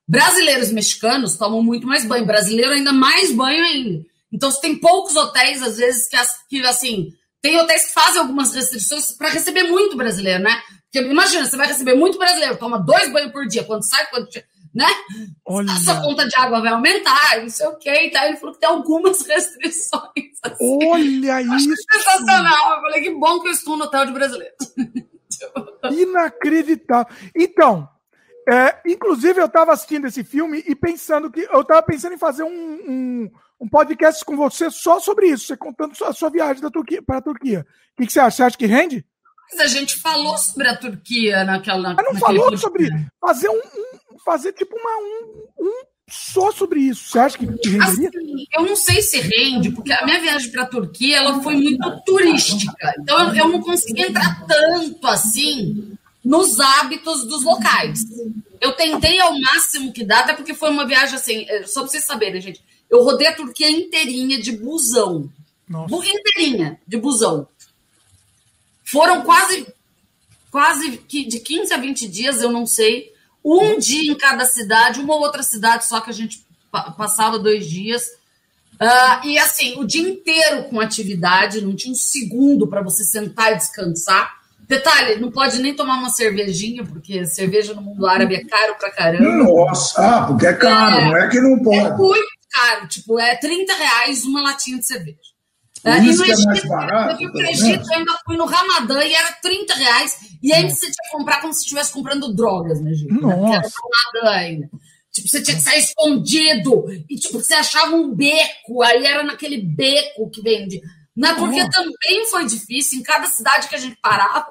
Brasileiros mexicanos tomam muito mais banho, brasileiro ainda mais banho ainda. Então, você tem poucos hotéis, às vezes, que, que assim, tem hotéis que fazem algumas restrições para receber muito brasileiro, né? Porque imagina, você vai receber muito brasileiro, toma dois banhos por dia, quando sai, quando. Né? Olha. A sua conta de água vai aumentar, não sei o quê. Então, ele falou que tem algumas restrições. Assim. Olha isso! Sensacional! Eu falei que bom que eu estou no hotel de brasileiro. Inacreditável. Então, é, inclusive, eu estava assistindo esse filme e pensando que. Eu estava pensando em fazer um, um um podcast com você só sobre isso, você contando a sua viagem da Turquia para a Turquia. O que, que, você acha? Você acha que rende? Mas a gente falou sobre a Turquia naquela. Mas não falou sobre fazer um, um, fazer tipo uma um, um, só sobre isso. Você acha que renderia? Assim, eu não sei se rende, porque a minha viagem para a Turquia ela foi muito turística. Então eu não consegui entrar tanto assim nos hábitos dos locais. Eu tentei ao máximo que dá, até porque foi uma viagem assim, é, só para vocês saberem, gente. Eu rodei a Turquia inteirinha de busão. Nossa. Inteirinha de busão. Foram quase, quase de 15 a 20 dias, eu não sei. Um dia em cada cidade, uma ou outra cidade, só que a gente passava dois dias. Uh, e assim, o dia inteiro com atividade, não tinha um segundo para você sentar e descansar. Detalhe, não pode nem tomar uma cervejinha, porque cerveja no mundo árabe é caro pra caramba. Nossa, ah, porque é caro, é, não é que não pode. É muito caro, tipo, é 30 reais uma latinha de cerveja. É, e no é Egito, barato, eu Egito, eu ainda fui no Ramadã e era 30 reais. E aí você tinha que comprar como se estivesse comprando drogas no Egito. Nossa. Né? Era Ramadã ainda. Tipo, você tinha que sair escondido. E, tipo, você achava um beco. Aí era naquele beco que vende. Na Turquia oh. também foi difícil. Em cada cidade que a gente parava,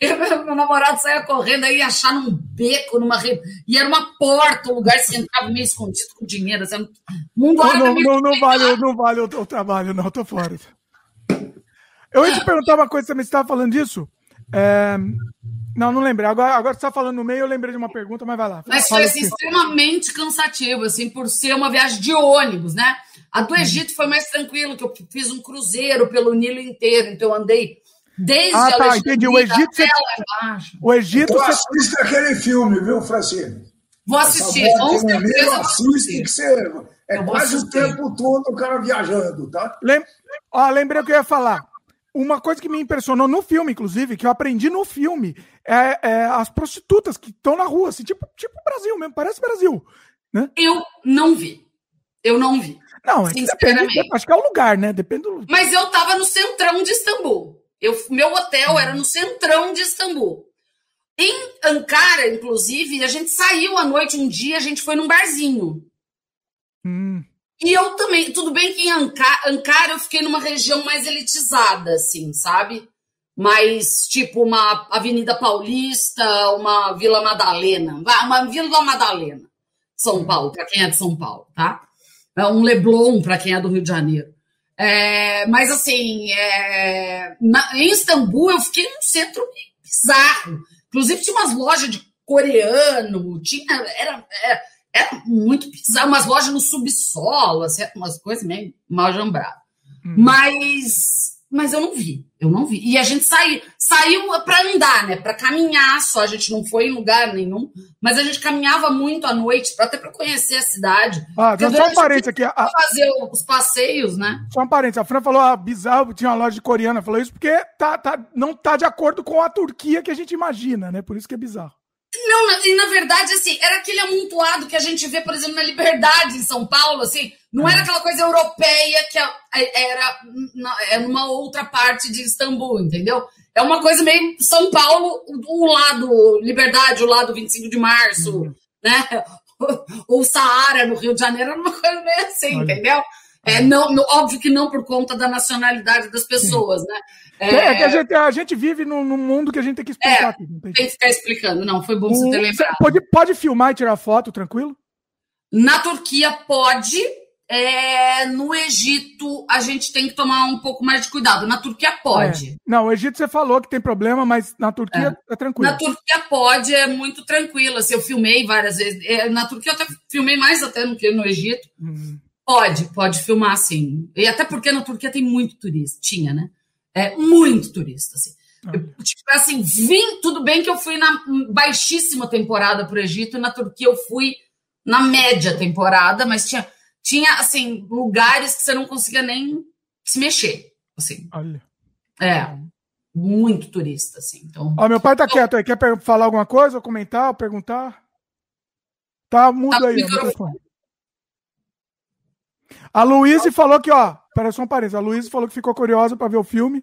eu, meu namorado saía correndo aí achar num beco, numa re... e era uma porta, um lugar que você entrava meio escondido com dinheiro. Assim, mundo não, não, não, não, vale, não vale o, o trabalho, não, tô fora. Eu ia te perguntar uma coisa também, você estava falando disso. É, Não, não lembrei. Agora, agora você está falando no meio, eu lembrei de uma pergunta, mas vai lá. Mas foi assim, extremamente cansativo, assim, por ser uma viagem de ônibus, né? A do Egito foi mais tranquilo, que eu fiz um cruzeiro pelo Nilo inteiro, então eu andei desde ah, tá, entendi. O Egito, você... o Egito então, você... assista aquele filme, viu, Francine? Vou assistir. Com certeza, assiste, que você... É quase o tempo todo o cara viajando, tá? Lem... Ó, lembrei o que eu ia falar. Uma coisa que me impressionou no filme, inclusive, que eu aprendi no filme, é, é as prostitutas que estão na rua, assim, tipo, tipo Brasil mesmo, parece Brasil. Né? Eu não vi. Eu não vi. Não, é depende, acho que é o lugar, né? Depende do Mas eu tava no centrão de Istambul. Eu, meu hotel era no centrão de Istambul. Em Ankara, inclusive, a gente saiu à noite um dia, a gente foi num barzinho. Hum. E eu também, tudo bem que em Ankara, Ankara eu fiquei numa região mais elitizada, assim, sabe? Mais tipo uma Avenida Paulista, uma Vila Madalena, uma Vila Madalena, São Paulo, para quem é de São Paulo, tá? É um Leblon para quem é do Rio de Janeiro. É, mas assim, é, na, em Istambul eu fiquei num centro bizarro. Inclusive tinha umas lojas de coreano, tinha era, era era muito bizarro, umas lojas no subsolo, assim, umas coisas meio mal jambradas. Hum. Mas, mas eu não vi, eu não vi. E a gente saiu, saiu para andar, né? Para caminhar só. A gente não foi em lugar nenhum, mas a gente caminhava muito à noite, até para conhecer a cidade. Ah, só um parênteses aqui. A... Fazer os passeios, né? Só um parênteses. A Fran falou, ah, bizarro, tinha uma loja coreana. Falou isso porque tá, tá, não tá de acordo com a Turquia que a gente imagina, né? Por isso que é bizarro. Não, e na verdade, assim, era aquele amontoado que a gente vê, por exemplo, na Liberdade, em São Paulo, assim, não era aquela coisa europeia que era é numa outra parte de Istambul, entendeu? É uma coisa meio São Paulo, o lado Liberdade, o lado 25 de março, uhum. né? O Saara, no Rio de Janeiro, era uma coisa meio assim, Olha. entendeu? É, não, óbvio que não por conta da nacionalidade das pessoas, né? É, é, que a gente, a gente vive num, num, mundo que a gente tem que explicar. É, tem que ficar explicando. Não, foi bom você ter lembrado. Pode, pode filmar e tirar foto, tranquilo? Na Turquia pode. É, no Egito, a gente tem que tomar um pouco mais de cuidado. Na Turquia pode. É. Não, o Egito você falou que tem problema, mas na Turquia é, é tranquilo. Na Turquia pode, é muito tranquilo. Assim, eu filmei várias vezes. É, na Turquia eu até filmei mais até do que no Egito. Uhum. Pode, pode filmar sim. E até porque na Turquia tem muito turista. Tinha, né? É, muito turista, assim. Ah. Eu, tipo, assim, vim, tudo bem que eu fui na baixíssima temporada para o Egito, e na Turquia eu fui na média temporada, mas tinha, tinha assim, lugares que você não conseguia nem se mexer, assim. Olha. É, muito turista, assim. Então, Ó, meu pai tá então, quieto aí, quer falar alguma coisa, ou comentar, ou perguntar? Tá mudo tá aí, microfone. A Luísa falou que, ó, pera só um parênteses, a Luísa falou que ficou curiosa para ver o filme.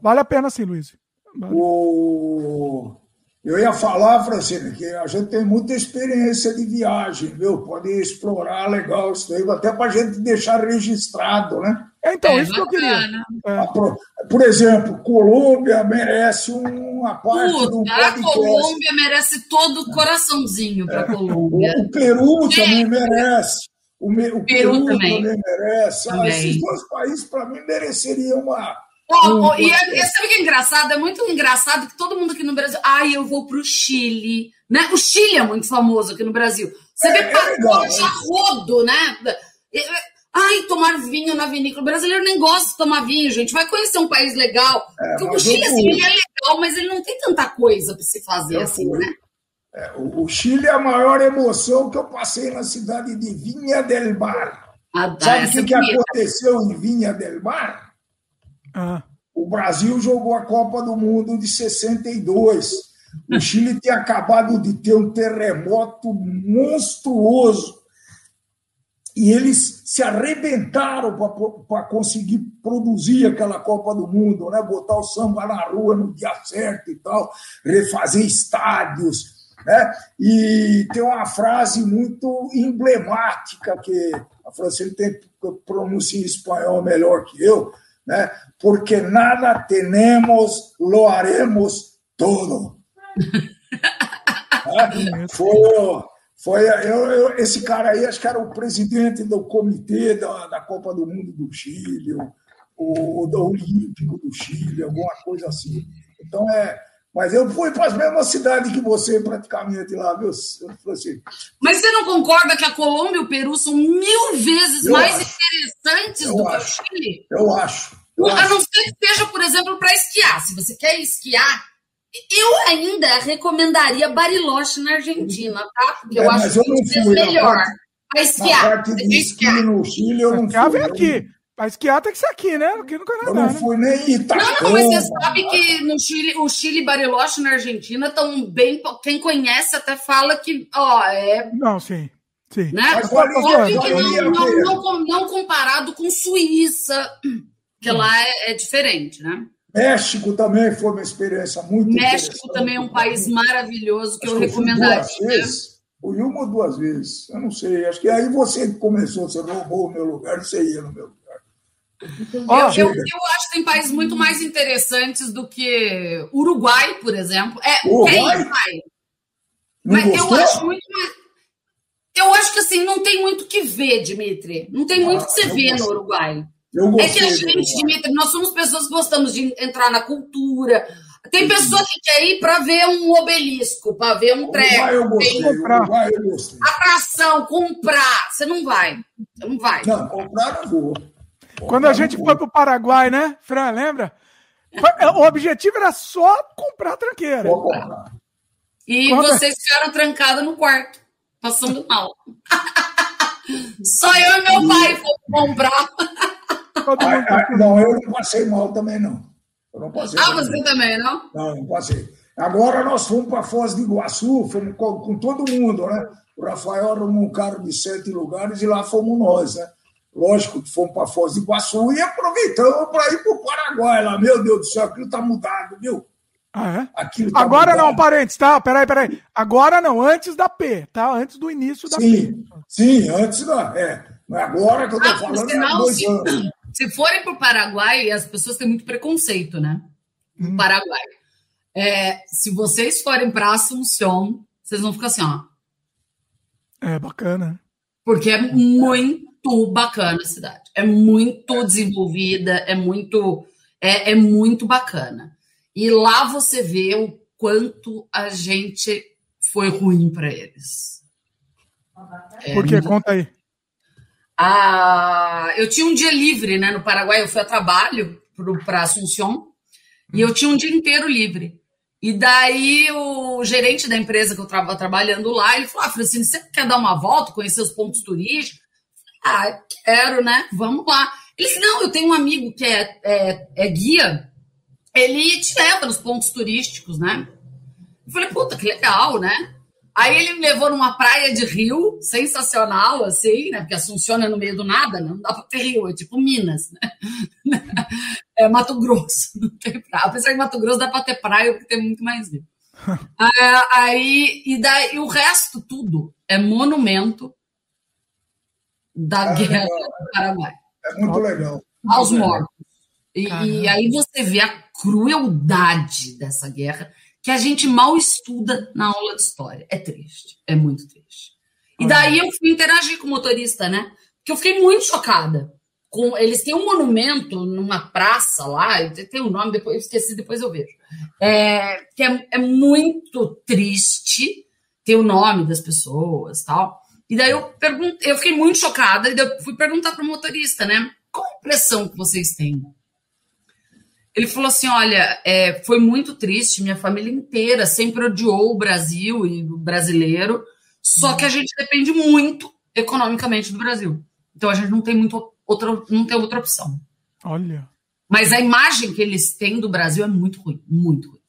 Vale a pena sim, Luiz. Vale. O... Eu ia falar, Francine, que a gente tem muita experiência de viagem, viu? Pode explorar legal isso aí, até para a gente deixar registrado, né? É, então, é, isso que eu queria. É. Por, exemplo, Colômbia merece uma parte Puta, do A Colômbia merece todo o coraçãozinho para a é. Colômbia. O, o Peru também merece. O, me, o Peru, Peru também. também merece. Ah, também. Esses dois países, para mim, mereceriam uma. Oh, oh, e é, sabe o que é engraçado? É muito engraçado que todo mundo aqui no Brasil. Ai, eu vou para o Chile. Né? O Chile é muito famoso aqui no Brasil. Você é, vê é pacote é a rodo, né? Ai, tomar vinho na vinícola. O brasileiro nem gosta de tomar vinho, gente. Vai conhecer um país legal. É, o Chile, assim, ele é legal, mas ele não tem tanta coisa para se fazer, assim, né? É, o, Chile é a maior emoção que eu passei na cidade de Vinha del Mar. Ah, Sabe o que, que aconteceu em Vinha del Mar? Ah. O Brasil jogou a Copa do Mundo de 62. O Chile tinha acabado de ter um terremoto monstruoso. E eles se arrebentaram para conseguir produzir aquela Copa do Mundo, né? botar o samba na rua no dia certo e tal, refazer estádios né? E tem uma frase muito emblemática que a Francine tem pronuncia em espanhol melhor que eu, né? porque nada tenemos, lo haremos todo. é? Foi, foi eu, eu, esse cara aí, acho que era o presidente do comitê da, da Copa do Mundo do Chile, o, o, do Olímpico do Chile, alguma coisa assim. Então, é, Mas eu fui para as mesmas cidades que você, praticamente, lá, viu? Assim. Mas você não concorda que a Colômbia e o Peru são mil vezes eu mais acho. interessantes eu do acho. que o Chile? Eu acho. Eu a acho. não ser que seja, por exemplo, para esquiar. Se você quer esquiar, eu ainda recomendaria Bariloche na Argentina, tá? Porque eu é, acho que é melhor. Para esquiar. Na parte de esqui no Chile, eu não fui. aqui. Para esquiar tem que ser aqui, né? Aqui no Canadá. Eu não né? fui nem em Itacama. Não, não, mas você sabe que no Chile, o Chile e Bariloche na Argentina estão bem. Quem conhece até fala que, ó, é. Não, sim. Sim. Né? Mas Óbvio que não, a não, não, não comparado com Suíça, que lá é, é diferente, né? México também foi uma experiência muito México também é um país maravilhoso que Acho eu fui recomendaria. Duas vezes. Fui uma ou duas vezes. Eu não sei. Acho que aí você começou, você roubou o meu lugar, você ia no meu lugar. Ó, eu, eu, eu acho que tem países muito mais interessantes do que Uruguai, por exemplo. É, Uruguai? tem, Mas eu gostou? acho muito mais. Eu acho que assim, não tem muito o que ver, Dimitri. Não tem muito o que você eu vê no. Uruguai. Eu É que a gente. Dimitri, nós somos pessoas que gostamos de entrar na cultura. Tem pessoa que quer ir para ver um obelisco, para ver um treco, eu gostei. tem eu gostei. atração, comprar. Você não vai. Você não vai. Não, comprar não vou. Quando a gente foi pro Paraguai, né, Fran, lembra? É, O objetivo era só comprar tranqueira. E Quando- vocês ficaram trancados no quarto, passando mal. Só eu e meu pai fomos comprar. Ah, ah, não, eu não passei mal também, não. Eu não passei Ah, mal. você também, não? Não, não passei. Agora nós fomos para Foz do Iguaçu, fomos com, com todo mundo, né? O Rafael arrumou um carro de sete lugares e lá fomos nós, né? Lógico que fomos para Foz do Iguaçu e aproveitamos para ir para o Paraguai lá. Meu Deus do céu, aquilo está mudado, viu? Ah, é? Aquilo tá Agora não, mudado. parentes, tá? Peraí, peraí. Agora não, antes da P, tá? Antes do início da P. Sim, sim, antes da. É. Mas agora que eu estou Ah, falando é sinal, dois se, anos. se forem para o Paraguai, as pessoas têm muito preconceito, né? No Paraguai. É, se vocês forem para Assunção, vocês vão ficar assim, ó. É bacana. Porque é muito bacana a cidade. É muito desenvolvida, é muito, é, é muito bacana. E lá você vê o quanto a gente foi ruim para eles. É, Por quê? Conta aí. Ah, eu tinha um dia livre, né? No Paraguai, eu fui a trabalho para Assunção e eu tinha um dia inteiro livre. E daí o gerente da empresa que eu estava trabalhando lá, ele falou: ah, Francine, você quer dar uma volta, conhecer os pontos turísticos? Ah, quero, né? Vamos lá. Ele disse: não, eu tenho um amigo que é, é, é guia, ele te leva nos pontos turísticos, né? Eu falei, puta, que legal, né? Aí ele me levou numa praia de rio, sensacional, assim, né? Porque Assunção é no meio do nada, né? não dá pra ter rio, é tipo Minas, né? É Mato Grosso, não tem praia. Apesar que Mato Grosso dá pra ter praia, porque tem muito mais rio. Ah, Aí, e daí, o resto tudo é monumento da Ah, guerra legal. do Paraguai É muito legal. aos mortos. E, e aí você vê a crueldade dessa guerra que a gente mal estuda na aula de história. É triste, é muito triste. E daí eu fui interagir com o motorista, né? Porque eu fiquei muito chocada. Com, eles têm um monumento numa praça lá, tem um nome, depois eu esqueci, depois eu vejo. É, que é, é muito triste, tem o nome das pessoas tal. E daí eu perguntei, eu fiquei muito chocada, e daí eu fui perguntar para o motorista, né? Qual a impressão que vocês têm? Ele falou assim: olha, é, foi muito triste, minha família inteira sempre odiou o Brasil e o brasileiro, só que a gente depende muito economicamente do Brasil. Então a gente não tem muito outra, não tem outra opção. Olha. Mas a imagem que eles têm do Brasil é muito ruim, muito ruim.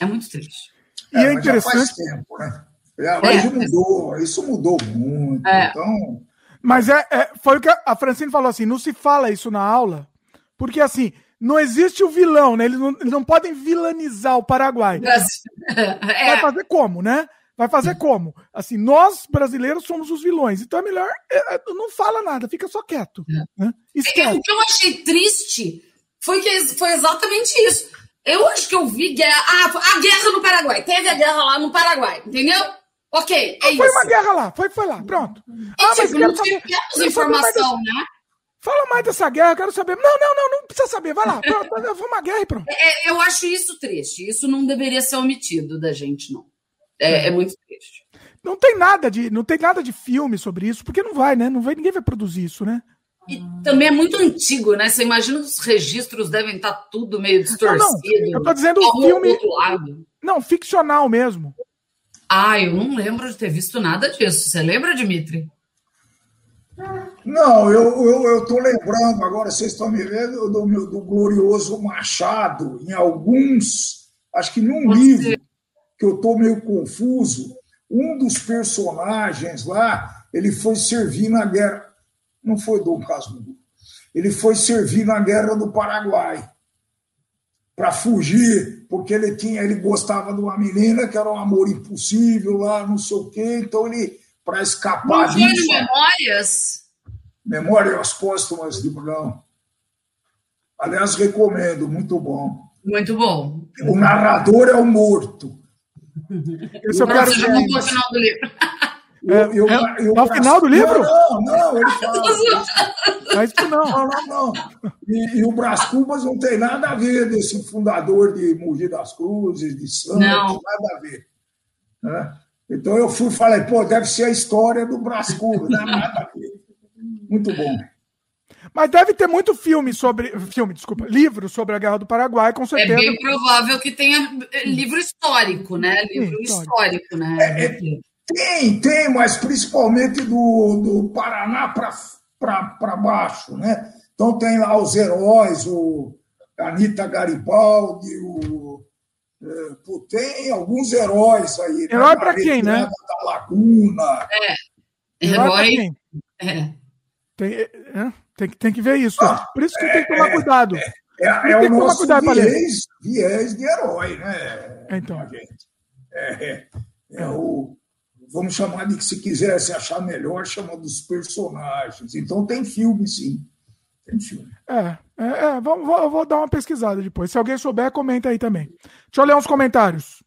É muito triste. E é faz interessante. tempo, né? Já, mas É. mudou, isso mudou muito. É. Então, Mas é, é- foi o que a- Francine falou assim: não se fala isso na aula, porque assim, não existe o vilão, né? Eles não, eles não podem vilanizar o Paraguai. Brasil. Vai É, fazer como, né? Vai fazer como? Assim, nós brasileiros somos os vilões, então é melhor. é, é, não fala nada, fica só quieto. Né? É. O que eu achei triste foi que foi exatamente isso. Eu acho que eu vi guerra. Ah, a guerra no Paraguai. Teve a guerra lá no Paraguai, entendeu? Ok, é Foi isso. uma guerra lá, foi, foi lá, pronto. E, Ah, mas tipo, quero não saber. tivemos mais informação, né? Fala mais dessa guerra, eu quero saber. Não, não, não, não precisa saber. Vai lá. Foi uma guerra e pronto. É, eu acho isso triste. Isso não deveria ser omitido da gente, não. É, é, muito triste. Não tem nada de, não tem nada de filme sobre isso, porque não vai, né? Não vai, ninguém vai produzir isso, né? E também é muito antigo, né? Você imagina os registros devem estar tudo meio distorcido. Não, não. Eu tô dizendo o filme. Não, ficcional mesmo. Ah, eu não lembro de ter visto nada disso. Você lembra, Dimitri? Não, eu estou lembrando, agora vocês estão me vendo, do, meu, do glorioso Machado, em alguns, acho que num Pode livro, ser. que eu estou meio confuso, um dos personagens lá, ele foi servir na guerra, não foi Dom Casmurro, ele foi servir na guerra do Paraguai, para fugir, porque ele tinha, ele gostava de uma menina que era um amor impossível lá, não sei o quê, então ele para escapar Não disso. Memórias? Memórias Póstumas de Brão. Aliás, recomendo, muito bom. Muito bom. O narrador é o morto. Eu quero ver. No final do livro. Eu, eu, é, eu, no final do livro? Não, não, ele fala. Mas isso não. Não, não, não. E, e, o Brás Cubas não tem nada a ver desse fundador de Mogi das Cruzes, de Santos, nada a ver. Né? Então eu fui e falei, pô, deve ser a história do Brás Cubas, não é nada a ver. Muito bom. Mas deve ter muito filme sobre. Filme, desculpa, livro sobre a Guerra do Paraguai, com certeza. É bem provável que tenha livro histórico, né? Livro Sim, histórico, histórico, né? É, é, tem, tem, mas principalmente do, do Paraná para baixo, né? Então tem lá os heróis, o Anitta Garibaldi, o é, pô, tem alguns heróis aí. Né? Herói para quem, né? Da Laguna. É. Herói. É. Tem, é, tem, tem que ver isso. Ah, Por isso que é, tem que tomar cuidado. É, é, é o nosso cuidado, viés, viés de herói, né? Então. É, é, o, vamos chamar de que se quisesse achar melhor, chama dos personagens. Então tem filme, sim. Tem filme. É, é, é vou, vou, vou, dar uma pesquisada depois. Se alguém souber, comenta aí também. Deixa eu ler uns comentários.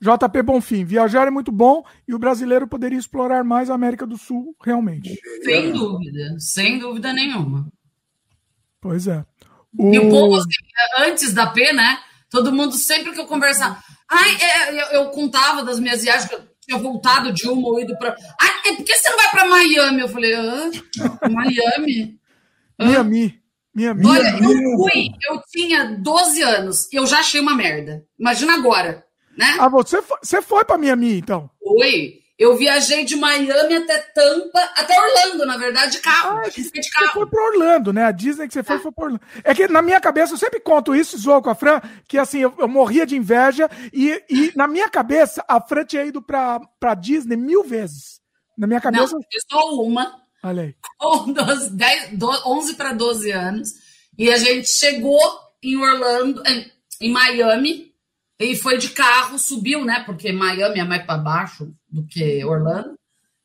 JP Bonfim, viajar é muito bom e o brasileiro poderia explorar mais a América do Sul, realmente. Sem dúvida, sem dúvida nenhuma. Pois é. O... E o povo, assim, antes da P, né? Todo mundo, sempre que eu conversava. Ai, é, eu, eu, contava das minhas viagens, tinha voltado de uma ou ido para. Ai, é por que você não vai para Miami? Eu falei, Hã? Miami? Miami. Miami. Olha, eu fui, eu tinha 12 anos e eu já achei uma merda. Imagina agora, né? Ah, você foi, você foi para Miami, então? Foi. Eu viajei de Miami até Tampa, até Orlando, na verdade, de carro. Ah, de carro. Você foi para Orlando, né? A Disney que você foi, ah. foi para Orlando. É que na minha cabeça, eu sempre conto isso, zoou com a Fran, que assim, eu, eu morria de inveja e, e, na minha cabeça, a Fran tinha ido para Disney mil vezes. Na minha cabeça. Não, só uma. Olha aí. Com 12, 10, 11 para 12 anos. E a gente chegou em Orlando, em, em Miami, e foi de carro, subiu, né? Porque Miami é mais para baixo do que Orlando.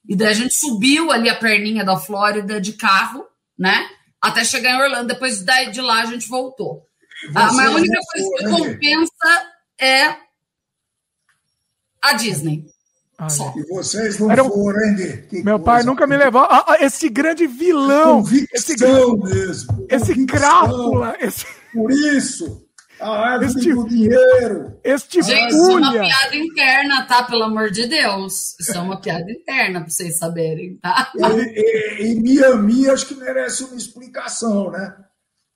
E daí a gente subiu ali a perninha da Flórida de carro, né? Até chegar em Orlando. Depois daí de lá a gente voltou. Ah, mas a única coisa que compensa é a Disney. Ah, Só. E vocês não Era um... foram, hein, Meu coisa. pai nunca me levou. Ah, ah, esse grande vilão. Convicção esse, mesmo. Esse crápula. Esse... Por isso. A árvore este, do dinheiro. Este Gente, isso é uma piada interna, tá? Pelo amor de Deus. Isso é uma piada interna, para vocês saberem, tá? E, e, e Miami acho que merece uma explicação, né?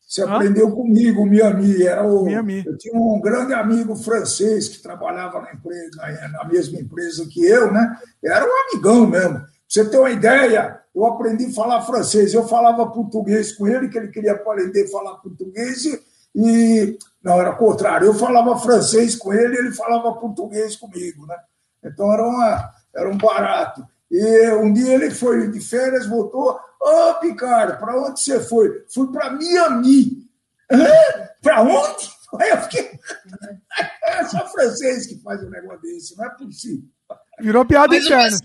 Você ah? aprendeu comigo, Miami. Era o, Miami. Eu tinha um grande amigo francês que trabalhava na, empresa, na mesma empresa que eu, né? Era um amigão mesmo. Pra você ter uma ideia, eu aprendi a falar francês. Eu falava português com ele, que ele queria aprender a falar português, e, e não, era o contrário. Eu falava francês com ele, ele falava português comigo, né? Então era, uma, era um barato. E um dia ele foi de férias, voltou. Ô, oh, Picard, para onde você foi? Fui para Miami. Para onde? Eu fiquei. É só francês que faz um negócio desse, não é possível. Virou piada interna.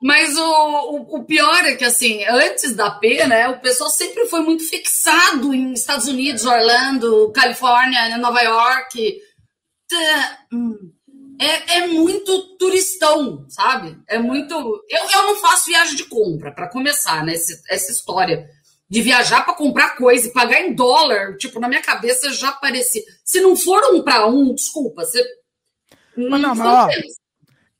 Mas o, o, o, pior é que, assim, antes da P, né, o pessoal sempre foi muito fixado em Estados Unidos, Orlando, Califórnia, Nova York. Hum, é, é muito turistão, sabe? É muito. Eu, eu não faço viagem de compra, para começar, né, essa, essa história. de viajar para comprar coisa e pagar em dólar, tipo, na minha cabeça já parecia. Se não for um para um, desculpa, você. Mas não, mas, ó,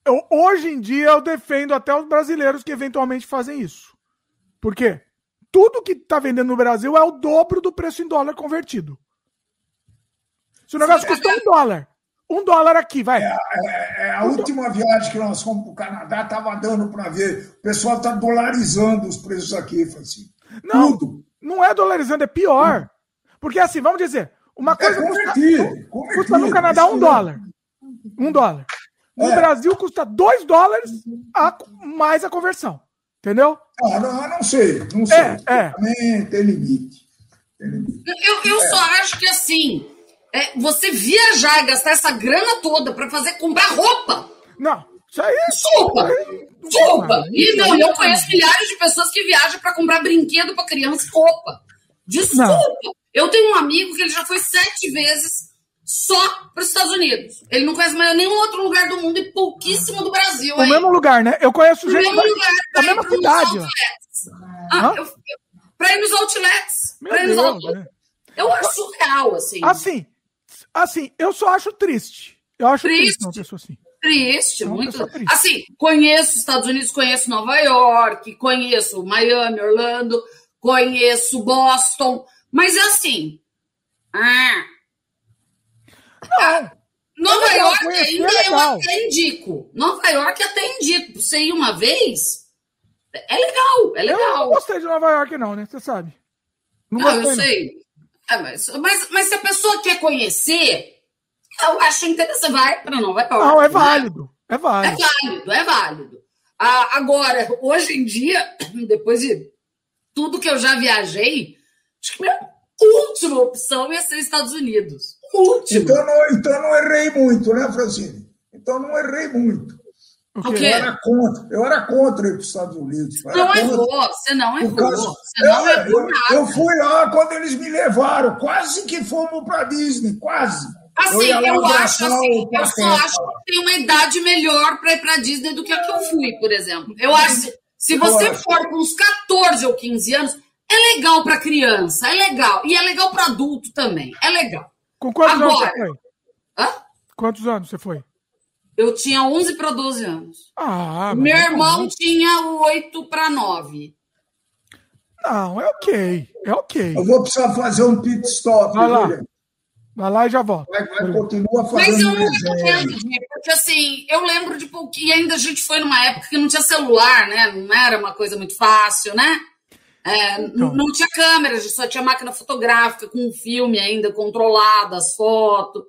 eu, hoje em dia eu defendo até os brasileiros que eventualmente fazem isso. Por quê? Tudo que está vendendo no Brasil é o dobro do preço em dólar convertido. Se o negócio custa um dólar, um dólar aqui, vai. É, é, é a um última do... viagem que nós fomos para o Canadá, estava dando para ver. O pessoal está dolarizando os preços aqui, Francisco. Não, Tudo. não é dolarizando, é pior. Porque assim, vamos dizer, uma é coisa é custa, custa no Canadá um dólar. Um dólar. No é. Brasil custa dois dólares a, mais a conversão. Entendeu? Ah, não, não sei, não sei. É, é. Também tem limite. Tem limite. Eu, eu é. só acho que assim, é, você viajar e gastar essa grana toda para fazer comprar roupa. Não, isso aí. É Desculpa. Desculpa. E não, eu conheço milhares de pessoas que viajam para comprar brinquedo para criança e roupa. Desculpa. Não. Eu tenho um amigo que ele já foi sete vezes só para os Estados Unidos. Ele não conhece mais nenhum outro lugar do mundo e pouquíssimo do Brasil. O aí. mesmo lugar, né? Eu conheço gente. O mesmo lugar. A mesma cidade. Ah, para ir nos outlets. Para ir nos outlets. Né? Eu acho surreal, assim. Assim, assim, eu só acho triste. Eu acho triste, triste uma pessoa assim. Triste, muito. Triste. Assim, conheço os Estados Unidos, conheço Nova York, conheço Miami, Orlando, conheço Boston, mas é assim. Ah, não. Nova é legal, York ainda é eu até indico. Nova York até indico. Você ir uma vez, é legal, é legal. Eu não gostei de Nova York, não, né? Você sabe. Não, não eu sei. É, mas, mas, mas se a pessoa quer conhecer, eu acho interessante. Vai para Nova York. Não, é válido. É válido. É válido, é válido. Ah, agora, hoje em dia, depois de tudo que eu já viajei, acho que minha última opção ia ser Estados Unidos. Última. Então não, então não errei muito, né, Francine? Então não errei muito. Porque eu era contra, eu era contra ir para os Estados Unidos. Não errou, você não errou. Causa, você não eu, errou eu, eu, fui lá quando eles me levaram, quase que fomos para Disney, quase. Assim, eu, eu acho assim, eu só acho que tem uma idade melhor para ir para Disney do que a que eu fui, por exemplo. Eu acho se você for com uns 14 ou 15 anos, é legal para criança, é legal. E é legal para adulto também, é legal. Com quantos Agora, anos você foi? Hã? Quantos anos você foi? Eu tinha 11 para 12 anos. Ah, Meu é irmão tinha 8 para 9. Não, é ok. É ok. Eu vou precisar fazer um pit stop. Vai lá. Vai lá e já volta. Vai, vai, continua fazendo Mas eu não entendo, porque assim, eu lembro de pouquinho, e ainda a gente foi numa época que não tinha celular, né? Não era uma coisa muito fácil, né? É, então. Não tinha câmera, só tinha máquina fotográfica com filme ainda controlado, as fotos.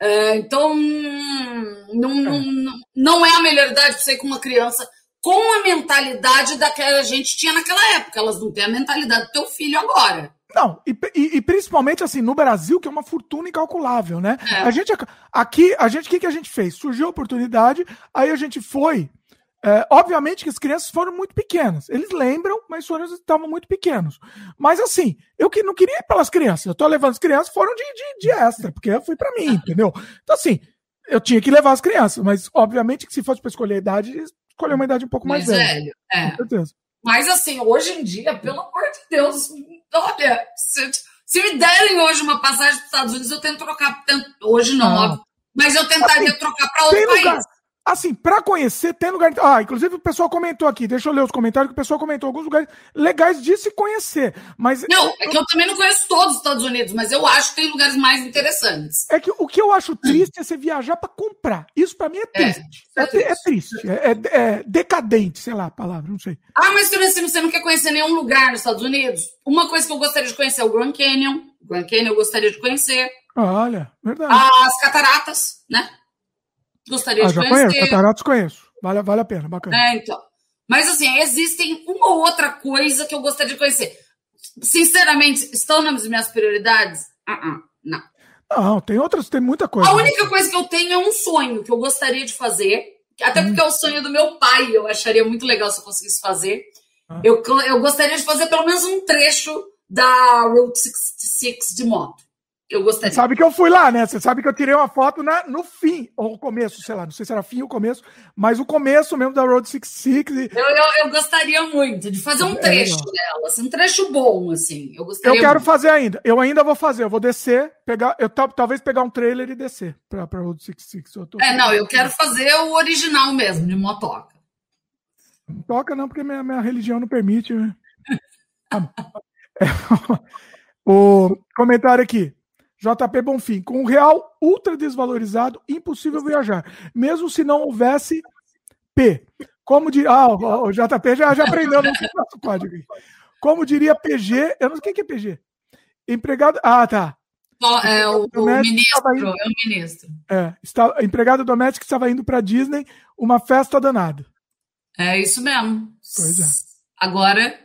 É, então, não, é. Não, não é a melhor idade para você ir com uma criança com a mentalidade daquela a gente tinha naquela época. Elas não têm a mentalidade do teu filho agora. Não, e, e, e, principalmente assim, no Brasil, que é uma fortuna incalculável, né? É. A gente aqui, a gente, o que, que a gente fez? Surgiu a oportunidade, aí a gente foi é, obviamente que as crianças foram muito pequenas. Eles lembram, mas foram, estavam muito pequenos. Mas assim, eu que não queria ir pelas crianças. Eu tô levando as crianças, foram de, de, de extra, porque eu fui para mim, entendeu? Então, assim, eu tinha que levar as crianças, mas obviamente que se fosse para escolher a idade, escolher uma idade um pouco mais, mais velha. velho. É. Com certeza. Mas assim, hoje em dia, pelo amor de Deus, olha, se, se me derem hoje uma passagem para os Estados Unidos, eu tento trocar. Tento, hoje não, ah. óbvio. Mas eu tentaria assim, trocar para outro país. Lugar, Assim, para conhecer, tem lugar. Ah, inclusive o pessoal comentou aqui, deixa eu ler os comentários que o pessoal comentou alguns lugares legais de se conhecer. Mas. Não, é que eu também não conheço todos os Estados Unidos, mas eu acho que tem lugares mais interessantes. É que o que eu acho triste é você viajar para comprar. Isso para mim é, é triste. É, é, é triste. É, é, decadente, sei lá a palavra, não sei. Ah, mas você não quer conhecer nenhum lugar nos Estados Unidos? Uma coisa que eu gostaria de conhecer é o Grand Canyon. O Grand Canyon eu gostaria de conhecer. Olha, verdade. As cataratas, né? Gostaria ah, de já conhecer. Conheço, Cataratas conheço. Vale, vale a pena, bacana. É, então. Mas assim, existem uma ou outra coisa que eu gostaria de conhecer. Sinceramente, estão nas minhas prioridades? Uh -uh, não. Não, tem outras, tem muita coisa. A única coisa que eu tenho é um sonho que eu gostaria de fazer, até hum. porque é o sonho do meu pai, eu acharia muito legal se eu conseguisse fazer. Ah. Eu, eu gostaria de fazer pelo menos um trecho da Route 66 de moto. Eu gostaria. Você sabe que eu fui lá, né? Você sabe que eu tirei uma foto na, no fim, ou começo, sei lá, não sei se era fim ou começo, mas o começo mesmo da Road 66. Eu, eu, eu gostaria muito de fazer um é trecho é, dela, assim, um trecho bom, assim. Eu, gostaria eu quero muito. fazer ainda. Eu ainda vou fazer. Eu vou descer, pegar, eu talvez pegar um trailer e descer pra, pra Road 66. Eu tô... É, não, eu quero fazer o original mesmo, de motoca. Toca não, porque minha, minha religião não permite. Né? é, o comentário aqui. JP Bonfim, com o real ultra desvalorizado, impossível viajar, mesmo se não houvesse P. Como de. Ah, o, o JP já, já aprendeu no nosso código. Como diria PG, eu não sei o que é PG. Empregado. Ah, tá. É o, o ministro, indo, é o ministro. É, está, empregado doméstico estava indo para Disney, uma festa danada. É isso mesmo. Pois é. Agora,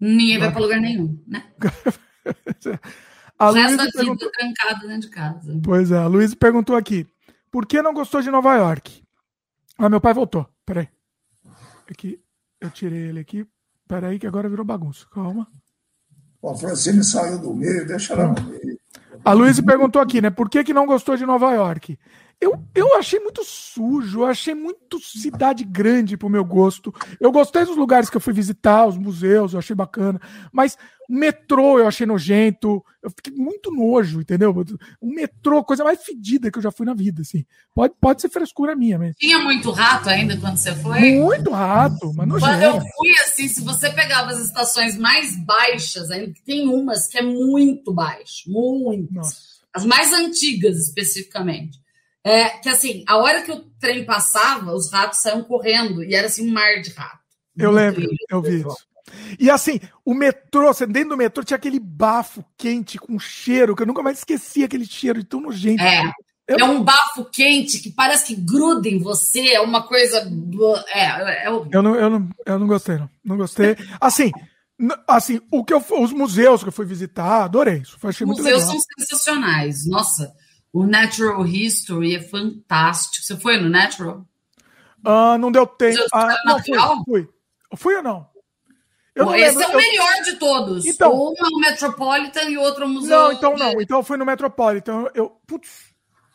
ninguém vai para lugar nenhum, né? A o resto da vida perguntou... trancado dentro de casa. Pois é, a Luiz perguntou aqui: por que não gostou de Nova York? Ah, meu pai voltou. Peraí. Aqui, eu tirei ele aqui. Peraí, que agora virou bagunça. Calma. O Francine saiu do meio, deixa ela no meio. A Luiz perguntou aqui, né? Por que, que não gostou de Nova York? Eu, eu achei muito sujo, eu achei muito cidade grande pro meu gosto. Eu gostei dos lugares que eu fui visitar, os museus, eu achei bacana. Mas o metrô eu achei nojento. Eu fiquei muito nojo, entendeu? O metrô, coisa mais fedida que eu já fui na vida, assim. Pode, pode ser frescura minha mesmo. Tinha muito rato ainda quando você foi? Muito rato, mas nojento. Quando eu fui, assim, se você pegava as estações mais baixas, ainda tem umas que é muito baixo, muito. Nossa. As mais antigas, especificamente. É, que assim, a hora que o trem passava, os ratos saíam correndo e era assim um mar de rato. Eu lembro, eu vi isso. E assim, o metrô, dentro do metrô tinha aquele bafo quente com cheiro, que eu nunca mais esqueci aquele cheiro de tão nojento. É. Eu... É um bafo quente que parece que gruda em você, é uma coisa. É, é. Eu, não, eu, não, eu não gostei, não. Não gostei. Assim, assim o que eu, os museus que eu fui visitar, adorei. Isso achei muito legal. Os museus são sensacionais. Nossa, o Natural History é fantástico. Você foi no Natural? Ah, não deu tempo. Ah, não, fui, fui. Fui ou não? Eu esse lembro, é o melhor de todos. Então, um é o Metropolitan e o outro é o Museu. Não, então não. Então eu fui no Metropolitan. Eu, putz.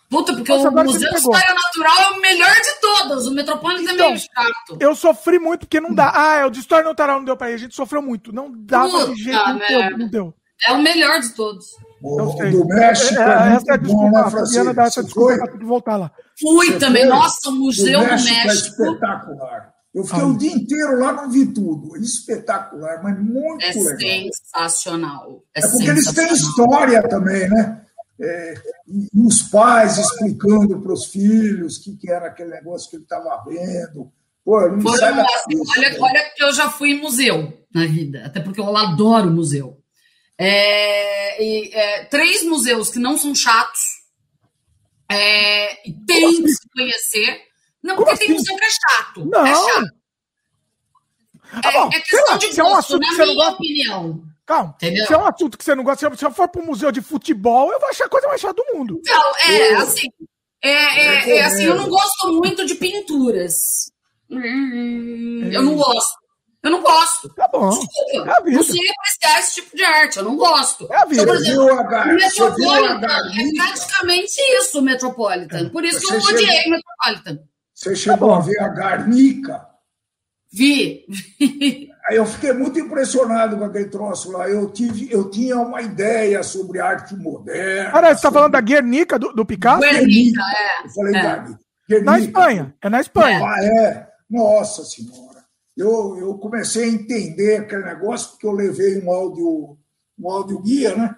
Puta, porque Nossa, o Museu de História Natural é o melhor de todos. O Metropolitan então, é meio chato. Eu sofri muito porque não dá. Ah, é o de História Natural não deu pra ir. A gente sofreu muito. Não dava de jeito nenhum. Não deu. É o melhor de todos. O, do México é, é, é essa é a desculpa, a Fabiana dá essa desculpa de voltar lá. Fui Você também. Foi? Nossa, o Museu do México, do México. É espetacular. Eu fiquei ah. o dia inteiro lá, não vi tudo. Espetacular, mas muito é legal. Sensacional. É, é porque eles têm história também, né? É, e, e os pais explicando para os filhos o que, que era aquele negócio que ele estava vendo. Pô, não Foram, sai da cabeça, olha, olha que eu já fui em museu na vida, até porque eu adoro museu. É, e, é, três museus que não são chatos. É, e tem que se conhecer. Não, porque tem assim? museu que é chato. Não. É chato. Ah, bom, é, é questão lá, de gosto, é um na minha gosta... opinião. Calma, Entendeu? se é um assunto que você não gosta, se eu for para um museu de futebol, eu vou achar a coisa mais chata do mundo. Então, é, assim, é, é, é, assim, eu não gosto muito de pinturas. Hum, eu não gosto. Eu não gosto. Tá bom. Desculpa. É não sei apreciar esse tipo de arte. Eu não gosto. É a vida. Então, por exemplo, o Metropolitan é praticamente isso, o Metropolitan. Por isso que eu odiei o Metropolitan. Você chegou tá a ver a Garnica? Vi. Aí eu fiquei muito impressionado com aquele troço lá. Eu, tive, eu tinha uma ideia sobre arte moderna. Cara, você está falando da Guernica, do, do Picasso? Guernica, é. Eu falei é. Guernica. Na Espanha. É na Espanha. Ah, é? Nossa Senhora eu, eu comecei a entender aquele negócio porque eu levei um áudio, um áudio guia, né?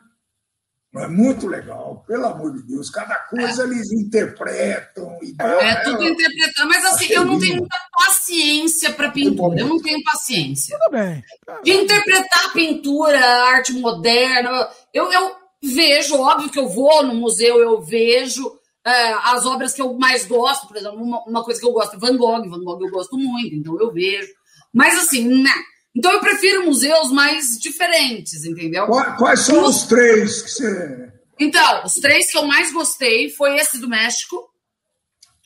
É muito legal, pelo amor de Deus. Cada coisa é. eles interpretam. E é, tudo é, interpretando, mas assim, eu não tenho muita paciência para pintura. Eu não tenho paciência. Tudo bem. De interpretar pintura, arte moderna. Eu, eu vejo, óbvio que eu vou no museu, eu vejo é, as obras que eu mais gosto, por exemplo, uma, uma coisa que eu gosto é Van Gogh. Van Gogh eu gosto muito, então eu vejo. Mas assim, né? Então eu prefiro museus mais diferentes, entendeu? Quais são os, os três que você. Então, os três que eu mais gostei foi esse do México.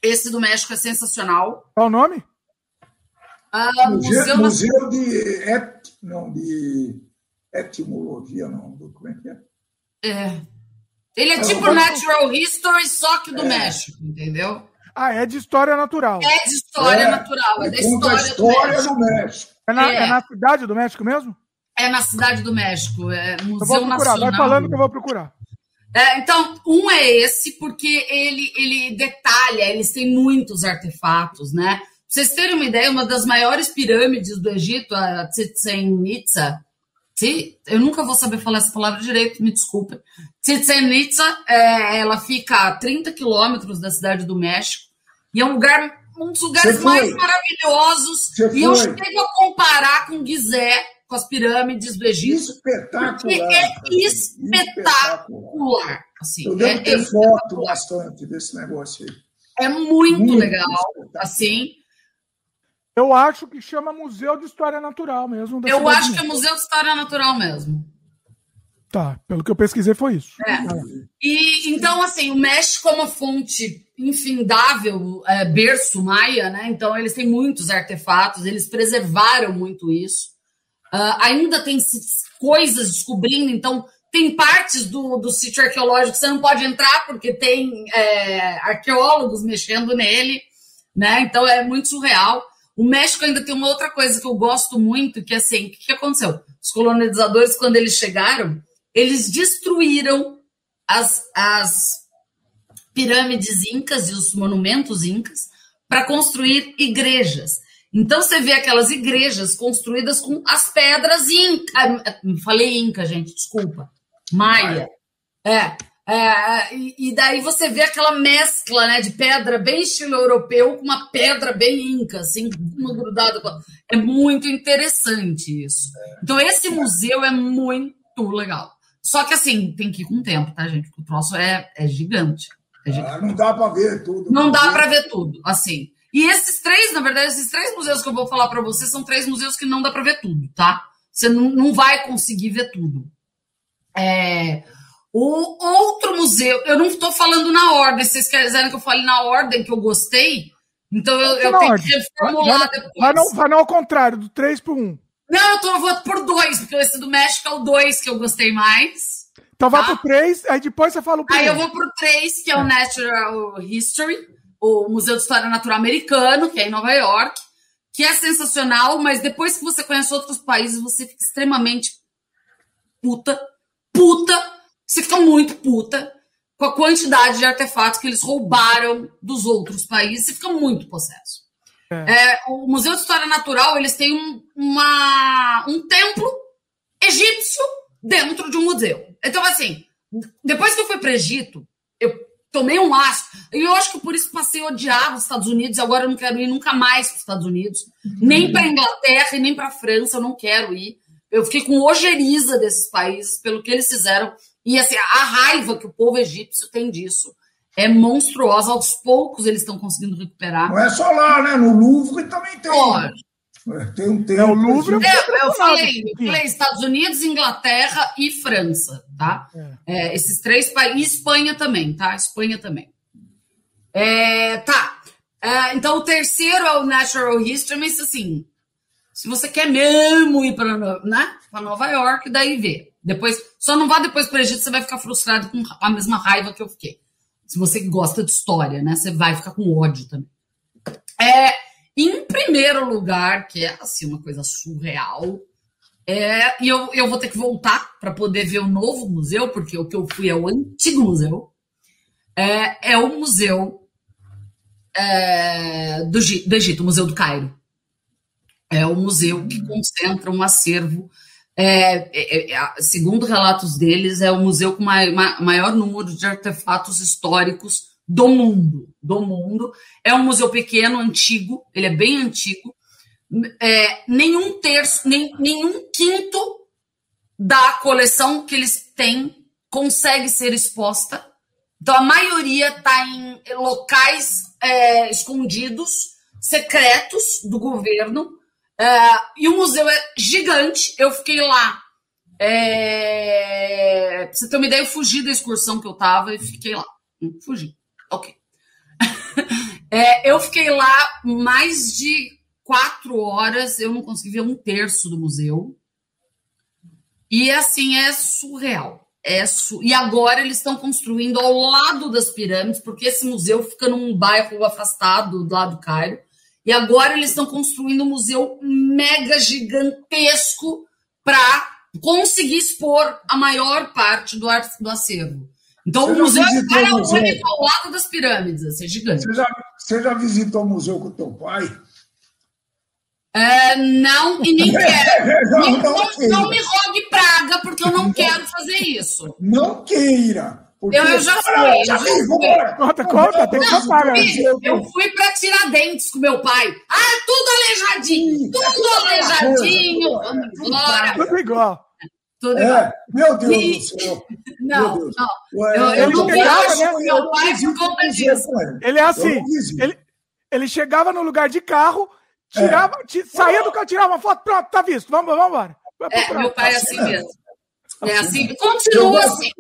Esse do México é sensacional. Qual o nome? Ah, museu, museu, de et, não, de etimologia, não. Como é que é? É. Ele é tipo Natural History, só que do é. México, entendeu? Ah, é de história natural. É de história é, natural, é da história, história do, México. do México. É na, é. é na, cidade do México mesmo? É na cidade do México, é Museu eu vou procurar, Nacional. Vai falando que eu vou procurar. É, então, um é esse, porque ele, ele detalha, eles têm muitos artefatos, né? Pra vocês terem uma ideia, uma das maiores pirâmides do Egito, a Chichen Itza, eu nunca vou saber falar essa palavra direito, me desculpa. Chichen Itza, é, ela fica a 30 quilômetros da cidade do México, e é um lugar, um dos lugares mais maravilhosos. Você e foi. eu chego a comparar com Gizé, com as pirâmides do Egito. Espetacular. É espetacular. Assim, eu devo é, ter é foto bastante desse negócio aí. É muito, muito legal, assim. Eu acho que chama Museu de História Natural mesmo. Eu acho que é Museu de História Natural mesmo. Tá, pelo que eu pesquisei foi isso. É. E então, assim, o México é uma fonte infindável, é, berço maia, né? Então, eles têm muitos artefatos, eles preservaram muito isso. Uh, ainda tem coisas descobrindo, então tem partes do, do sítio arqueológico que você não pode entrar porque tem é, arqueólogos mexendo nele, né? Então é muito surreal. O México ainda tem uma outra coisa que eu gosto muito, que é assim, o que, que aconteceu? Os colonizadores, quando eles chegaram, eles destruíram as, as pirâmides incas e os monumentos incas para construir igrejas. Então você vê aquelas igrejas construídas com as pedras inca. Falei inca, gente, desculpa. Maia. É. é e, daí você vê aquela mescla né, de pedra bem estilo europeu com uma pedra bem inca, assim, uma grudada. É muito interessante isso. Então, esse museu é muito legal. Só que assim, tem que ir com tempo, tá, gente? O troço é, é gigante. É gigante. Ah, não dá para ver tudo. Não dá para ver tudo, assim. E esses três, na verdade, esses três museus que eu vou falar para você são três museus que não dá para ver tudo, tá? Você não, não vai conseguir ver tudo. É, o outro museu, eu não estou falando na ordem, se vocês quiserem que eu fale na ordem que eu gostei, então eu, eu tenho ordem. que reformular vai, depois. Vai não, vai não ao contrário, do 3 para 1. Não, eu, tô, eu vou por dois, porque esse do México é o 2 que eu gostei mais. Então tá? vai pro 3, aí depois você fala o primeiro. Aí eu vou pro 3, que é o Natural History o Museu de História Natural Americano, que é em Nova York, que é sensacional, mas depois que você conhece outros países, você fica extremamente puta, puta, você fica muito puta com a quantidade de artefatos que eles roubaram dos outros países, você fica muito possesso. É. É, o Museu de História Natural, eles têm um, uma, um templo egípcio dentro de um museu. Então, assim, depois que eu fui para Egito, eu tomei um aço. E eu acho que por isso passei a odiar os Estados Unidos. Agora eu não quero ir nunca mais para os Estados Unidos, nem para Inglaterra e nem para França. Eu não quero ir. Eu fiquei com ojeriza desses países pelo que eles fizeram. E assim, a raiva que o povo egípcio tem disso é monstruosa. Aos poucos eles estão conseguindo recuperar. Não é só lá, né? No Louvre também tem. Olha, tem um tempo. É, o Louvre é, eu falei, eu falei Estados Unidos, Inglaterra e França, tá? É. É, esses três países. E Espanha também, tá? Espanha também. É, tá. É, então, o terceiro é o Natural History, mas assim, se você quer mesmo ir para né, Nova York, daí vê. Depois, só não vá depois para o Egito, você vai ficar frustrado com a mesma raiva que eu fiquei. Se você gosta de história, né? Você vai ficar com ódio também. É, em primeiro lugar, que é assim uma coisa surreal, é, e eu, eu vou ter que voltar para poder ver o novo museu, porque o que eu fui é o antigo museu. É, é o museu é, do, do Egito, o Museu do Cairo. É o museu que concentra um acervo. É, é, é segundo relatos deles, é o museu com ma maior número de artefatos históricos do mundo, do mundo. É um museu pequeno, antigo, ele é bem antigo. É, nenhum terço, nem, nenhum quinto da coleção que eles têm consegue ser exposta. Então a maioria está em locais é, escondidos, secretos do governo. É, e o museu é gigante. Eu fiquei lá. É, pra você ter uma ideia, eu fugi da excursão que eu estava e fiquei lá. Fugi. Ok. é, eu fiquei lá mais de quatro horas, eu não consegui ver um terço do museu. E assim, é surreal. é e agora eles estão construindo ao lado das pirâmides, porque esse museu fica num bairro afastado do lado do Cairo. E agora eles estão construindo um museu mega gigantesco para conseguir expor a maior parte do, do acervo. Então você o museu é o museu? ao lado das pirâmides, assim, é gigante. Você já, você já visitou o museu com o teu pai? É, não, e nem quero. não, não, não, não, me rogue praga, porque eu não quero fazer isso. Não queira. Eu, eu, já fui. Eu já fui. Conta, conta, tem que contar. Eu fui para Tiradentes com meu pai. Ah, tudo aleijadinho, tudo aleijadinho. Vamos embora. Tudo igual. Tudo é, igual. Meu Deus e... do céu. Não, Deus. não. Eu, eu, eu não gosto né? meu pai por conta disso. Ele é assim, ele, ele chegava no lugar de carro, Tirava, é. saía do carro, tirava uma foto, pronto, tá visto, vamos, vamos embora. É, meu pai é assim mesmo. É assim, continua assim.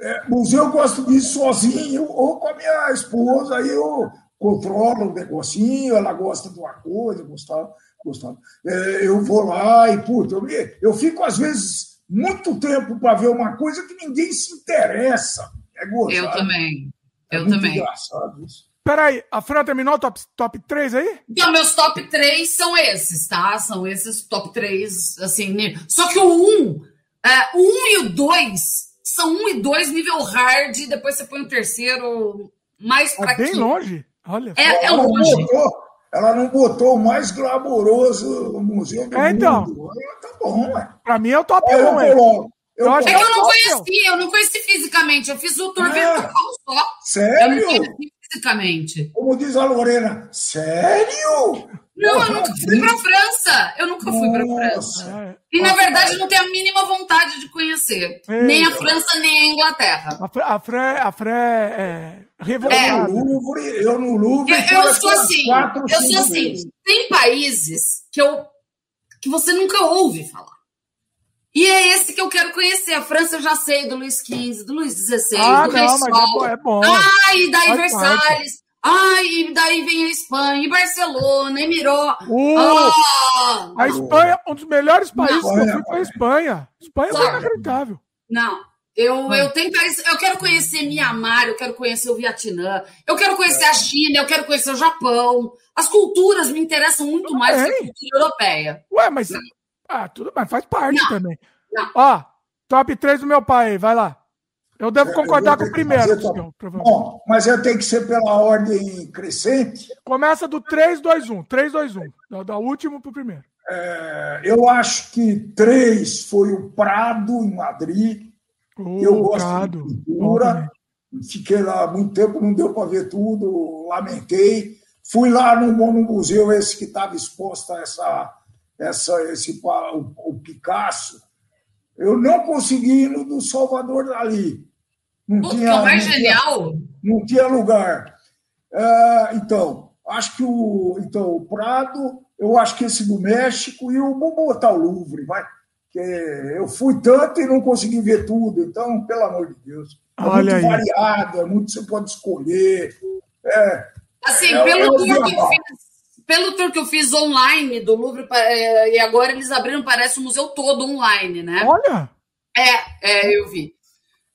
É, museu eu gosto disso sozinho ou com a minha esposa, aí eu controlo o negocinho, ela gosta de uma coisa, gostava, gostava. É, eu vou lá e, puta, eu, eu fico às vezes muito tempo para ver uma coisa que ninguém se interessa. É gostado. Eu também. É eu também. engraçado isso. Peraí, a Fran terminou o top, top 3 aí? Então, meus top 3 são esses, tá? São esses top 3, assim. Só que o 1, é, o 1 e o 2 são 1 e 2 nível hard, e depois você põe o terceiro mais pra é bem longe. Olha. É, é longe. Botou, ela não botou o mais glamouroso no museu do é, então. mundo. Tá bom, ué. Pra mim é o top 1, é. Eu, eu é que eu não conheci, eu não conheci fisicamente, eu fiz o tour virtual só. Sério? Eu não fisicamente. Como diz a Lorena, sério? Não, eu nunca fui para França. Eu nunca fui para França. E na verdade eu não tenho a mínima vontade de conhecer. Nem a França, nem a Inglaterra. A Fran, a Fran é revoltada. É. Louvre, eu no Louvre. Eu, eu sou assim. Quatro, eu sou assim. Vezes. Tem países que eu que você nunca ouve falar. E é esse que eu quero conhecer. A França eu já sei, do Luiz XV, do Luiz XVI, ah, do Rei Sol. É bom. Ah, e daí Faz Versalhes. Ah, e daí vem a Espanha, e Barcelona, e Miró. Uh, ah, a Espanha, um dos melhores países não, que eu fui foi a Espanha. Espanha é inacreditável. Não, eu, eu tenho eu quero conhecer Mianmar, eu quero conhecer o Vietnã, eu quero conhecer a China, eu quero conhecer o Japão. As culturas me interessam muito mais do que a cultura europeia. Ué, mas não. Ah, tudo bem, faz parte não, também. Não. Ó, top 3 do meu pai, vai lá. Eu devo concordar eu com o primeiro. Senhor, Bom, mas eu tenho que ser pela ordem crescente. Começa do 3, 2, 1. 3, 2, 1. Do, do último para o primeiro. É, eu acho que 3 foi o Prado, em Madrid. Oh, eu gosto Prado. de pintura. Fiquei lá muito tempo, não deu para ver tudo, lamentei. Fui lá no, no museu, esse que estava exposto a essa essa, esse, o, o Picasso, eu não consegui ir no do Salvador Dali. Não Putz, tinha, que é mais não genial! Tinha, não tinha lugar. É, então, acho que o, então, o Prado, eu acho que esse do México, e o vou botar o Louvre, vai. Que eu fui tanto e não consegui ver tudo, então, pelo amor de Deus. É Olha muito aí. variado, é muito você pode escolher. É, assim, é, pelo é que eu fiz pelo tour que eu fiz online do Louvre, é, e agora eles abriram, parece o museu todo online, né? Olha! É, é eu vi.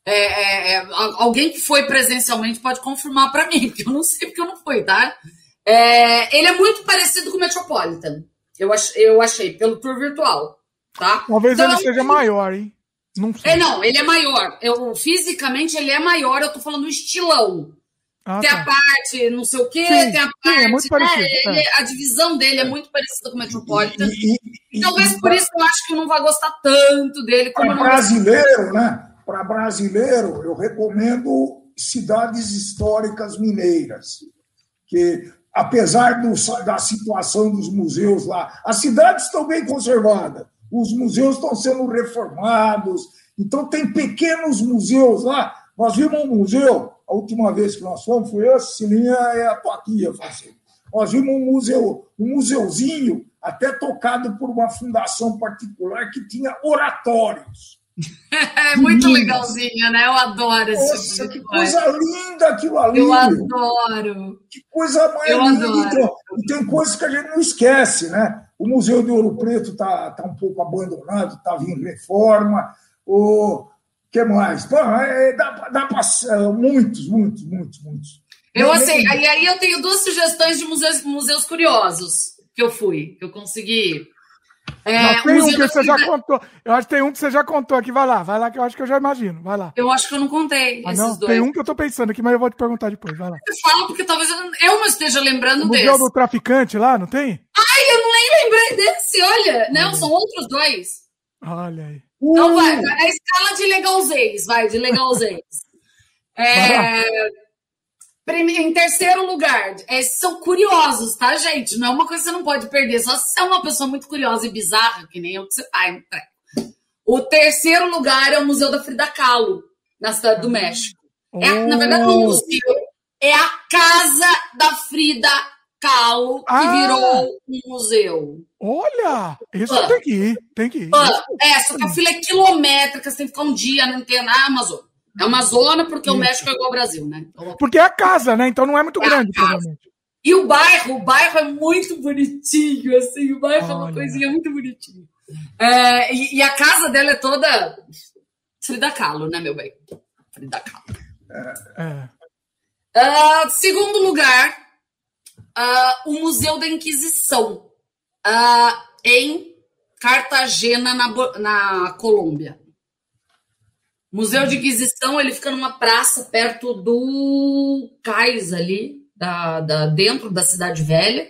É, é, é alguém que foi presencialmente pode confirmar para mim, porque eu não sei porque eu não fui, tá? É, ele é muito parecido com o Metropolitan. Eu, ach, eu achei, pelo tour virtual. Tá? Talvez então, ele seja maior, hein? Não sei. É, não, ele é maior. Eu, fisicamente ele é maior, eu tô falando estilão. Ah, tem tá. a parte não sei o quê, sim, tem a parte. Sim, é muito parecido, né, ele, a divisão dele é muito parecida com o Metropolitan. E, e, e, Talvez por isso eu acho que eu não vai gostar tanto dele. Para brasileiro, né? Para brasileiro, eu recomendo cidades históricas mineiras. Que, apesar do, da situação dos museus lá, as cidades estão bem conservadas, os museus estão sendo reformados, então tem pequenos museus lá. Nós vimos um museu a última vez que nós fomos foi a Cilinha e a Toquia fazer. Nós vimos um museu, um museuzinho até tocado por uma fundação particular que tinha oratórios. É muito legalzinho, né? Eu adoro esse Nossa, tipo que coisa linda aquilo ali. Eu adoro. Que coisa mais Eu linda. Adoro. E tem coisas que a gente não esquece, né? O Museu de Ouro Preto está tá um pouco abandonado, estava em reforma. O, que mais? Pô, é, dá, dá para muitos, muitos, muitos, muitos. Eu assim, aí, aí eu tenho duas sugestões de museus, museus curiosos que eu fui, que eu consegui. É, não, tem um que você já contou. Eu acho que tem um que você já contou aqui. Vai lá, vai lá, que eu acho que eu já imagino. Vai lá. Eu acho que eu não contei ah, não? Tem um que eu tô pensando aqui, mas eu vou te perguntar depois. Vai lá. Fala, porque talvez eu não esteja lembrando o desse. Museu do Traficante lá, não tem? Ai, eu não nem lembrei desse, olha. Não, são outros dois. Olha aí. Então vai, vai, a escala de legalzês, vai, de legalzês. É, em terceiro lugar, é, são curiosos, tá, gente? Não é uma coisa que você não pode perder, só se você é uma pessoa muito curiosa e bizarra, que nem eu que você faz. O terceiro lugar é o Museu da Frida Kahlo, na cidade do México. É, na verdade, não é um museu, é a casa da Frida Kahlo, que ah. virou um museu. Olha, isso ah. tem que ir, tem que ir. Ah. É, só que a fila é quilométrica, você tem que ficar um dia na antena na Amazon. É uma zona porque o México é igual ao Brasil, né? Então, porque é a casa, né? Então não é muito é grande, provavelmente. E o bairro, o bairro é muito bonitinho, assim, o bairro Olha. é uma coisinha muito bonitinha. É, e, e, a casa dela é toda Frida Kahlo, né, meu bem? Frida Kahlo. É. Uh, segundo lugar, uh, o Museu da Inquisição, uh, em Cartagena, na, na Colômbia. Museu de Inquisição, ele fica numa praça perto do cais ali, da, da dentro da cidade velha.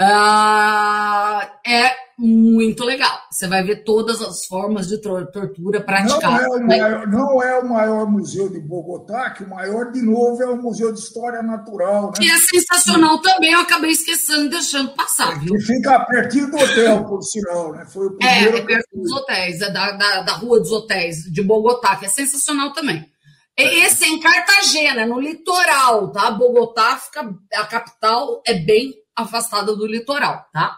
Uh, é muito legal. Você vai ver todas as formas de tortura praticadas. Não é, o maior, não é o maior museu de Bogotá, que o maior, de novo, é o Museu de História Natural. Né? Que é sensacional também, eu acabei esquecendo, deixando passar. Viu? Que fica pertinho do hotel, por sinal. Né? Foi o é, é perto dos hotéis, é da, da, da Rua dos Hotéis de Bogotá, que é sensacional também. Esse é em Cartagena, no litoral, tá? Bogotá fica. A capital é bem afastada do litoral, tá?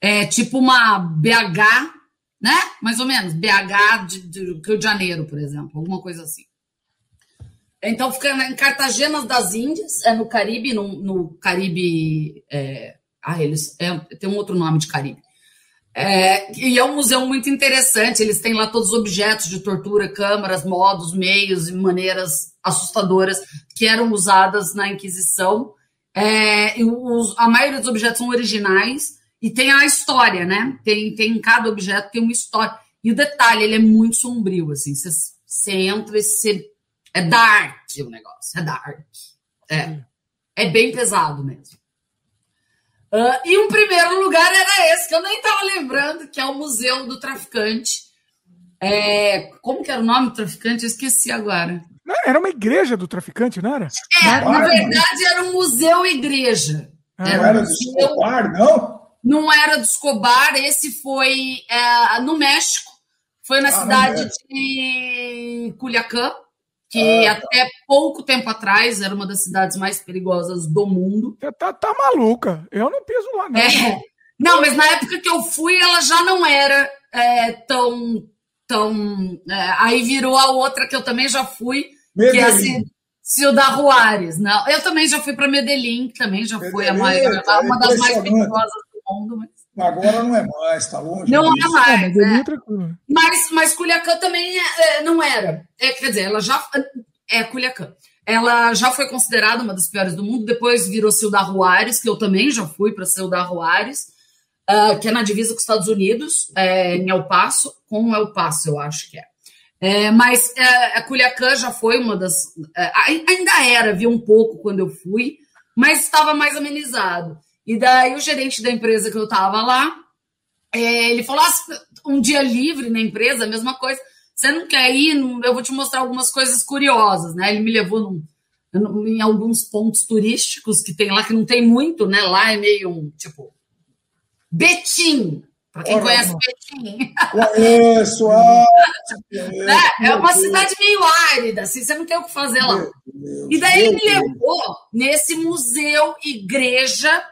É tipo uma BH, né? Mais ou menos, BH de, de Rio de Janeiro, por exemplo, alguma coisa assim. Então fica em Cartagena das Índias, é no Caribe, no, no Caribe. É, ah, eles. É, tem um outro nome de Caribe. É, e é um museu muito interessante. Eles têm lá todos os objetos de tortura, câmaras, modos, meios e maneiras assustadoras que eram usadas na Inquisição. É, os, a maioria dos objetos são originais e tem a história, né? Tem, tem cada objeto tem uma história. E o detalhe, ele é muito sombrio, assim. Você, você entra e você. É dark o negócio, é dark. É, é bem pesado mesmo. Uh, e o primeiro lugar era esse, que eu nem estava lembrando, que é o Museu do Traficante. É, como que era o nome do traficante? Eu esqueci agora. Era uma igreja do traficante, não era? É, não, na verdade era um museu-igreja. Ah, era não era um do Escobar, não? Não era do Escobar, esse foi é, no México, foi na ah, cidade de Culiacán, que ah, até pouco tempo atrás era uma das cidades mais perigosas do mundo. Você tá, tá maluca, eu não piso lá, não. É. Não, mas na época que eu fui, ela já não era é, tão. tão é, aí virou a outra que eu também já fui, Medellín. Que é assim, Ciudad Juárez. Não, eu também já fui para Medellín, que também já foi a maior, é uma das mais perigosas Mas... Agora não é mais, está longe. Não é mais. É, é. Mas, mas Culiacán também é, não era. É, quer dizer, ela já. É Culiacán. Ela já foi considerada uma das piores do mundo, depois virou Ciudad Juárez, que eu também já fui para Ciudad Juárez, uh, que é na divisa com os Estados Unidos, é, em El Paso, com El Paso, eu acho que é. É, mas é, a Culiacán já foi uma das. É, ainda era, viu um pouco quando eu fui, mas estava mais amenizado. E daí o gerente da empresa que eu estava lá, é, ele falou: ah, um dia livre na empresa, a mesma coisa. Você não quer ir? Eu vou te mostrar algumas coisas curiosas, né? Ele me levou num, em alguns pontos turísticos que tem lá, que não tem muito, né? Lá é meio um, tipo, Betim, para quem conhece Betim. Conheço, ah, é, é uma cidade meio árida, assim, você não tem o que fazer lá. e daí ele me levou nesse museu, igreja,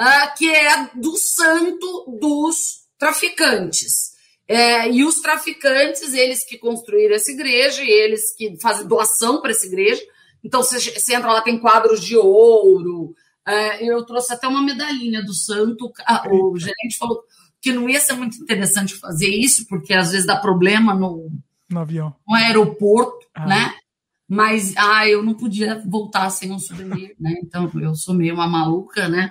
uh, que é do santo dos traficantes. É, e os traficantes, eles que construíram essa igreja, e eles que fazem doação para essa igreja. Então, você, você entra lá, tem quadros de ouro, é, eu trouxe até uma medalhinha do santo. o gerente falou que não ia ser muito interessante fazer isso, porque às vezes dá problema no, no avião. no aeroporto, ah. né? Mas, ah, eu não podia voltar sem um souvenir, né? Então, eu sou meio uma maluca, né?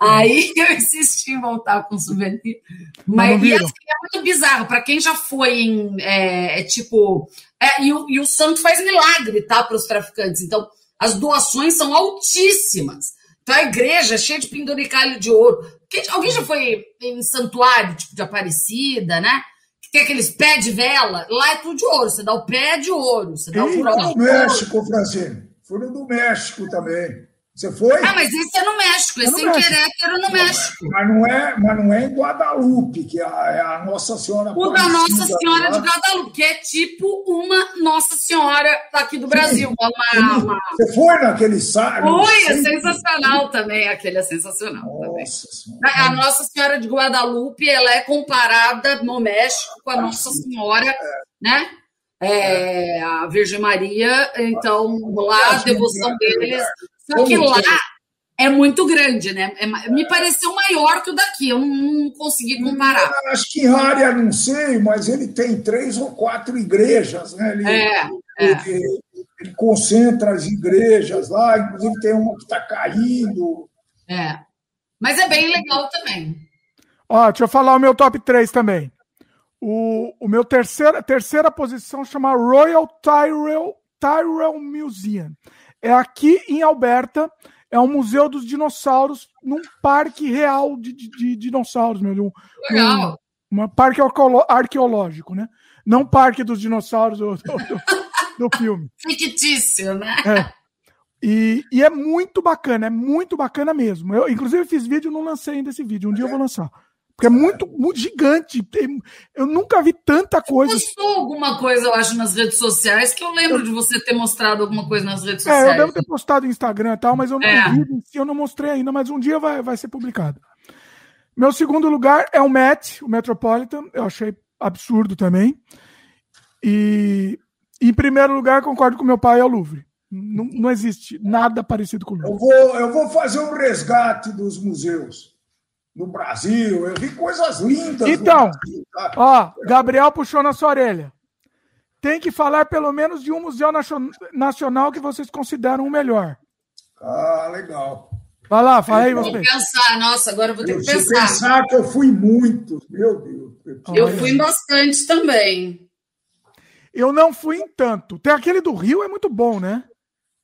Aí eu insisti em voltar com souvenir. Mas e assim, é muito bizarro. Para quem já foi em. É, é tipo. É, e, o, e o santo faz milagre, tá? Para os traficantes. Então, as doações são altíssimas. Então, a igreja é cheia de penduricalho de ouro. Quem, alguém já foi em santuário, tipo de Aparecida, né? Que tem aqueles pés de vela. Lá é tudo de ouro. Você dá o pé de ouro. Você dá o no México, Francine. Foi no do México também. Você foi? Ah, mas esse é no México, esse é sem querer que era no México. Mas não é, mas não é em Guadalupe, que é a, é Nossa Senhora. O da Nossa Senhora de Guadalupe, que é tipo uma Nossa Senhora daqui do Sim. Brasil. Uma, uma... Você foi naquele sábado? Foi, é sensacional também, aquele é sensacional Nossa também. A Nossa Senhora de Guadalupe, ela é comparada no México com a Nossa Senhora, é. né? É, a Virgem Maria, então lá a devoção deles só que lá é muito grande, né? É, me pareceu maior que o daqui, eu não, não consegui comparar. Eu acho que em área não sei, mas ele tem três ou quatro igrejas, né? Ele, é, ele, é. ele, ele concentra as igrejas lá, inclusive tem uma que está caindo. É. Mas é bem legal também. Ó, deixa eu falar o meu top 3 também. O, o meu terceira, terceira posição chama Royal Tyrrell, Tyrrell Museum. É aqui em Alberta, é um museu dos dinossauros, num parque real de, de, de dinossauros, meu. Um, Legal. Um, um parque arqueológico, né? Não parque dos dinossauros do, do, do, do filme. Fictício, né? É. E, e, é muito bacana, é muito bacana mesmo. Eu, inclusive, fiz vídeo, não lancei ainda esse vídeo. Um dia eu vou lançar. Porque é muito, muito gigante. Eu nunca vi tanta coisa. Você postou alguma coisa, eu acho, nas redes sociais, que eu lembro eu... de você ter mostrado alguma coisa nas redes sociais. É, eu devo ter postado no Instagram e tal, mas eu não, é. eu não mostrei ainda, mas um dia vai, vai ser publicado. Meu segundo lugar é o Met, o Metropolitan. Eu achei absurdo também. E em primeiro lugar, concordo com meu pai, é o Louvre. Não, não existe nada parecido com o Louvre. Eu vou, eu vou fazer um resgate dos museus no Brasil. Eu vi coisas lindas. Então, Brasil, ó, Gabriel puxou na sua orelha. Tem que falar pelo menos de um museu nacional que vocês consideram o melhor. Ah, legal. Vai lá, fala aí você. Vou pensar, nossa, agora eu vou ter eu que pensar. pensar que eu fui muito, meu Deus. Eu fui bastante também. Eu não fui em tanto. Tem aquele do Rio, é muito bom, né?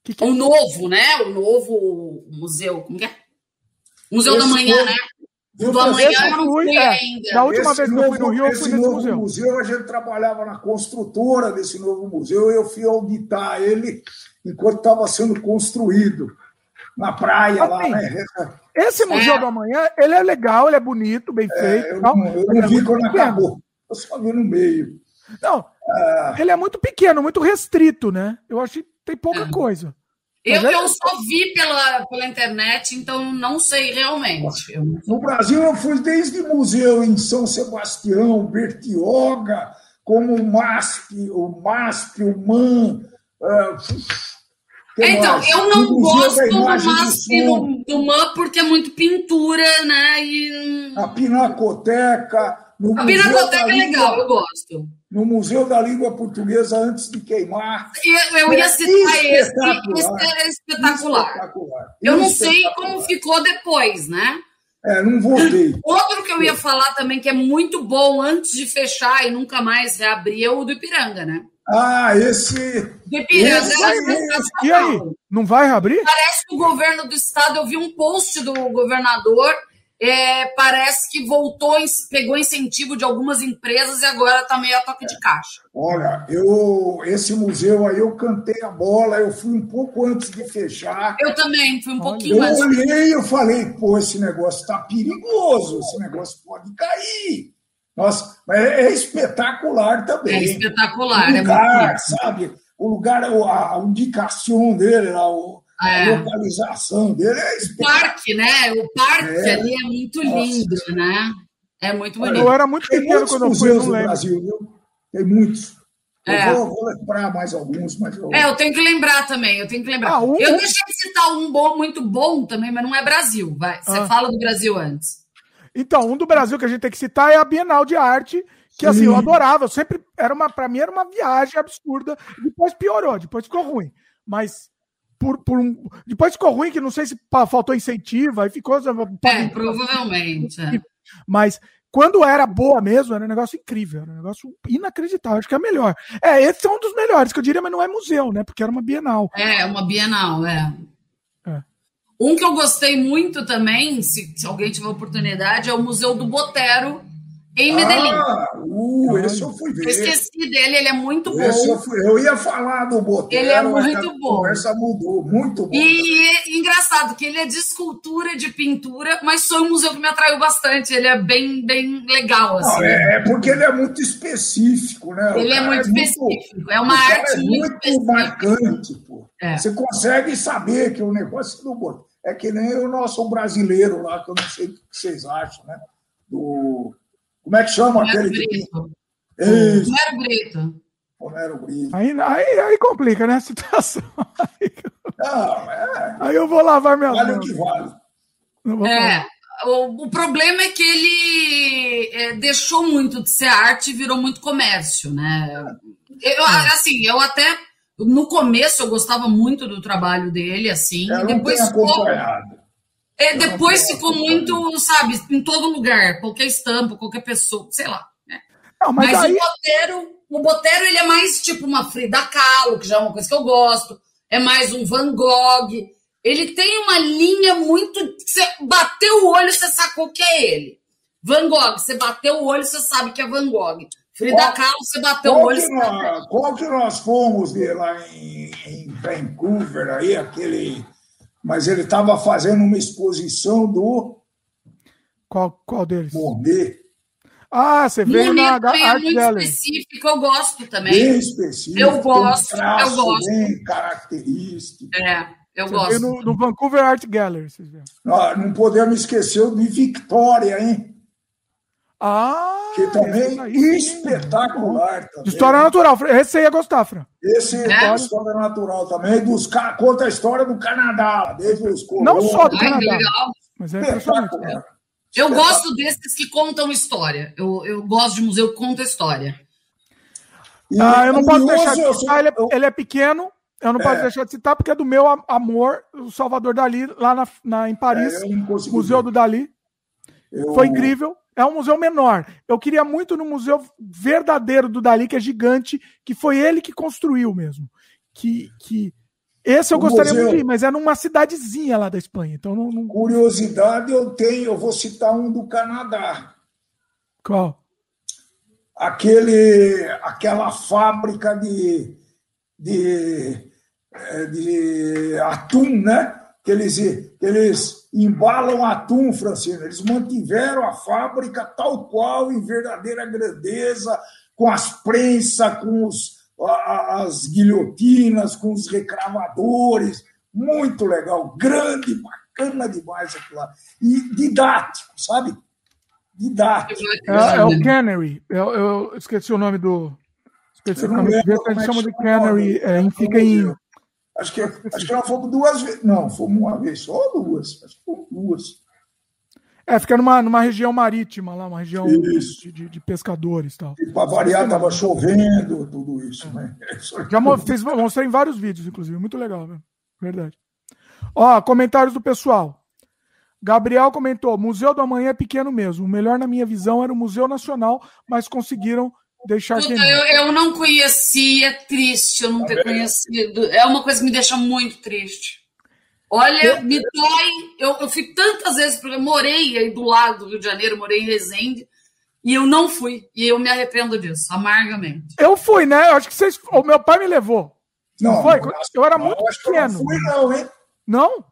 Que que... O novo, né? O novo museu. Como que é? Museu Esse da Manhã, né? Eu do amanhã eu não fui é, ainda. Da última esse vez que eu fui no Rio, eu fui nesse museu. museu. A gente trabalhava na construtora desse novo museu e eu fui auditar ele enquanto estava sendo construído na praia assim, lá, né? Esse Museu é. do Amanhã, ele é legal, ele é bonito, bem é, feito. Eu, não, eu não vi quando pequeno. acabou. Eu só vi no meio. Não, ele é muito pequeno, muito restrito, né? Eu acho que tem pouca é. coisa. Eu, é... eu só vi pela, pela internet, então não sei realmente. No Brasil, eu fui desde museu em São Sebastião, Bertioga, como o MASP, o MASP, o MAN. Uh, então, eu não gosto do MASP do, do MAN porque é muito pintura, né? E... A Pinacoteca. A Pinacoteca é legal, eu gosto no Museu da Língua Portuguesa antes de queimar. Eu, eu ia citar esse, esse é espetacular. espetacular. Eu não sei como ficou depois, né? É, não voltei. Outro que eu ia falar também, que é muito bom antes de fechar e nunca mais reabrir, é o do Ipiranga, né? Ah, esse. Do Ipiranga esse, é E aí? Não vai reabrir? Parece que o governo do estado, eu vi um post do governador é, parece que voltou, pegou incentivo de algumas empresas e agora está meio a toque de caixa. Olha, eu esse museu aí eu cantei a bola, eu fui um pouco antes de fechar. Eu também, fui um pouquinho eu antes. Eu olhei e eu falei, pô, esse negócio está perigoso, esse negócio pode cair. Nossa, mas é, é espetacular também. É espetacular, o lugar, é sabe? O lugar, a, a indicação dele, o, é. A localização dele é O parque, né? O parque é. ali é muito lindo, Nossa. né? É muito bonito. Eu era muito pequeno quando eu fui no Brasil, viu? Tem muitos. É. Eu vou, vou, lembrar mais alguns, mas eu... É, eu tenho que lembrar também, eu tenho que lembrar. Ah, um... Eu deixei de citar um bom, muito bom também, mas não é Brasil. Vai. Você ah. fala do Brasil antes. Então, um do Brasil que a gente tem que citar é a Bienal de Arte, Que assim, eu adorava, eu sempre era uma para mim era uma viagem absurda, depois piorou, depois ficou ruim. Mas por, por um, depois ficou ruim que não sei se faltou incentivo, aí ficou É, provavelmente. É. Mas quando era boa mesmo, era um negócio incrível, era um negócio inacreditável, acho que é melhor. É, esse é um dos melhores, que eu diria, mas não é museu, né? Porque era uma Bienal. É, uma Bienal, é. é. Um que eu gostei muito também, se, se alguém tiver oportunidade, é o Museu do Botero, em Medellín. Ah, uh, esse eu fui ver. Eu esqueci dele, ele é muito bom. Eu, fui, eu, ia falar do Botero. Ele é muito bom. A conversa mudou, muito bom. E é engraçado que ele é de escultura, de pintura, mas foi um museu que me atraiu bastante. Ele é bem, bem legal. Assim. Não, é, é, porque ele é muito específico, né? Ele é muito é específico. Muito, é uma arte é muito, muito marcante, pô. É. Você consegue saber que o negócio do Botero é que nem o nosso brasileiro lá, que eu não sei o que vocês acham, né? Do como é que chama Homero aquele? Brito. Isso. Homero Brito. Homero Brito. Aí, aí, aí complica, né? A situação. Não, é. Aí eu vou lavar minha Vale o que vale. É. O, o, problema é que ele é, deixou muito de ser arte e virou muito comércio, né? Eu, é. assim, eu até no começo eu gostava muito do trabalho dele, assim, eu e depois acompanhado. É, depois ficou muito, sabe, em todo lugar, qualquer estampa, qualquer pessoa, sei lá. Né? Não, mas, mas aí... o Botero, o Botero ele é mais tipo uma Frida Kahlo, que já é uma coisa que eu gosto, é mais um Van Gogh. Ele tem uma linha muito. Você bateu o olho, você sacou que é ele. Van Gogh, você bateu o olho, você sabe que é Van Gogh. Frida qual, Kahlo, você bateu o olho. Que nós, qual que nós fomos de lá em, em Vancouver, aí, aquele mas ele estava fazendo uma exposição do. Qual, qual deles? Monet. Ah, você veio Monet na é muito Gallery. específico, eu gosto também. Bem específico. Eu gosto, um eu gosto. Bem característico. É, eu você gosto. No, no, Vancouver Art Gallery, vocês viram. Ah, não podemos esquecer o de Victoria, hein? Ah, que também é espetacular. Também. História natural. Esse você ia gostar, Fran. Esse é, é história natural também. Dos, conta a história do Canadá, desde os Não só do Ai, Canadá. Mas é espetacular. Eu gosto desses que contam história. Eu, eu gosto de museu que conta história. E, ah, eu não posso deixar de citar, ele, é, ele é pequeno, eu não é. posso deixar de citar, porque é do meu amor, o Salvador Dali, lá na, na em Paris, é, Museu ver. do Dali. Eu... Foi incrível. É um museu menor. Eu queria muito no museu verdadeiro do Dali, que é gigante, que foi ele que construiu mesmo. Que, que esse eu o gostaria museu... muito de ir, mas é numa cidadezinha lá da Espanha. Então não, não... Curiosidade eu tenho, eu vou citar um do Canadá. Qual? Aquele, aquela fábrica de, de, eh, de atum, né? Que eles, que eles embalam atum, Francino. Eles mantiveram a fábrica tal qual, em verdadeira grandeza, com as prensas, com os, as guilhotinas, com os recravadores. Muito legal, grande, bacana demais aquilo lá. E didático, sabe? Didático. É, é o Canary. Eu, eu, esqueci o nome do. Especificamente, eles chamam de Canary. É, fica em Acho que, acho que nós fomos duas vezes. Não, fomos uma vez só ou duas? Acho que fomos duas. É, fica numa, numa região marítima lá, uma região de, de, de, pescadores e tal. E para variar, estava chovendo, tudo isso, né? É Já fez, mostrei em vários vídeos, inclusive. Muito legal, né? Verdade. Ó, comentários do pessoal. Gabriel comentou: Museu do Amanhã é pequeno mesmo. O melhor, na minha visão, era o Museu Nacional, mas conseguiram deixar Puta, eu, eu não conhecia, é triste eu não ter conhecido. É uma coisa que me deixa muito triste. Olha, me dói. Eu, eu fui tantas vezes, porque eu morei aí do lado do Rio de Janeiro, morei em Resende, e eu não fui. E eu me arrependo disso, amargamente. Eu fui, né? Eu acho que vocês. O meu pai me levou. Não, não foi? Eu era muito pequeno. Não fui, não, hein? Não?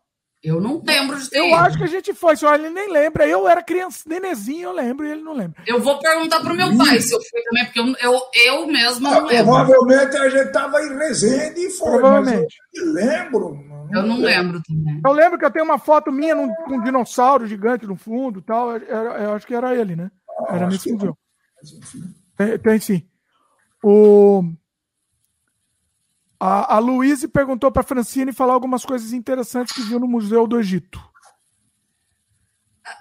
Eu não lembro de ter Eu acho que a gente foi, só ele nem lembra. Eu era criança, nenezinho, eu lembro, e ele não lembra. Eu vou perguntar pro meu pai se eu fui também, porque eu, eu, eu mesmo não lembro. Provavelmente a gente tava em Resende e foi, Provavelmente. eu lembro. Não eu não lembro. também. Eu lembro que eu tenho uma foto minha num, com um dinossauro gigante no fundo tal. Eu, eu acho que era ele, né? Ah, era nesse museu. Tem, tem sim. O... A, a Luíse perguntou para a Francine falar algumas coisas interessantes que viu no Museu do Egito.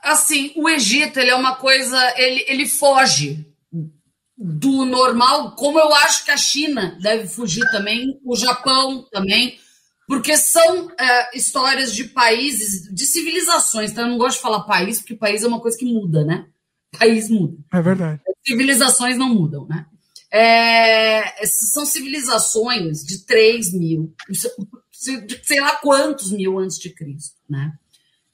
Assim, o Egito ele é uma coisa, ele, ele foge do normal, como eu acho que a China deve fugir também, o Japão também, porque são é, histórias de países, de civilizações. Então, eu não gosto de falar país, porque país é uma coisa que muda, né? País muda. É verdade. Civilizações não mudam, né? É, são civilizações de 3 mil, de sei lá quantos mil antes de Cristo, né?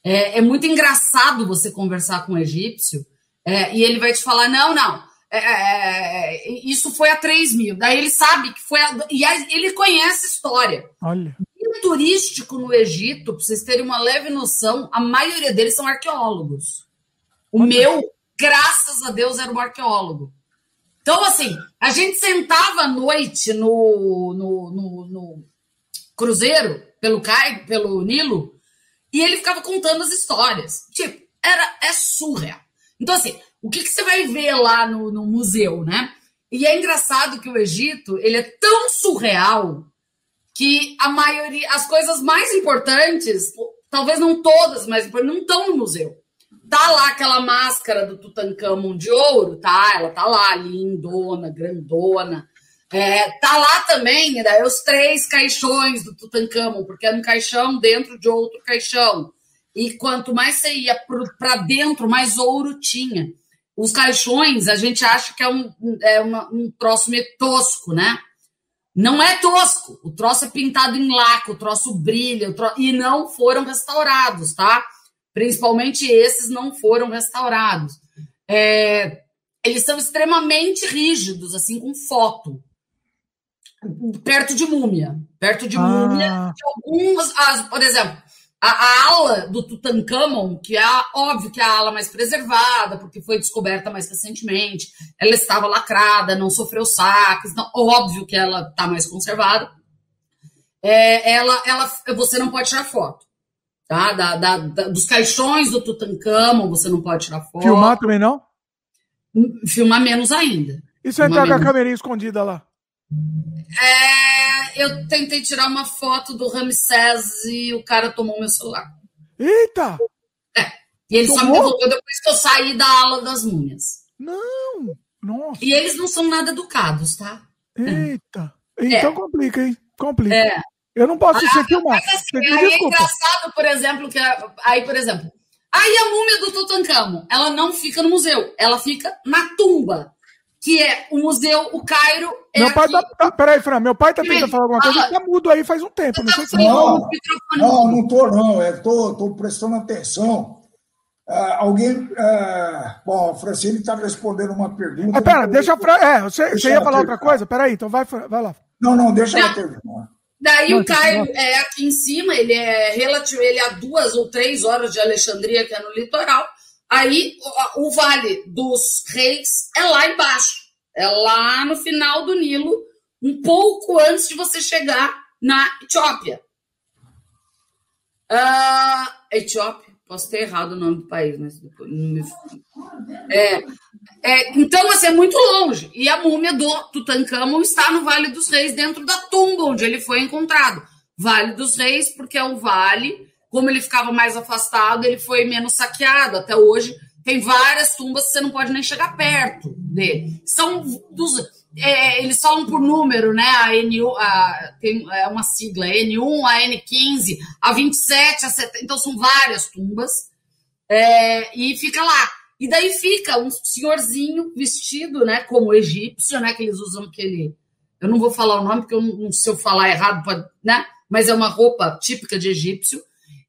É, é muito engraçado você conversar com um egípcio é, e ele vai te falar: não, não, é, é, é isso foi a 3 mil. Daí ele sabe que foi. A, e ele conhece a história. Olha. O turístico no Egito, para vocês terem uma leve noção, a maioria deles são arqueólogos. O Olha. meu, graças a Deus, era um arqueólogo. Então, assim, a gente sentava à noite no, no, no, no cruzeiro, pelo, Cai, pelo Nilo, e ele ficava contando as histórias. Tipo, era, é surreal. Então, assim, o que, que você vai ver lá no, no museu, né? E é engraçado que o Egito, ele é tão surreal que a maioria, as coisas mais importantes, talvez não todas, mas não estão no museu. Tá lá aquela máscara do Tutankhamon de ouro, tá? Ela tá lá, lindona, grandona. É, tá lá também, né, os três caixões do Tutankhamon, porque é um caixão dentro de outro caixão. E quanto mais você ia para dentro, mais ouro tinha. Os caixões, a gente acha que é um, é uma, um troço meio tosco, né? Não é tosco. O troço é pintado em laco, o troço brilha, o troço... e não foram restaurados, tá? Principalmente esses não foram restaurados. É... Eles são extremamente rígidos, assim, com foto perto de múmia. Perto de ah. múmia, de algumas. As, por exemplo, a, a, ala do Tutankhamon, que é a, óbvio que é a ala mais preservada, porque foi descoberta mais recentemente, ela estava lacrada, não sofreu saques, não, óbvio que ela está mais conservada. É, ela, ela, você não pode tirar foto. Tá? Da, da, da, dos caixões do Tutankhamon, você não pode tirar foto. Filmar também não? Filmar menos ainda. E se entrar com a câmerinha escondida lá? É, eu tentei tirar uma foto do Ramsés e o cara tomou meu celular. Eita! É. E ele Tomou? só me devolveu depois que eu saí da ala das múmias. Não! Nossa. E eles não são nada educados, tá? Eita! Então é. complica, hein? Complica. É. Eu não posso ah, filmar. Mas assim, aí é engraçado, por exemplo, que aí, por exemplo, aí a múmia do Tutankhamon, ela não fica no museu, ela fica na tumba que é o museu, o Cairo. É meu pai aqui. tá, tá. Peraí, Fran, meu pai tá tentando falar alguma coisa, ele tá mudo aí faz um tempo. Não, sei se não, não, não tô, não. É, tô, tô prestando atenção. Uh, alguém. Uh, bom, a Francine está respondendo uma pergunta. Ah, pera, deixa a Fran. É, você, você ia falar outra coisa? Peraí, então vai, vai lá. Não, não, deixa ela terminar. Daí não, o Cairo é aqui em cima, ele é relativo, ele é a duas ou três horas de Alexandria, que é no litoral. Aí o, o Vale dos Reis é lá embaixo, é lá no final do Nilo, um pouco antes de você chegar na Etiópia. Uh, Etiópia, posso ter errado o nome do país, mas depois não me. É, é, então, assim, é muito longe. E a múmia do Tutankhamon está no Vale dos Reis, dentro da tumba onde ele foi encontrado. Vale dos Reis, porque é o vale como ele ficava mais afastado, ele foi menos saqueado. Até hoje, tem várias tumbas que você não pode nem chegar perto dele. São dos. É, eles falam por número, né? A N1, a, tem é uma sigla, N1, a N15, a 27, a 70. Então são várias tumbas. É, e fica lá. E daí fica um senhorzinho vestido, né, como egípcio, né, que eles usam aquele. Eu não vou falar o nome, porque eu se eu falar errado, pode, né? Mas é uma roupa típica de egípcio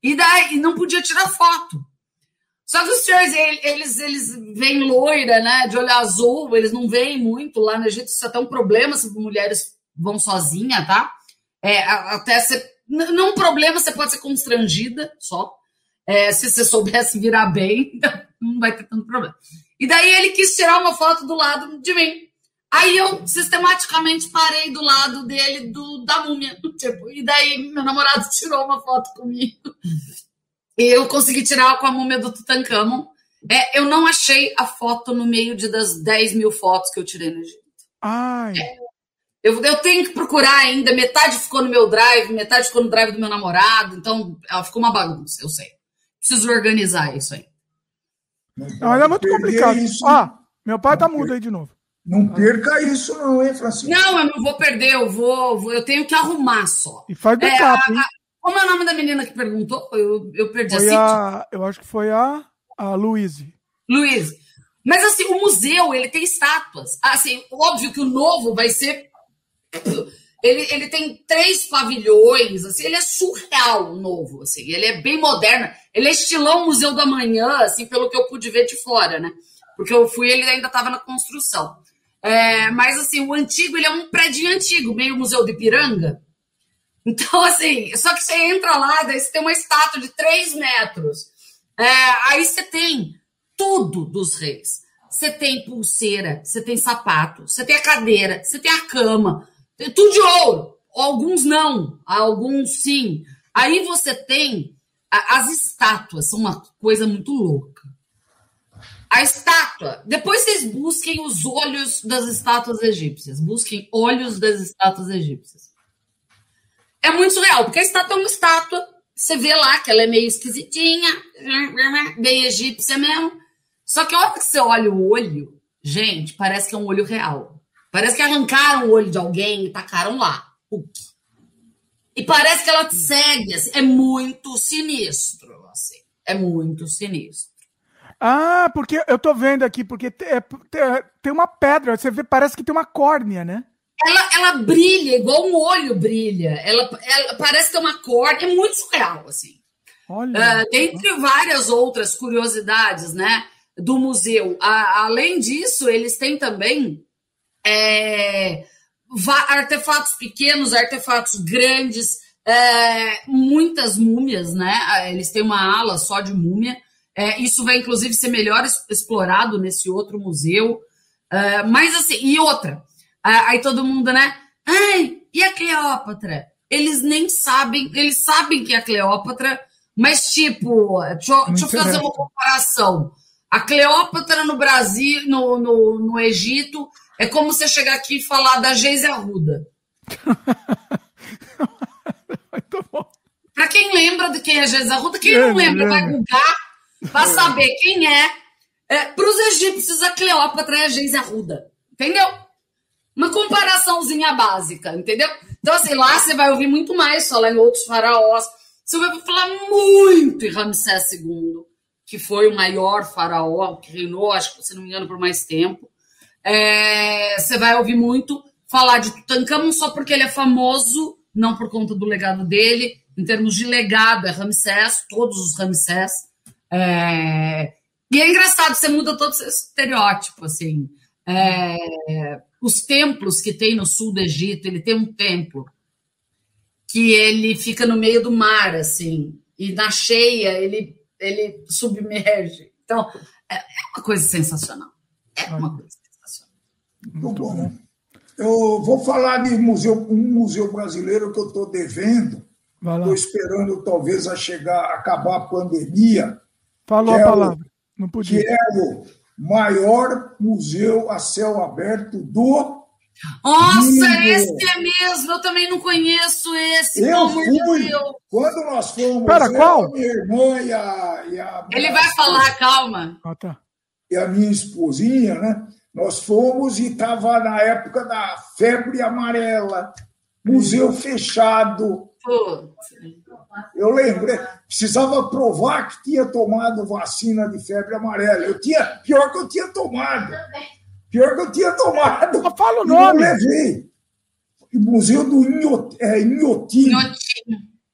e daí não podia tirar foto. Só que os senhores, eles, eles vêm loira, né? De olho azul, eles não veem muito. Lá no Egito, isso é até um problema se mulheres vão sozinha, tá? É, até ser. Não um problema, você pode ser constrangida só. É, se você soubesse virar bem, não vai ter tanto problema. E daí ele quis tirar uma foto do lado de mim. Aí eu sistematicamente parei do lado dele, do, da múmia. Tipo, e daí meu namorado tirou uma foto comigo. E eu consegui tirar com a múmia do Tutankhamon. É, eu não achei a foto no meio de das 10 mil fotos que eu tirei no Egito. Ai. É, eu, eu tenho que procurar ainda. Metade ficou no meu drive, metade ficou no drive do meu namorado. Então, ela ficou uma bagunça, eu sei. Preciso organizar isso aí. Não, é muito complicado. Ó, ah, meu pai tá mudo aí de novo. Não perca isso, não, hein, Francisco? Não, eu não vou perder, eu vou, vou eu tenho que arrumar só. E faz backup, é, a, a, Como é o nome da menina que perguntou? Eu, eu perdi foi a, Eu acho que foi a, a Luíse. Luiz. Mas assim, o museu, ele tem estátuas. Assim, óbvio que o novo vai ser. Ele, ele tem três pavilhões, assim, ele é surreal novo, assim, ele é bem moderno, ele é estilão Museu da Manhã, assim, pelo que eu pude ver de fora, né? Porque eu fui, ele ainda estava na construção. É, mas assim, o antigo, ele é um prédio antigo, meio Museu de Piranga. Então, assim, só que você entra lá, daí você tem uma estátua de três metros. É, aí você tem tudo dos reis. Você tem pulseira, você tem sapato, você tem a cadeira, você tem a cama, tudo de ouro. Alguns não, alguns sim. Aí você tem as estátuas, são uma coisa muito louca. A estátua, depois vocês busquem os olhos das estátuas egípcias, busquem olhos das estátuas egípcias. É muito surreal, porque a estátua é uma estátua, você vê lá que ela é meio esquisitinha, bem egípcia mesmo. Só que a hora que você olha o olho, gente, parece que é um olho real. Parece que arrancaram o olho de alguém e tacaram lá. E parece que ela te segue. Assim, é muito sinistro. Assim, é muito sinistro. Ah, porque eu tô vendo aqui, porque é, tem uma pedra, você vê, parece que tem uma córnea, né? Ela, ela brilha, igual um olho brilha. Ela, ela parece ter uma córnea, é muito surreal, assim. Olha. Uh, dentre várias outras curiosidades, né? do museu. A, além disso, eles têm também é, artefatos pequenos, artefatos grandes, é, muitas múmias, né? Eles têm uma ala só de múmia. É, isso vai, inclusive, ser melhor explorado nesse outro museu. É, mas assim, e outra, aí todo mundo, né? Ai, e a Cleópatra? Eles nem sabem, eles sabem que é a Cleópatra, mas tipo, deixa, deixa eu fazer uma comparação. A Cleópatra no Brasil, no, no, no Egito, é como você chegar aqui e falar da Geise Arruda. Para quem lembra de quem é Geise Arruda, quem não lembra vai googar para saber quem é. é Para os egípcios, a Cleópatra é a Geise Arruda. Entendeu? Uma comparaçãozinha básica, entendeu? Então, assim, lá você vai ouvir muito mais falar em outros faraós. Você vai falar muito em Ramsés II que foi o maior faraó, que reinou, acho que, se não me engano, por mais tempo. É, você vai ouvir muito falar de Tutankhamon só porque ele é famoso, não por conta do legado dele. Em termos de legado, é Ramsés, todos os Ramsés. É, e é engraçado, você muda todo esse estereótipo, assim. É, os templos que tem no sul do Egito, ele tem um templo que ele fica no meio do mar, assim, e na cheia ele ele submerge. Então, é, é uma coisa sensacional. É uma coisa. Muito bom. Eu vou falar de museu, um museu brasileiro que eu estou devendo. Estou esperando talvez a chegar, acabar a pandemia. Falou a é palavra. O, Não podia. Que é o maior museu a céu aberto do nossa, esse é mesmo, eu também não conheço esse. Eu fui. Quando nós fomos. Para qual? minha irmã e a. E a Ele vai falar, calma. Ah, tá. E a minha esposinha, né? Nós fomos e estava na época da febre amarela, museu fechado. Eu lembrei, precisava provar que tinha tomado vacina de febre amarela. Eu tinha, pior que eu tinha tomado. Pior que eu tinha tomado. Só fala o nome. Eu levei. O Museu do é, Inhotim.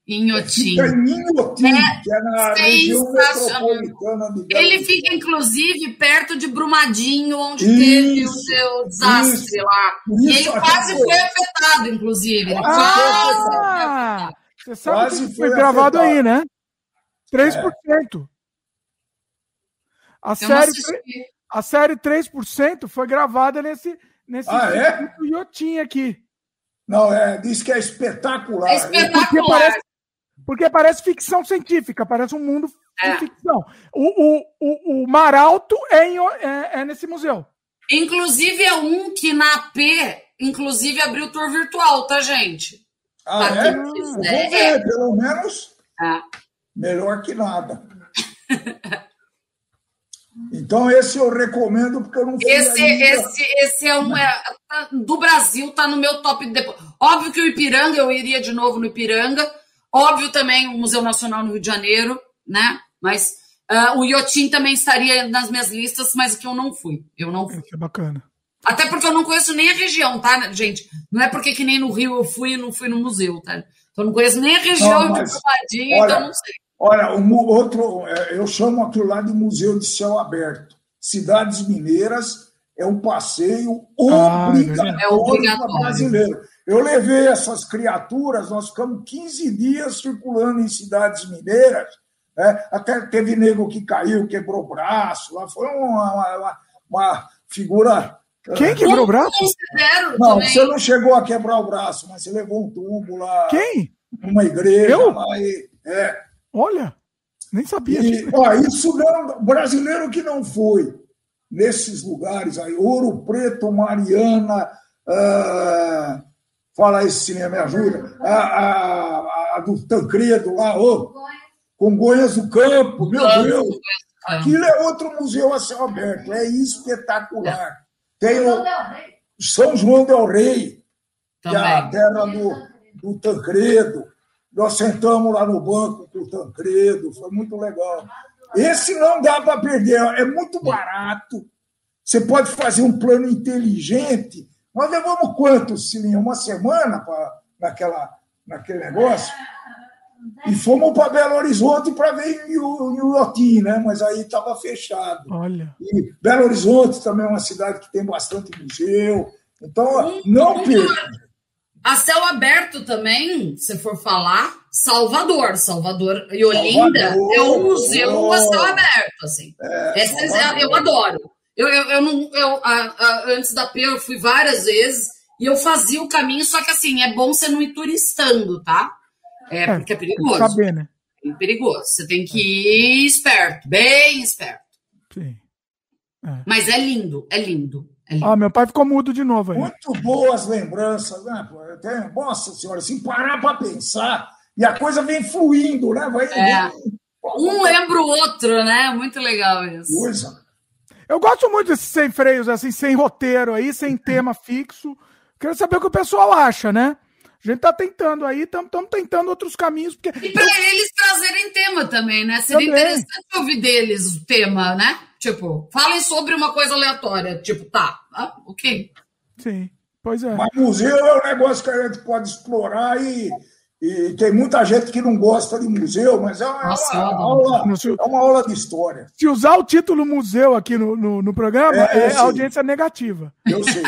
Inhotim. Em Inhotim, é que é na região metropolitana de Ele fica, inclusive, perto de Brumadinho, onde isso, teve o seu desastre isso, lá. Isso, e ele quase foi. foi afetado, inclusive. Ele ah, quase Você sabe quase que foi, foi gravado aí, né? 3%. É. A eu série. A série 3% foi gravada nesse, nesse ah, é? Iotim aqui. Não, é, diz que é espetacular. É espetacular. Porque parece, porque parece ficção científica, parece um mundo é. de ficção. O, o, o, o Mar Alto é, em, é, é, nesse museu. Inclusive é um que na P, inclusive abriu tour virtual, tá, gente? Ah, é? Vamos ver, é. pelo menos. É. Melhor que nada. Então, esse eu recomendo, porque eu não fui esse, esse, esse é um. É, tá, do Brasil, tá no meu top. De... Óbvio que o Ipiranga, eu iria de novo no Ipiranga. Óbvio também o Museu Nacional no Rio de Janeiro, né? Mas uh, o Iotim também estaria nas minhas listas, mas que eu não fui. Eu não fui. É bacana. Até porque eu não conheço nem a região, tá, gente? Não é porque que nem no Rio eu fui e não fui no museu, tá? Então eu não conheço nem a região não, mas, de Brumadinho, então não sei. Olha, o outro, é, eu chamo aquilo lá de Museu de Céu Aberto. Cidades Mineiras é um passeio ah, obrigatório, é obrigatório. brasileiro. Eu levei essas criaturas, nós ficamos 15 dias circulando em cidades mineiras, né? até teve nego que caiu, quebrou o braço, lá foi uma, uma, uma figura. Quem quebrou o braço? Não, também. você não chegou a quebrar o braço, mas você levou um tumbo lá. Quem? Numa igreja eu? lá e. É, Olha, nem sabia. E, ó, isso não, brasileiro que não foi nesses lugares aí, Ouro Preto, Mariana, uh, fala aí, Cilinha, me ajuda, a, a, a, do Tancredo lá, oh, Congonhas do Campo, meu Deus, aquilo é outro museu a céu aberto, é espetacular. Tem o São João del Rei, que é a terra do, do Tancredo, nós sentamos lá no banco com o Tancredo, foi muito legal. Esse não dá para perder, é muito barato. Você pode fazer um plano inteligente. Nós levamos quanto, Silinha? Uma semana pra, naquela, naquele negócio? E fomos para Belo Horizonte para ver o Iotim, né? Mas aí estava fechado. Olha. E Belo Horizonte também é uma cidade que tem bastante museu. Então, não perca. A céu aberto também, se for falar, Salvador. Salvador e Olinda Salvador. é um museu oh. a céu aberto, assim. É, Essa, eu adoro. Eu, eu, eu não, eu, a, a, antes da P eu fui várias vezes e eu fazia o caminho, só que assim, é bom você não ir turistando, tá? É, é porque é perigoso. Saber, né? É perigoso. Você tem que ir esperto, bem esperto. Sim. É. Mas é lindo, é lindo. Ah, meu pai ficou mudo de novo aí. Muito boas lembranças, né? Até, nossa senhora, se parar para pensar, e a coisa vem fluindo, né? Vai, é. Um lembra o outro, né? Muito legal isso. Coisa. Eu gosto muito desses sem freios, assim, sem roteiro aí, sem tema fixo. Quero saber o que o pessoal acha, né? A gente tá tentando aí, estamos tentando outros caminhos. Porque... E para eles trazerem tema também, né? Seria também. interessante ouvir deles o tema, né? Tipo, falem sobre uma coisa aleatória. Tipo, tá, ah, ok. Sim, pois é. Mas museu é um negócio que a gente pode explorar e, e tem muita gente que não gosta de museu, mas é uma, Nossa, é uma aula, é uma aula de história. Se usar o título museu aqui no, no, no programa, é, é audiência negativa. Eu sei.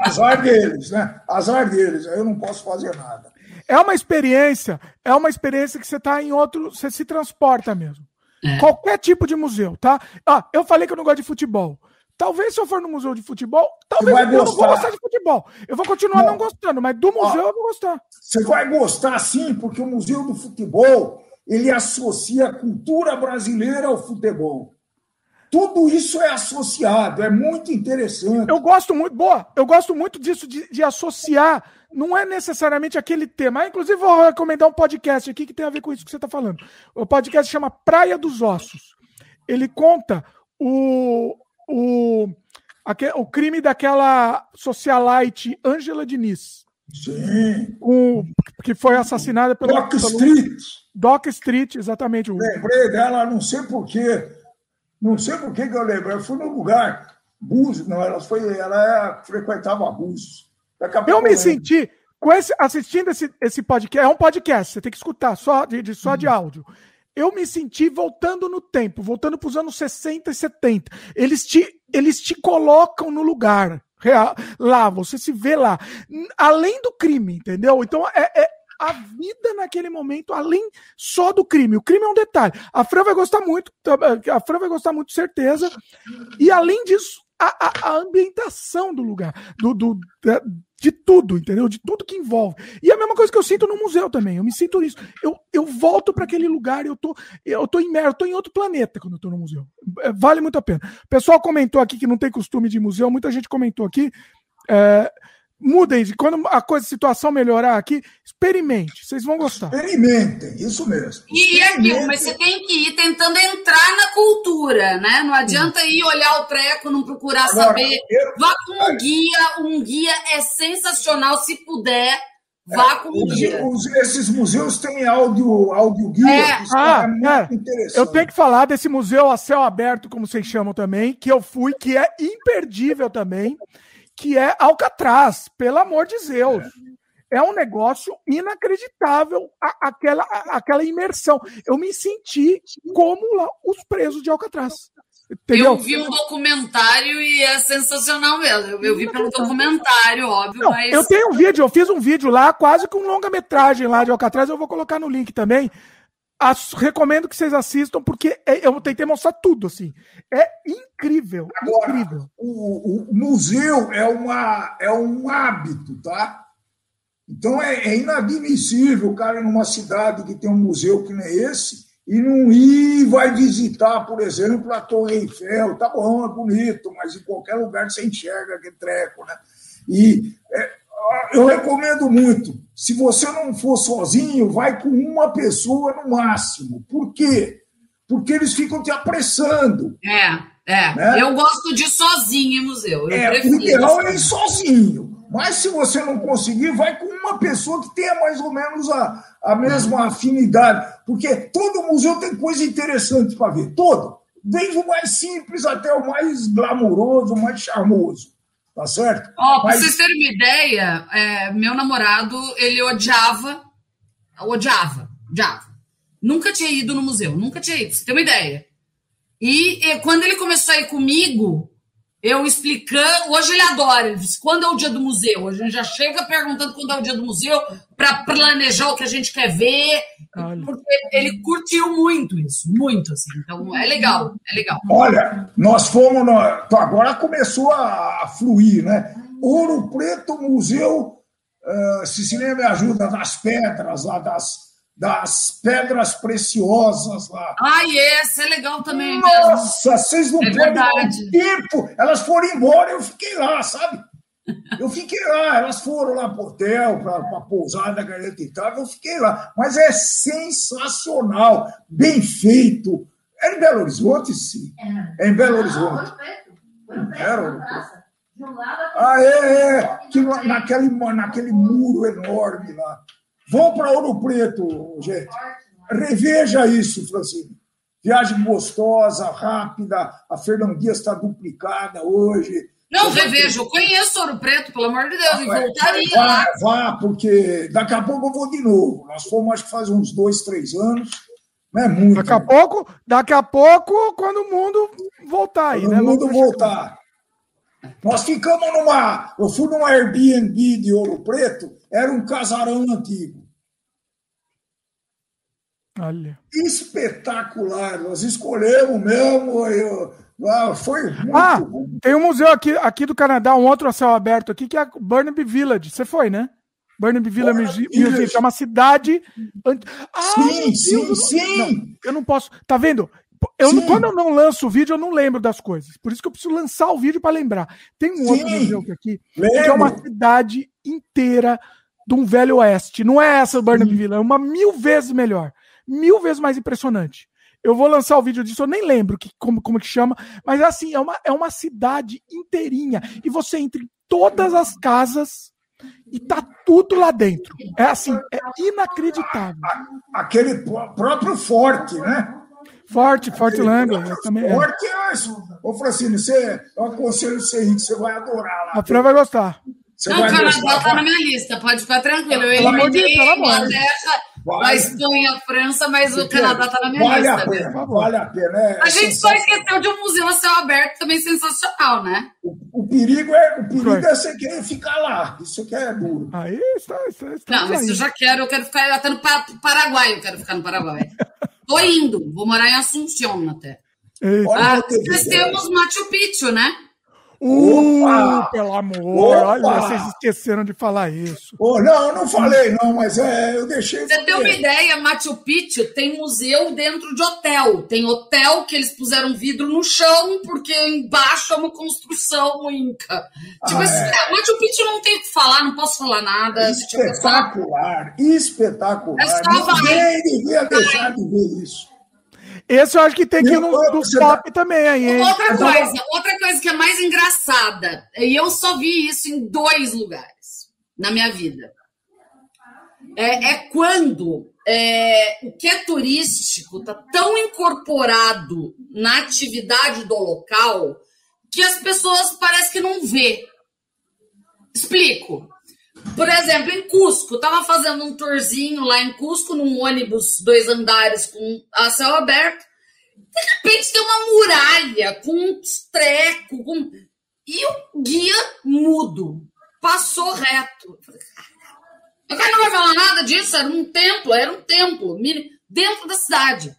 Azar deles, né? Azar deles, aí eu não posso fazer nada. É uma experiência, é uma experiência que você está em outro, você se transporta mesmo. É. Qualquer tipo de museu, tá? Ah, eu falei que eu não gosto de futebol. Talvez se eu for no museu de futebol, talvez eu não vou gostar de futebol. Eu vou continuar não, não gostando, mas do museu Ó, eu vou gostar. Você vai gostar sim, porque o museu do futebol ele associa a cultura brasileira ao futebol. Tudo isso é associado, é muito interessante. Eu gosto muito, boa, eu gosto muito disso, de, de associar não é necessariamente aquele tema. Ah, inclusive, vou recomendar um podcast aqui que tem a ver com isso que você está falando. O podcast chama Praia dos Ossos. Ele conta o, o, aquele, o crime daquela socialite Angela Diniz. Sim. Um, que foi assassinada pelo. Doc pelo, Street. Doc Street, exatamente. Lembrei dela, não sei porquê. Não sei por que eu lembro. Eu fui no lugar. Búzios, não, ela, foi, ela frequentava abusos eu me senti, com esse, assistindo esse, esse podcast, é um podcast, você tem que escutar só de, de só de uhum. áudio. Eu me senti voltando no tempo, voltando para os anos 60 e 70. Eles te, eles te colocam no lugar real, lá, você se vê lá. Além do crime, entendeu? Então é, é a vida naquele momento, além só do crime. O crime é um detalhe. A Fran vai gostar muito, a Fran vai gostar muito, certeza. E além disso, a, a, a ambientação do lugar, do, do, de tudo, entendeu? De tudo que envolve. E a mesma coisa que eu sinto no museu também. Eu me sinto nisso. Eu, eu volto para aquele lugar, eu tô, eu tô imerso, eu tô em outro planeta quando eu tô no museu. É, vale muito a pena. O pessoal comentou aqui que não tem costume de museu, muita gente comentou aqui. É, mudem. Quando a coisa, a situação melhorar aqui, experimente. Vocês vão gostar. Experimentem, isso mesmo. E aqui, mas você tem que ir tentando entrar na cultura, né? Não adianta ir olhar o treco, não procurar Agora, saber. Eu... Vá com um guia. Um guia é sensacional, se puder. Vá com um guia. Os, esses museus têm áudio, áudio guia. É. Ah, é. Eu tenho que falar desse museu a céu aberto, como vocês chamam também, que eu fui, que é imperdível também que é Alcatraz, pelo amor de Deus. É, é um negócio inacreditável a, aquela, a, aquela imersão. Eu me senti como lá, os presos de Alcatraz. Entendeu? Eu vi um documentário e é sensacional mesmo. Eu, vi pelo documentário, óbvio, Não, mas. Eu tenho um vídeo, eu fiz um vídeo lá, quase com longa-metragem lá de Alcatraz, eu vou colocar no link também. As, recomendo que vocês assistam, porque é, eu tentei mostrar tudo, assim. É incrível, Agora, incrível. O, o, museu é, uma, é um hábito, tá? Então é, é inadmissível o cara numa cidade que tem um museu que nem esse e não ir vai visitar, por exemplo, a Torre Eiffel. Tá bom, é bonito, mas em qualquer lugar você enxerga aquele treco, né? E é, eu recomendo muito. Se você não for sozinho, vai com uma pessoa no máximo. Por quê? Porque eles ficam te apressando. É, é. Né? Eu gosto de sozinho em museu. Eu é, o ideal é ir sozinho. Mas se você não conseguir, vai com uma pessoa que tenha mais ou menos a, a mesma afinidade. Porque todo museu tem coisa interessante para ver. Todo. Desde o mais simples até o mais glamouroso, o mais charmoso. Tá certo? Ó, oh, Mas... pra vocês terem uma ideia, é, meu namorado, ele odiava, odiava, odiava. Nunca tinha ido no museu, nunca tinha ido, pra você ter uma ideia. E, e quando ele começou a ir comigo, eu explicando. Hoje ele adora. Ele disse, quando é o dia do museu? A gente já chega perguntando quando é o dia do museu para planejar o que a gente quer ver. Olha. Porque ele curtiu muito isso, muito assim. Então é legal, é legal. Olha, nós fomos. No... Então, agora começou a fluir, né? Ouro Preto Museu, uh, Cecília me ajuda, das pedras lá, das das pedras preciosas lá. Ah, essa é legal também. Nossa, mesmo. vocês não é dar tempo. Elas foram embora, eu fiquei lá, sabe? Eu fiquei lá, elas foram lá para o hotel, para a pousada e tal, eu fiquei lá. Mas é sensacional, bem feito. É em Belo Horizonte, sim. É, é em Belo Horizonte. Era Ah, é, é. Que, naquele, naquele muro enorme lá. Vão para Ouro Preto, gente. Reveja isso, Francine. Viagem gostosa, rápida. A Fernandinha está duplicada hoje. Não, revejo. Eu conheço Ouro Preto, pelo amor de Deus, e voltaria vá, lá. Vá, porque daqui a pouco eu vou de novo. Nós fomos, acho que faz uns dois, três anos. Não é muito. Daqui a né? pouco, daqui a pouco, quando o mundo voltar aí, quando né? o mundo voltar. Nós ficamos numa. Eu fui numa Airbnb de Ouro Preto, era um casarão antigo. Olha. Espetacular. Nós escolhemos mesmo. Eu, ah, foi muito ah, bom. tem um museu aqui, aqui do Canadá, um outro a céu aberto aqui, que é Burnaby Village. Você foi, né? Burnaby Village Museum, é uma cidade. Ah, sim, sim, Deus, sim. Não, eu não posso. Tá vendo? Eu, quando eu não lanço o vídeo, eu não lembro das coisas. Por isso que eu preciso lançar o vídeo para lembrar. Tem um sim, outro museu aqui, que é uma cidade inteira de um velho oeste. Não é essa Burnaby Village, é uma mil vezes melhor mil vezes mais impressionante. Eu vou lançar o vídeo disso, eu nem lembro que, como, como que chama, mas é assim, é uma, é uma cidade inteirinha. E você entra em todas as casas e tá tudo lá dentro. É assim, é inacreditável. Aquele próprio forte, né? Forte, Forte. Também é. Forte é isso. Ô, Francine, você, eu aconselho você ir, que você vai adorar lá. A Fran vai gostar. Você não, o Canadá tá na minha lista, pode ficar tranquilo. Eu eliminei Inglaterra, Vale. A Espanha, a França, mas o Canadá está na minha vale lista. A pena, vale a pena, é, A gente só esqueceu de um museu a céu aberto também sensacional, né? O, o perigo é o perigo é você querer ficar lá. Isso que é duro. Aí está, está, está Não, mas eu já quero, eu quero ficar até no Paraguai, eu quero ficar no Paraguai. Tô indo, vou morar em Assunção até. Ah, nós temos Machu Picchu, né? Uh, pelo amor, olha, vocês esqueceram de falar isso. Oh, não, eu não falei, não, mas é, eu deixei. Você tem uma ideia, Machu Picchu tem museu dentro de hotel. Tem hotel que eles puseram vidro no chão, porque embaixo é uma construção inca. Tipo ah, assim, é. Machu Picchu não tem o que falar, não posso falar nada. Espetacular, tipo, espetacular. É só Ninguém devia deixar de ver isso. Esse eu acho que tem que ir no, no top também aí, hein? Outra coisa, outra coisa que é mais engraçada, e eu só vi isso em dois lugares na minha vida. É, é quando é, o que é turístico está tão incorporado na atividade do local que as pessoas parecem que não vê. Explico. Por exemplo, em Cusco, estava fazendo um tourzinho lá em Cusco, num ônibus dois andares com a céu aberto. De repente tem uma muralha com um treco, com... e o guia mudo. Passou reto. O cara não vai falar nada disso, era um templo, era um templo dentro da cidade.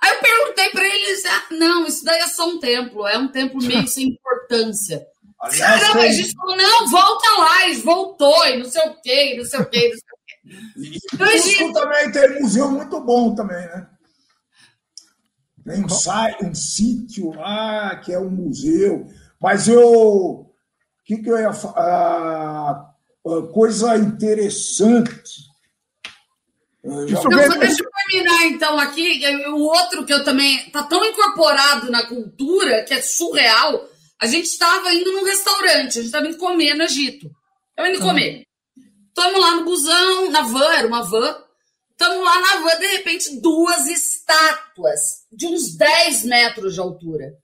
Aí eu perguntei para ele, ele disse, ah, não, isso daí é só um templo, é um templo meio sem importância. Aliás, Caramba, tem... gente não, volta lá, e voltou, e não sei o quê, não sei o quê, não sei o quê. E Cusco também tem museu muito bom também, né? Tem um, um sítio lá que é um museu, mas eu. O que, que eu ia falar? coisa interessante. Não, só deixa eu terminar então aqui. O outro que eu também. Tá tão incorporado na cultura que é surreal a gente estava indo num restaurante, a gente estava indo comer no Egito. Eu indo comer. Estamos lá no busão, na van, era uma van. Estamos lá na van, de repente, duas estátuas de uns 10 metros de altura.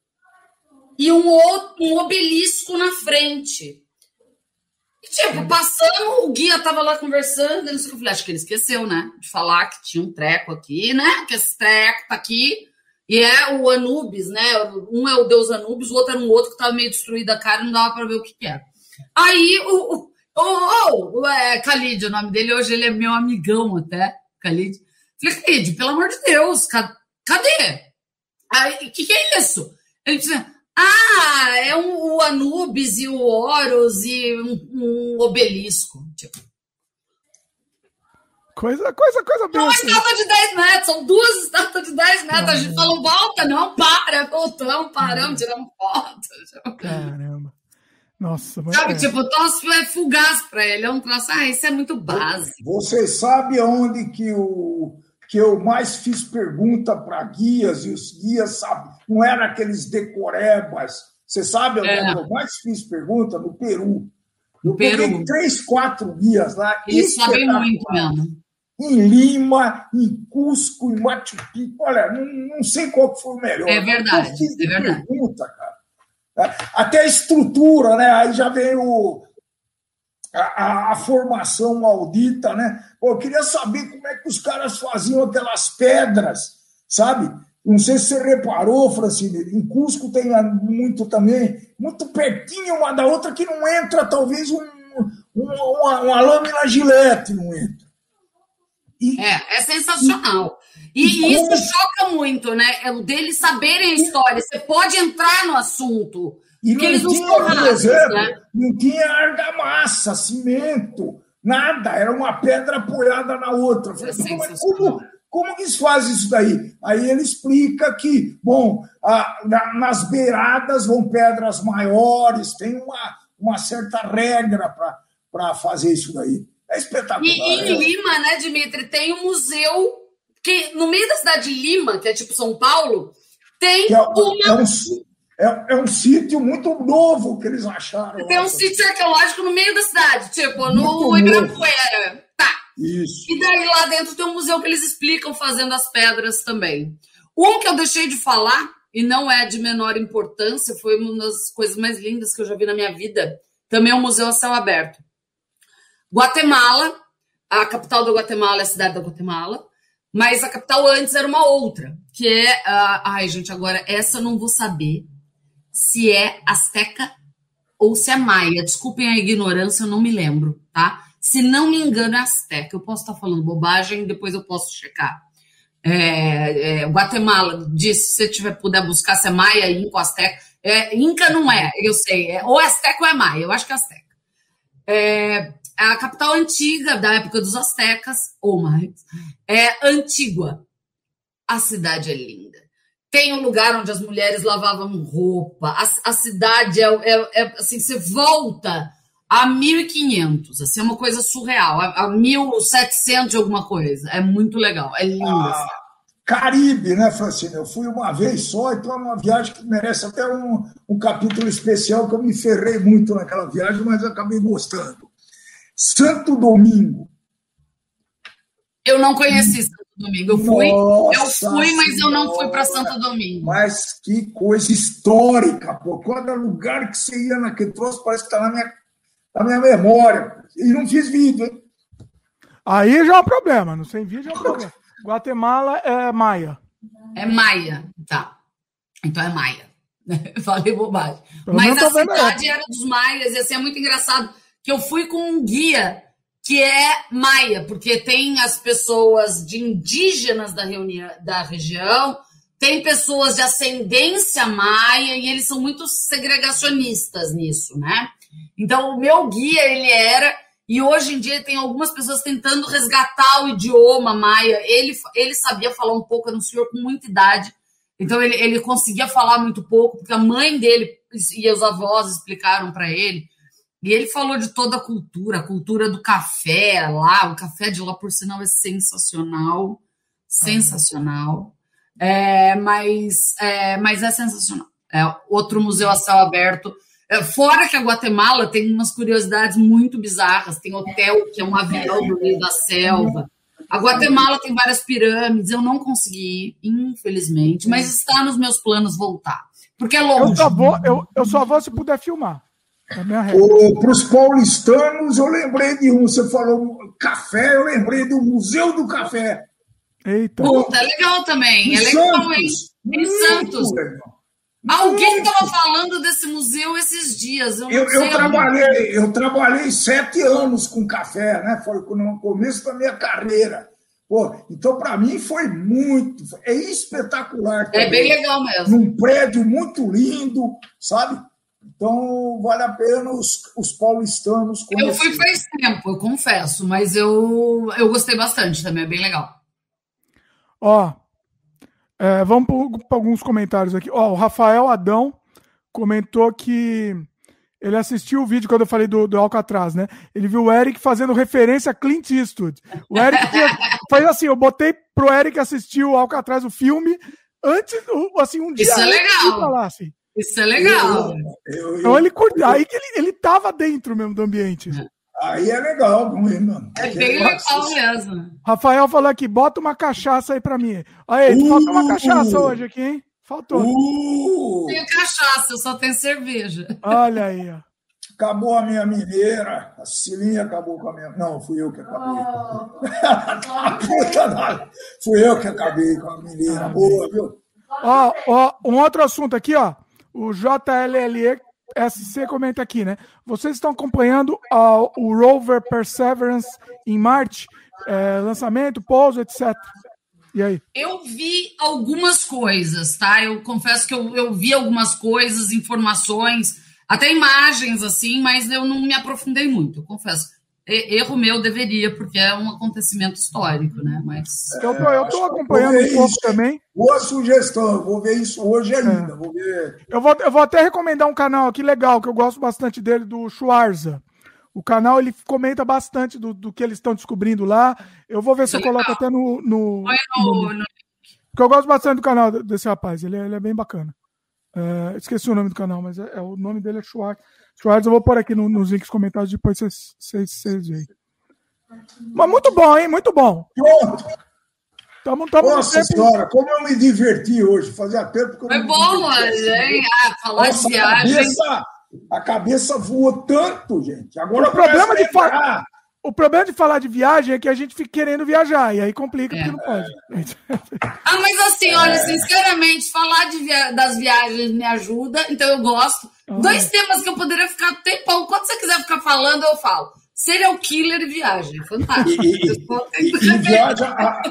E um, outro, um obelisco na frente. E, tipo, passando, o guia tava lá conversando, não sei o que. Eu falei, acho que ele esqueceu, né? De falar que tinha um treco aqui, né? Que esse treco tá aqui. E é o Anubis, né? Um é o deus Anubis, o outro era um outro que estava meio destruído a cara, não dava para ver o que, que era. Aí o. o oh, oh, é, Khalid, o nome dele, hoje ele é meu amigão até, Khalid. Falei, Khalid, pelo amor de Deus, cadê? O que, que é isso? Ele disse, ah, é um, o Anubis e o Horus e um, um obelisco. Tipo, Coisa, coisa, coisa bem. Uma estátua de 10 metros, são duas estátuas de 10 metros. Caramba. A gente falou, volta, não, para, voltamos, paramos, tiramos foto. Caramba. Nossa, mas. Sabe, é. tipo, o é fugaz para ele. É um troço, ah, isso é muito básico. Você sabe aonde que, o, que eu mais fiz pergunta para guias, e os guias, sabe, não eram aqueles decorebas. Você sabe onde é. eu mais fiz pergunta? No Peru. Eu Peru. peguei três, quatro guias lá. Eles sabem muito mesmo em Lima, em Cusco, em Machu Picchu. Olha, não, não sei qual foi o melhor. É verdade, é verdade. Pergunta, cara. Até a estrutura, né? Aí já veio a, a, a, formação maldita, né? Pô, eu queria saber como é que os caras faziam aquelas pedras, sabe? Não sei se você reparou, Francine, em Cusco tem muito também, muito pertinho uma da outra, que não entra talvez um, um, uma, uma lâmina gilete, não entra. E, é, é sensacional. E, e isso choca muito, né? É o deles saberem a história. Você pode entrar no assunto. E não eles tinha, por exemplo, né? não tinha argamassa, cimento, nada. Era uma pedra apoiada na outra. Falei, é como, como eles fazem isso daí? Aí ele explica que, bom, a, na, nas beiradas vão pedras maiores, tem uma, uma certa regra para fazer isso daí. É espetacular. E, e em é. Lima, né, Dimitri, tem um museu que no meio da cidade de Lima, que é tipo São Paulo, tem é, uma. É um, é, é um sítio muito novo que eles acharam. Tem um sítio arqueológico no meio da cidade, tipo, no Ibirapuera. Tá. Isso. E daí lá dentro tem um museu que eles explicam fazendo as pedras também. Um que eu deixei de falar, e não é de menor importância, foi uma das coisas mais lindas que eu já vi na minha vida. Também é um museu a céu aberto. Guatemala, a capital da Guatemala é a cidade da Guatemala, mas a capital antes era uma outra, que é. Uh, ai, gente, agora essa eu não vou saber se é Azteca ou se é Maia. Desculpem a ignorância, eu não me lembro, tá? Se não me engano, é Azteca. Eu posso estar falando bobagem, depois eu posso checar. É, é, Guatemala disse, se você tiver, puder buscar se é Maia, Inco, Azteca. É, Inca não é, eu sei. É, ou Azteca ou é Maia, eu acho que é Azteca. É, a capital antiga da época dos Aztecas, ou mais, é Antígua. A cidade é linda. Tem um lugar onde as mulheres lavavam roupa. A, a cidade é, é, é, assim, você volta a 1500, assim, é uma coisa surreal, a, a 1700 de alguma coisa. É muito legal, é lindo. Ah, assim. Caribe, né, Francine? Eu fui uma vez só, então é uma viagem que merece até um, um capítulo especial, que eu me ferrei muito naquela viagem, mas acabei gostando. Santo Domingo. Eu não conheci Santo Domingo. Eu fui, Nossa eu fui, mas eu não fui para Santo Domingo. Mas que coisa histórica, pô. Cada lugar que você ia naquele troço parece que está na minha, na minha memória. E não fiz vídeo, hein? Aí já é um problema, não sem vídeo é um problema. Guatemala é Maia. É Maia, tá. Então é Maia. Falei bobagem. Pelo Mas a cidade era dos Maias, e assim é muito engraçado que eu fui com um guia que é maia, porque tem as pessoas de indígenas da, reunião, da região, tem pessoas de ascendência maia, e eles são muito segregacionistas nisso, né? Então, o meu guia, ele era, e hoje em dia tem algumas pessoas tentando resgatar o idioma maia. Ele, ele sabia falar um pouco, era um senhor com muita idade, então ele, ele conseguia falar muito pouco, porque a mãe dele e os avós explicaram para ele. E ele falou de toda a cultura, a cultura do café lá, o café de lá, por sinal, é sensacional, sensacional. É, mas, é, mas é sensacional. É outro museu a céu aberto. É, fora que a Guatemala tem umas curiosidades muito bizarras. Tem hotel que é um avião no meio da selva. A Guatemala tem várias pirâmides. Eu não consegui infelizmente, mas está nos meus planos voltar. Porque é longe. Eu só vou, eu, eu só vou se puder filmar. É Para os paulistanos, eu lembrei de um. Você falou café, eu lembrei do Museu do Café. Eita. Puta, é legal também. Em é legal, Santos. hein? Em Santos. Legal. Alguém estava falando desse museu esses dias. Eu, eu, eu trabalhei, eu trabalhei sete anos com café, né? Foi no começo da minha carreira. Pô, então, para mim, foi muito. É espetacular. Também. É bem legal mesmo. Num prédio muito lindo, sabe? Então, vale a pena os, os paulistanos conhecer. Eu fui faz tempo, eu confesso, mas eu, eu gostei bastante também, é bem legal. Ó, é, vamos para alguns comentários aqui. Ó, o Rafael Adão comentou que ele assistiu o vídeo quando eu falei do, do Alcatraz, né? Ele viu o Eric fazendo referência a Clint Eastwood. O Eric faz assim, eu botei pro Eric assistir o Alcatraz, o filme, antes, assim, um dia. Isso é legal. Falar, assim. Isso é legal. Eu, eu, então ele curte, aí que ele, ele tava dentro mesmo do ambiente. Aí é legal, mano. É bem legal mesmo. Rafael falou aqui, bota uma cachaça aí pra mim. Aí, uh, falta uma cachaça hoje aqui, hein? Faltou. Uh, tenho cachaça, eu só tenho cerveja. Olha aí, ó. Acabou a minha mineira, a Cilinha acabou com a minha. Não, fui eu que acabei. Oh. Puta Fui eu que acabei com a mineira. Boa, viu? Ó, ó, um outro assunto aqui, ó. O JLLE SC comenta aqui, né? Vocês estão acompanhando uh, o rover Perseverance em Marte, é, lançamento, pouso, etc. E aí? Eu vi algumas coisas, tá? Eu confesso que eu, eu vi algumas coisas, informações, até imagens assim, mas eu não me aprofundei muito, eu confesso. Erro meu deveria, porque é um acontecimento histórico, né? Mas. Eu tô, eu tô acompanhando um pouco isso. também. Boa sugestão, eu vou ver isso hoje ainda. É. Vou ver. Eu, vou, eu vou até recomendar um canal aqui legal, que eu gosto bastante dele, do Schwarza. O canal ele comenta bastante do, do que eles estão descobrindo lá. Eu vou ver se eu coloco até no. no, no, no... Porque eu gosto bastante do canal desse rapaz, ele é, ele é bem bacana. É, esqueci o nome do canal, mas é, é o nome dele é Schwarza. Schwartz, eu vou pôr aqui no, nos links comentários, depois vocês, vocês, veem. Mas muito bom, hein? Muito bom. Pronto. Tamo, tamo Nossa senhora, como eu me diverti hoje. Fazia tempo que eu Foi bom hoje, hein? Ah, falar Nossa, de viagem. A cabeça, a cabeça voou tanto, gente. Agora o problema de falar. O problema de falar de viagem é que a gente fica querendo viajar, e aí complica é. porque não pode. Ah, mas assim, olha, sinceramente, falar de via das viagens me ajuda, então eu gosto. Dois temas que eu poderia ficar tempão. Quando você quiser ficar falando, eu falo. Serial killer e viagem. Fantástico. E, e, e, e viagem, a,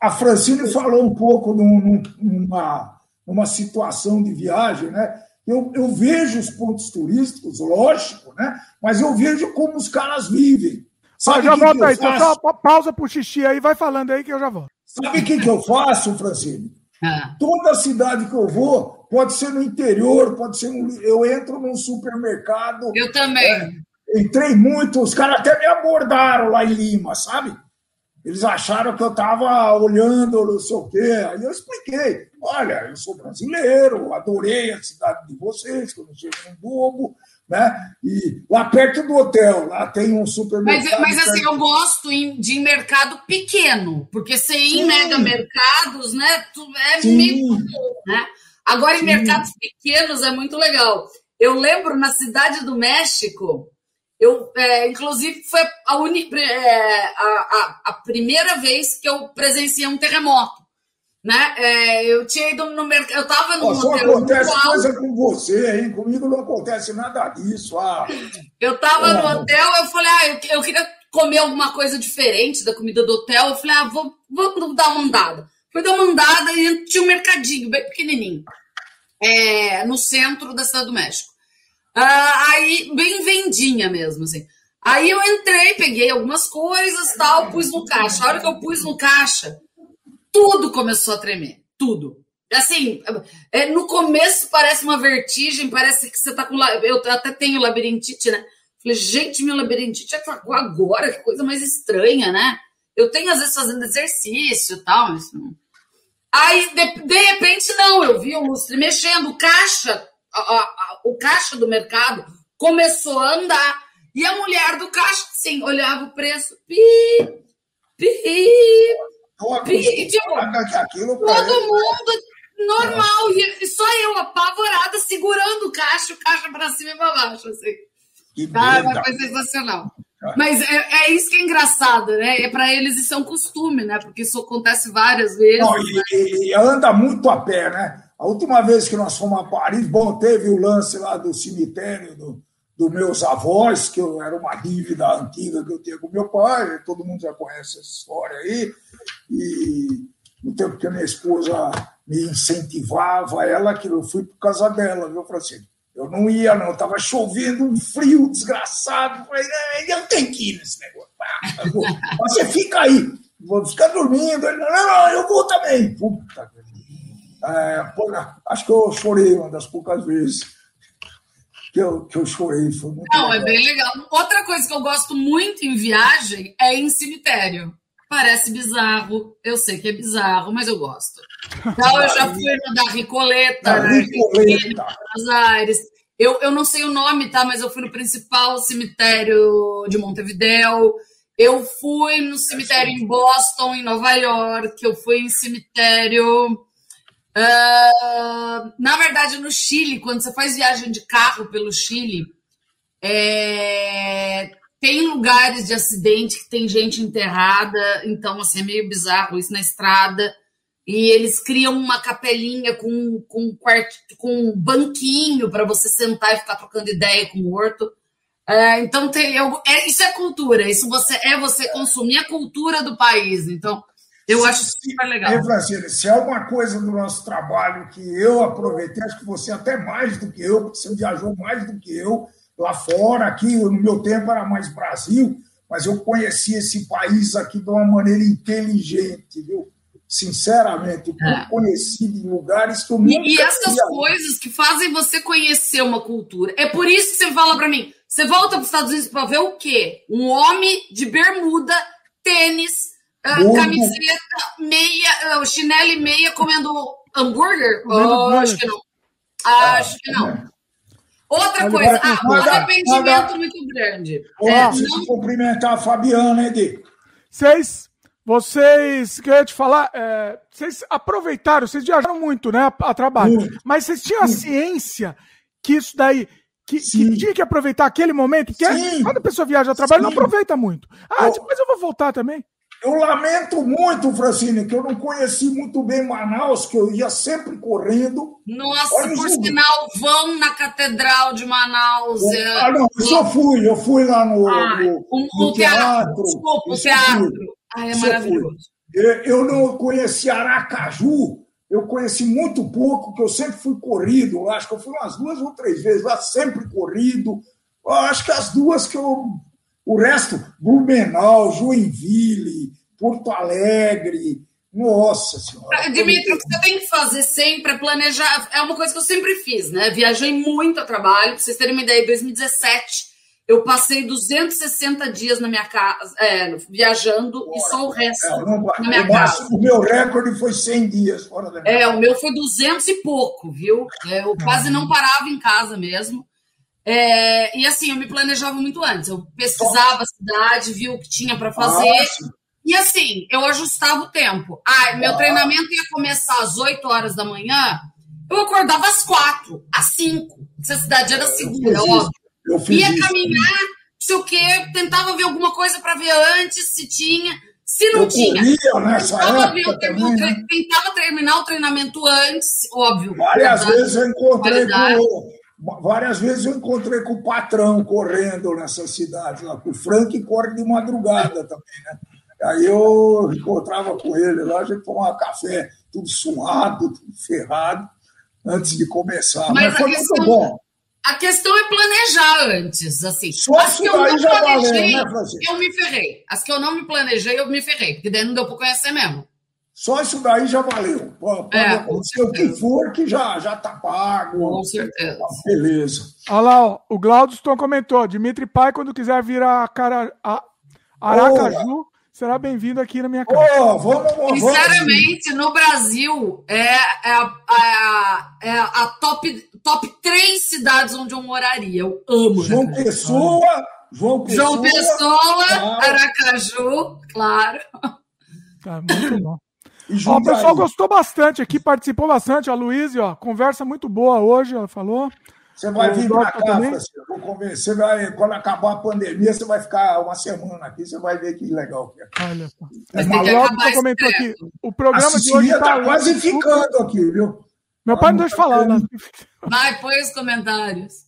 a Francine falou um pouco num, numa, numa situação de viagem, né? Eu, eu vejo os pontos turísticos, lógico, né? mas eu vejo como os caras vivem. Sabe já volto aí, então só pausa pro xixi aí, vai falando aí que eu já volto. Sabe o que, que eu faço, Francine? Ah. Toda cidade que eu vou, pode ser no interior, pode ser no. Eu entro num supermercado. Eu também. É, entrei muito, os caras até me abordaram lá em Lima, sabe? Eles acharam que eu estava olhando, não sei o quê. Aí eu expliquei: olha, eu sou brasileiro, adorei a cidade de vocês, que eu não sou um bobo, né? E lá perto do hotel, lá tem um supermercado. Mas, mas assim, eu gosto de mercado pequeno, porque você ir em mega mercados, né? É Sim. meio né? Agora, em Sim. mercados pequenos é muito legal. Eu lembro na cidade do México, eu, é, inclusive, foi a, uni, é, a, a, a, primeira vez que eu presenciei um terremoto. Né? É, eu tinha ido no mercado. Eu estava no. Só acontece coisa com você, hein? Comigo não acontece nada disso. Ah. Eu estava no hotel, eu falei, ah, eu, eu, queria comer alguma coisa diferente da comida do hotel. Eu falei, ah, vou, vou dar uma andada. Fui dar uma andada e tinha um mercadinho bem pequenininho é, no centro da cidade do México. Ah, aí, bem vendinha mesmo, assim. Aí eu entrei, peguei algumas coisas tal, pus no caixa. A hora que eu pus no caixa, tudo começou a tremer. Tudo. Assim, é, no começo parece uma vertigem, parece que você tá com. Eu até tenho labirintite, né? Falei, gente, meu labirintite atacou agora, que coisa mais estranha, né? Eu tenho, às vezes, fazendo exercício e tal, mas. Aí, de, de repente, não, eu vi o lustre mexendo, caixa a, a, o caixa do mercado começou a andar. E a mulher do caixa, sim, olhava o preço. Pi, pi, pi. Tipo, todo mundo normal. E só eu, apavorada, segurando o caixa, o caixa para cima e para baixo. Assim. Que ah, foi sensacional. Mas é, é, isso que é engraçado, né? É para eles isso é um costume, né? Porque isso acontece várias vezes. Não, e, né? e, anda muito a pé, né? A última vez que nós fomos a Paris, bom, teve o lance lá do cemitério do, dos meus avós, que eu, era uma dívida antiga que eu tinha com meu pai, todo mundo já conhece essa história aí. E no tempo que a minha esposa me incentivava, ela que eu fui por causa dela, viu, Francisco? Eu não ia, não, estava chovendo, um frio desgraçado. Falei, eu tenho que ir nesse negócio. Você fica aí, vou ficar dormindo. Ele, não, não, eu vou também. Puta é, acho que eu chorei uma das poucas vezes que eu, que eu chorei. Foi muito Não, é legal. é bem legal. Outra coisa que eu gosto muito em viagem é em cemitério. Parece bizarro, eu sei que é bizarro, mas eu gosto. Então, eu já fui no da Ricoleta, da né, Ricoleta. Buenos Aires. Eu, eu não sei o nome, tá? Mas eu fui no principal cemitério de Montevidéu. Eu fui no cemitério em Boston, em Nova York. Eu fui em cemitério Uh, na verdade, no Chile, quando você faz viagem de carro pelo Chile, é, tem lugares de acidente que tem gente enterrada, então assim, é meio bizarro isso na estrada. E eles criam uma capelinha com, com, quarto, com um banquinho para você sentar e ficar trocando ideia com o morto. É, então tem, eu, é, isso é cultura, isso você é você consumir a cultura do país. Então eu acho super legal. E, Francine, se é alguma coisa do nosso trabalho que eu aproveitei, acho que você até mais do que eu, porque você viajou mais do que eu lá fora, aqui no meu tempo era mais Brasil, mas eu conheci esse país aqui de uma maneira inteligente, viu? Sinceramente, é. conhecido em lugares que eu nunca E, e essas coisas que fazem você conhecer uma cultura. É por isso que você fala para mim, você volta para os Estados Unidos para ver o quê? Um homem de bermuda, tênis, Uh, camiseta, meia, uh, chinelo e meia comendo hambúrguer? Oh, acho que não. Acho que não. Outra coisa, ah, um arrependimento muito grande. Ó, é, não... cumprimentar a Fabiana, Edi. Vocês, vocês, que eu ia te falar, é, vocês aproveitaram, vocês viajaram muito, né, a, a trabalho, Sim. mas vocês tinham a ciência que isso daí que, que, tinha que aproveitar aquele momento, porque quando a pessoa viaja a trabalho, Sim. não aproveita muito. Ah, depois eu vou voltar também. Eu lamento muito, Francine, que eu não conheci muito bem Manaus, que eu ia sempre correndo. Nossa, Olha por sinal, vão na Catedral de Manaus. Ah, não, eu só fui, eu fui lá no, ah, no, no teatro. teatro. Desculpa, o teatro. Ah, é maravilhoso. Eu não conheci Aracaju, eu conheci muito pouco, que eu sempre fui corrido. Eu acho que eu fui umas duas ou três vezes lá, sempre corrido. Eu acho que as duas que eu. O resto, Blumenau, Joinville, Porto Alegre. Nossa Senhora. Dimitri, o que você tem que fazer sempre é planejar. É uma coisa que eu sempre fiz, né? Viajei muito a trabalho. Pra vocês terem uma ideia, em 2017 eu passei 260 dias na minha casa, é, viajando Bora. e só o resto é, não, na minha o casa. O meu recorde foi 100 dias fora da minha É, casa. o meu foi 200 e pouco, viu? É, eu quase não parava em casa mesmo. É, e assim, eu me planejava muito antes. Eu pesquisava a cidade, via o que tinha para fazer. Nossa. E assim, eu ajustava o tempo. Ah, meu treinamento ia começar às 8 horas da manhã. Eu acordava às 4, às 5. Se a cidade era segura, óbvio. Ia isso, caminhar, não sei o quê, tentava ver alguma coisa para ver antes, se tinha. Se não eu tinha, tentava, também, né? tentava terminar o treinamento antes, óbvio. Várias vezes eu encontrei com, Várias vezes eu encontrei com o patrão correndo nessa cidade lá, com o Frank corre de madrugada também, né? Aí eu encontrava com ele lá, a gente tomava café, tudo suado, tudo ferrado, antes de começar. Mas, Mas foi questão, muito bom. A questão é planejar antes, assim. Só as que eu não planejei, valeu, né, eu me ferrei. As que eu não me planejei, eu me ferrei, porque daí não deu para conhecer mesmo. Só isso daí já valeu. Pode é, acontecer o que for, que já já tá pago. Com certeza. Beleza. Olha lá, ó, o Glaudston comentou: Dimitri Pai, quando quiser vir a, cara, a Aracaju, oh será bem-vindo aqui na minha casa. Oh, vamos, vamos, Sinceramente, no Brasil, é, é, a, é a top, top três cidades onde eu moraria. Eu amo. João Pessoa, João Pessoa, João Pessoa claro. Aracaju, claro. Tá, muito bom. Ó, o pessoal gostou bastante aqui, participou bastante. A Luísa, ó, conversa muito boa hoje, ela falou. Você vai vir para cá, Francisco, vou convencer. Vai, quando acabar a pandemia, você vai ficar uma semana aqui, você vai ver que legal que é. Olha só. É Maluco comentou aqui. O programa de hoje está quase ficando aqui, viu? Meu pai não deixa falar, né? Vai, põe os comentários.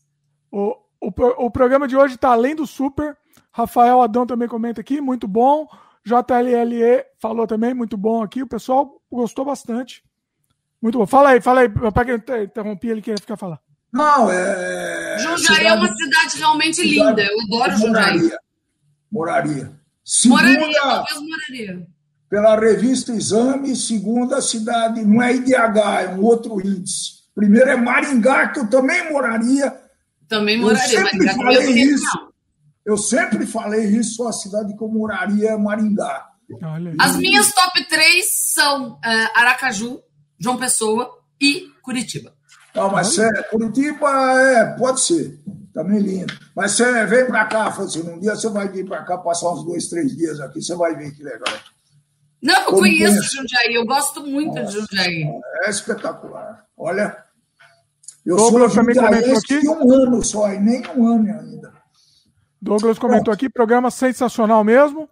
O, o, o programa de hoje está além do super. Rafael Adão também comenta aqui, muito bom. JLLE falou também, muito bom aqui. O pessoal gostou bastante. Muito bom. Fala aí, fala aí. Pai que interrompi, ele queria ficar falando. Não, é. Jundiaí cidade, é uma cidade realmente cidade, linda. Eu adoro Jundiaí. Moraria. Segunda, moraria, talvez moraria. Pela revista Exame, segunda cidade, não é IDH, é um outro índice. Primeiro é Maringá, que eu também moraria. Também moraria, eu sempre falei isso. Eu sempre falei isso, a cidade que eu moraria é Maringá. As minhas top 3 são uh, Aracaju, João Pessoa e Curitiba. Não, mas você, Curitiba é, pode ser, também lindo. Mas você vem para cá, Francino, um dia você vai vir para cá, passar uns dois, três dias aqui, você vai ver que legal. Não, eu Como conheço pensa? Jundiaí, eu gosto muito Nossa, de Jundiaí. É espetacular. Olha, eu Douglas sou aqui um ano só, e nem um ano ainda. Douglas comentou aqui, programa sensacional mesmo.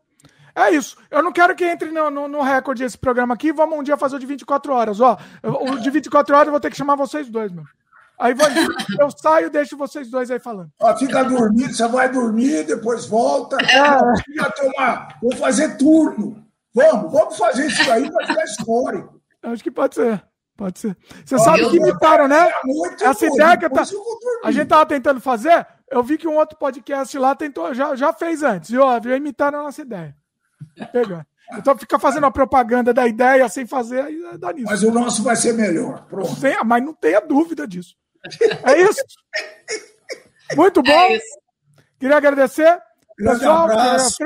É isso. Eu não quero que entre no, no, no, recorde esse programa aqui. Vamos um dia fazer o de 24 horas. Ó, o de 24 horas eu vou ter que chamar vocês dois, meu. Aí vou, eu saio e deixo vocês dois aí falando. Ó, fica dormindo, você vai dormir, depois volta. É. Uma, vou fazer turno. Vamos, vamos fazer isso aí para ficar histórico. Acho que pode ser. Pode ser. Você sabe que imitaram, né? Essa ideia que tá, a gente tava tentando fazer, eu vi que um outro podcast lá tentou, já, já fez antes. E ó, já imitaram a nossa ideia. Então fica fazendo a propaganda da ideia sem fazer, aí dá nisso. Mas o nosso vai ser melhor. Pronto. mas não tenha dúvida disso. É isso. Muito bom. É isso. Queria agradecer. Grande pessoal, abraço.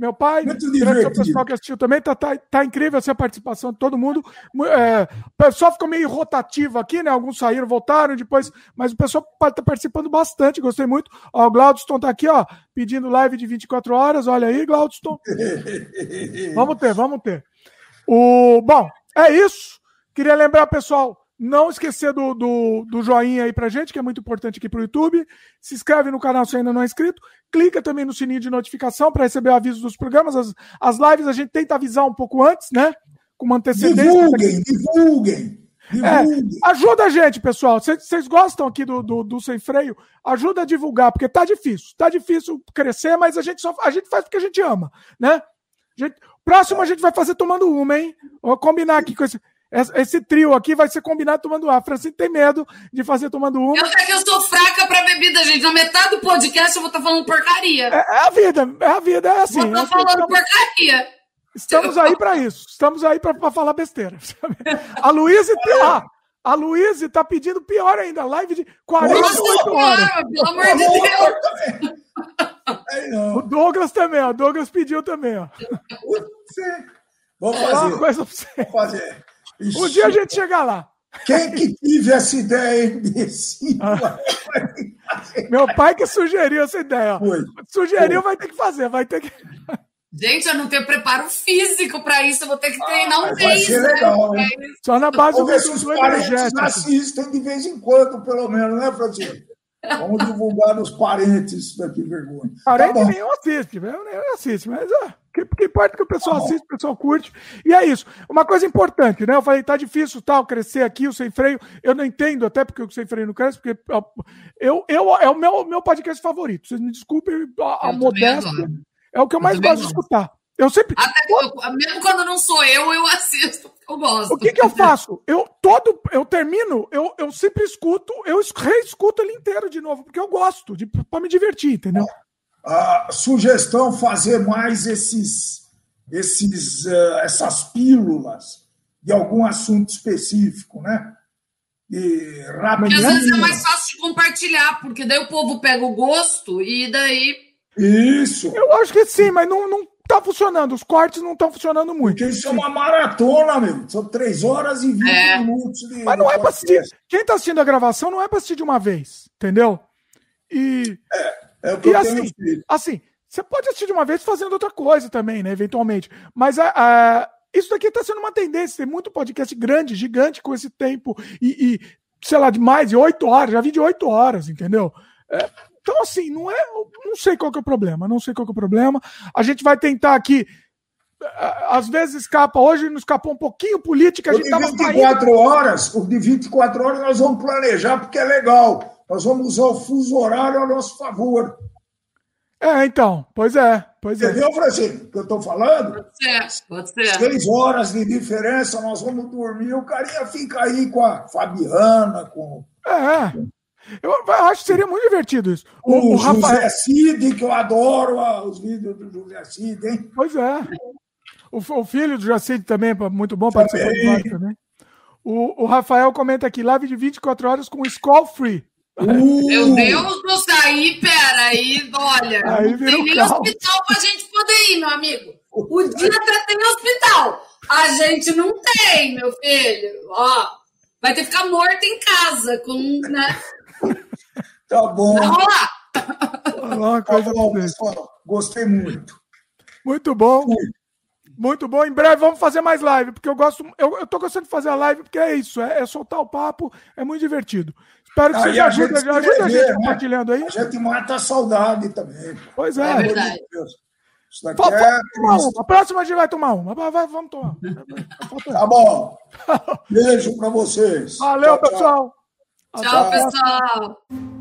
Meu pai, Muito divertido. o pessoal que assistiu também, tá, tá, tá incrível essa participação de todo mundo. É, o pessoal ficou meio rotativo aqui, né? Alguns saíram, voltaram depois, mas o pessoal tá participando bastante, gostei muito. Ó, o Glaudston tá aqui, ó, pedindo live de 24 horas. Olha aí, Glaudston. vamos ter, vamos ter. O, bom, é isso. Queria lembrar, pessoal, não esquecer do, do, do, joinha aí pra gente, que é muito importante aqui pro YouTube. Se inscreve no canal se ainda não é inscrito. Clica também no sininho de notificação para receber o aviso dos programas. As, as lives a gente tenta avisar um pouco antes, né? Com uma antecedência. Divulguem, divulguem. É, ajuda a gente, pessoal. Vocês gostam aqui do, do, do, Sem Freio? Ajuda a divulgar, porque tá difícil. Tá difícil crescer, mas a gente só a gente faz porque a gente ama, né? A gente, próximo a gente vai fazer tomando uma, hein? Vou combinar aqui com esse. Esse trio aqui vai ser combinado tomando A. Francine tem medo de fazer tomando uma. Eu sei que eu sou fraca pra bebida, gente. Na metade do podcast eu vou estar tá falando porcaria. É, é, a vida, é a vida, é assim. Vou estar tá falando estamos, porcaria. Estamos aí para isso. Estamos aí para falar besteira. A Luísa. Ah, a Luísa tá pedindo pior ainda, live de 48 horas. pelo amor de Deus. O Douglas também, ó. O Douglas pediu também, ó. Vou fazer. Uma coisa pra você. Vou fazer. Um dia a gente chega lá. Quem que tive essa ideia imbecil? Ah. Meu pai que sugeriu essa ideia. Foi. Sugeriu, Foi. vai ter que fazer, vai ter que. Gente, eu não tenho preparo físico para isso, eu vou ter que treinar ah, um mês. Vai né? né? Só na base Vamos ver se os parentes assistem de vez em quando, pelo menos, né, Francisco? Vamos divulgar os parentes daqui, vergonha. Parente tá nenhum assiste, eu nem assiste, mas ó, que, que importa que o pessoal assiste, o pessoal curte. E é isso. Uma coisa importante, né? Eu falei, tá difícil tal, crescer aqui, o sem freio. Eu não entendo, até porque o sem freio não cresce, porque eu, eu, é o meu, meu podcast favorito. Vocês me desculpem a, a modéstia. É o que eu mais gosto de escutar. Eu sempre. Até eu, mesmo quando não sou eu, eu assisto, eu gosto. O que, que eu faço? Eu todo, eu termino, eu, eu sempre escuto, eu reescuto ele inteiro de novo, porque eu gosto, de, para me divertir, entendeu? A sugestão fazer mais esses, esses, uh, essas pílulas de algum assunto específico, né? E rapidinho. Porque às vezes é mais fácil de compartilhar, porque daí o povo pega o gosto e daí. Isso. Eu acho que sim, mas não, não tá funcionando. Os cortes não estão funcionando muito. Porque isso é uma maratona, meu. São três horas e vinte é. minutos. De, Mas não é para assistir. Quem tá assistindo a gravação não é para assistir de uma vez, entendeu? E. É, é o que e eu assim, assim, você pode assistir de uma vez fazendo outra coisa também, né? Eventualmente. Mas a, a isso daqui está sendo uma tendência. Tem muito podcast grande, gigante com esse tempo. E, e sei lá, de mais de oito horas. Já vi de oito horas, entendeu? É, então, assim, não é. Não sei qual que é o problema. Não sei qual que é o problema. A gente vai tentar aqui. Às vezes escapa, hoje não escapou um pouquinho política. A gente o de 24 caindo. horas, o de 24 horas nós vamos planejar porque é legal. Nós vamos usar o fuso horário a nosso favor. É, então, pois é. Pois Entendeu, é. Francisco, o que eu estou falando? Pode ser, pode ser. Seis horas de diferença, nós vamos dormir, o carinha fica aí com a Fabiana, com. É. Eu acho que seria muito divertido isso. O, o, o Rafael... José Cid, que eu adoro os vídeos do José Cid, hein? Pois é. O, o filho do José Cid também, muito bom participar do também. O, o Rafael comenta aqui, live de 24 horas com Skull Free. Uh! Meu Deus do céu, aí, pera, aí, olha, aí não tem nem caos. hospital pra gente poder ir, meu amigo. O dia até tem hospital. A gente não tem, meu filho. Ó, vai ter que ficar morto em casa com, né? Tá bom. Vamos lá. Tá bom, pessoal. Gostei muito. Muito bom. Muito bom. Em breve vamos fazer mais live, porque eu gosto. Eu, eu tô gostando de fazer a live, porque é isso, é, é soltar o papo, é muito divertido. Espero que ah, vocês ajudem, ajuda, ajuda a gente né? compartilhando aí. A gente mata a saudade também. Pois é. É verdade. Isso daqui é... A próxima a gente vai tomar uma. Vai, vai, vamos tomar. Tá bom. Beijo para vocês. Valeu, tchau, pessoal. Tchau, pessoal.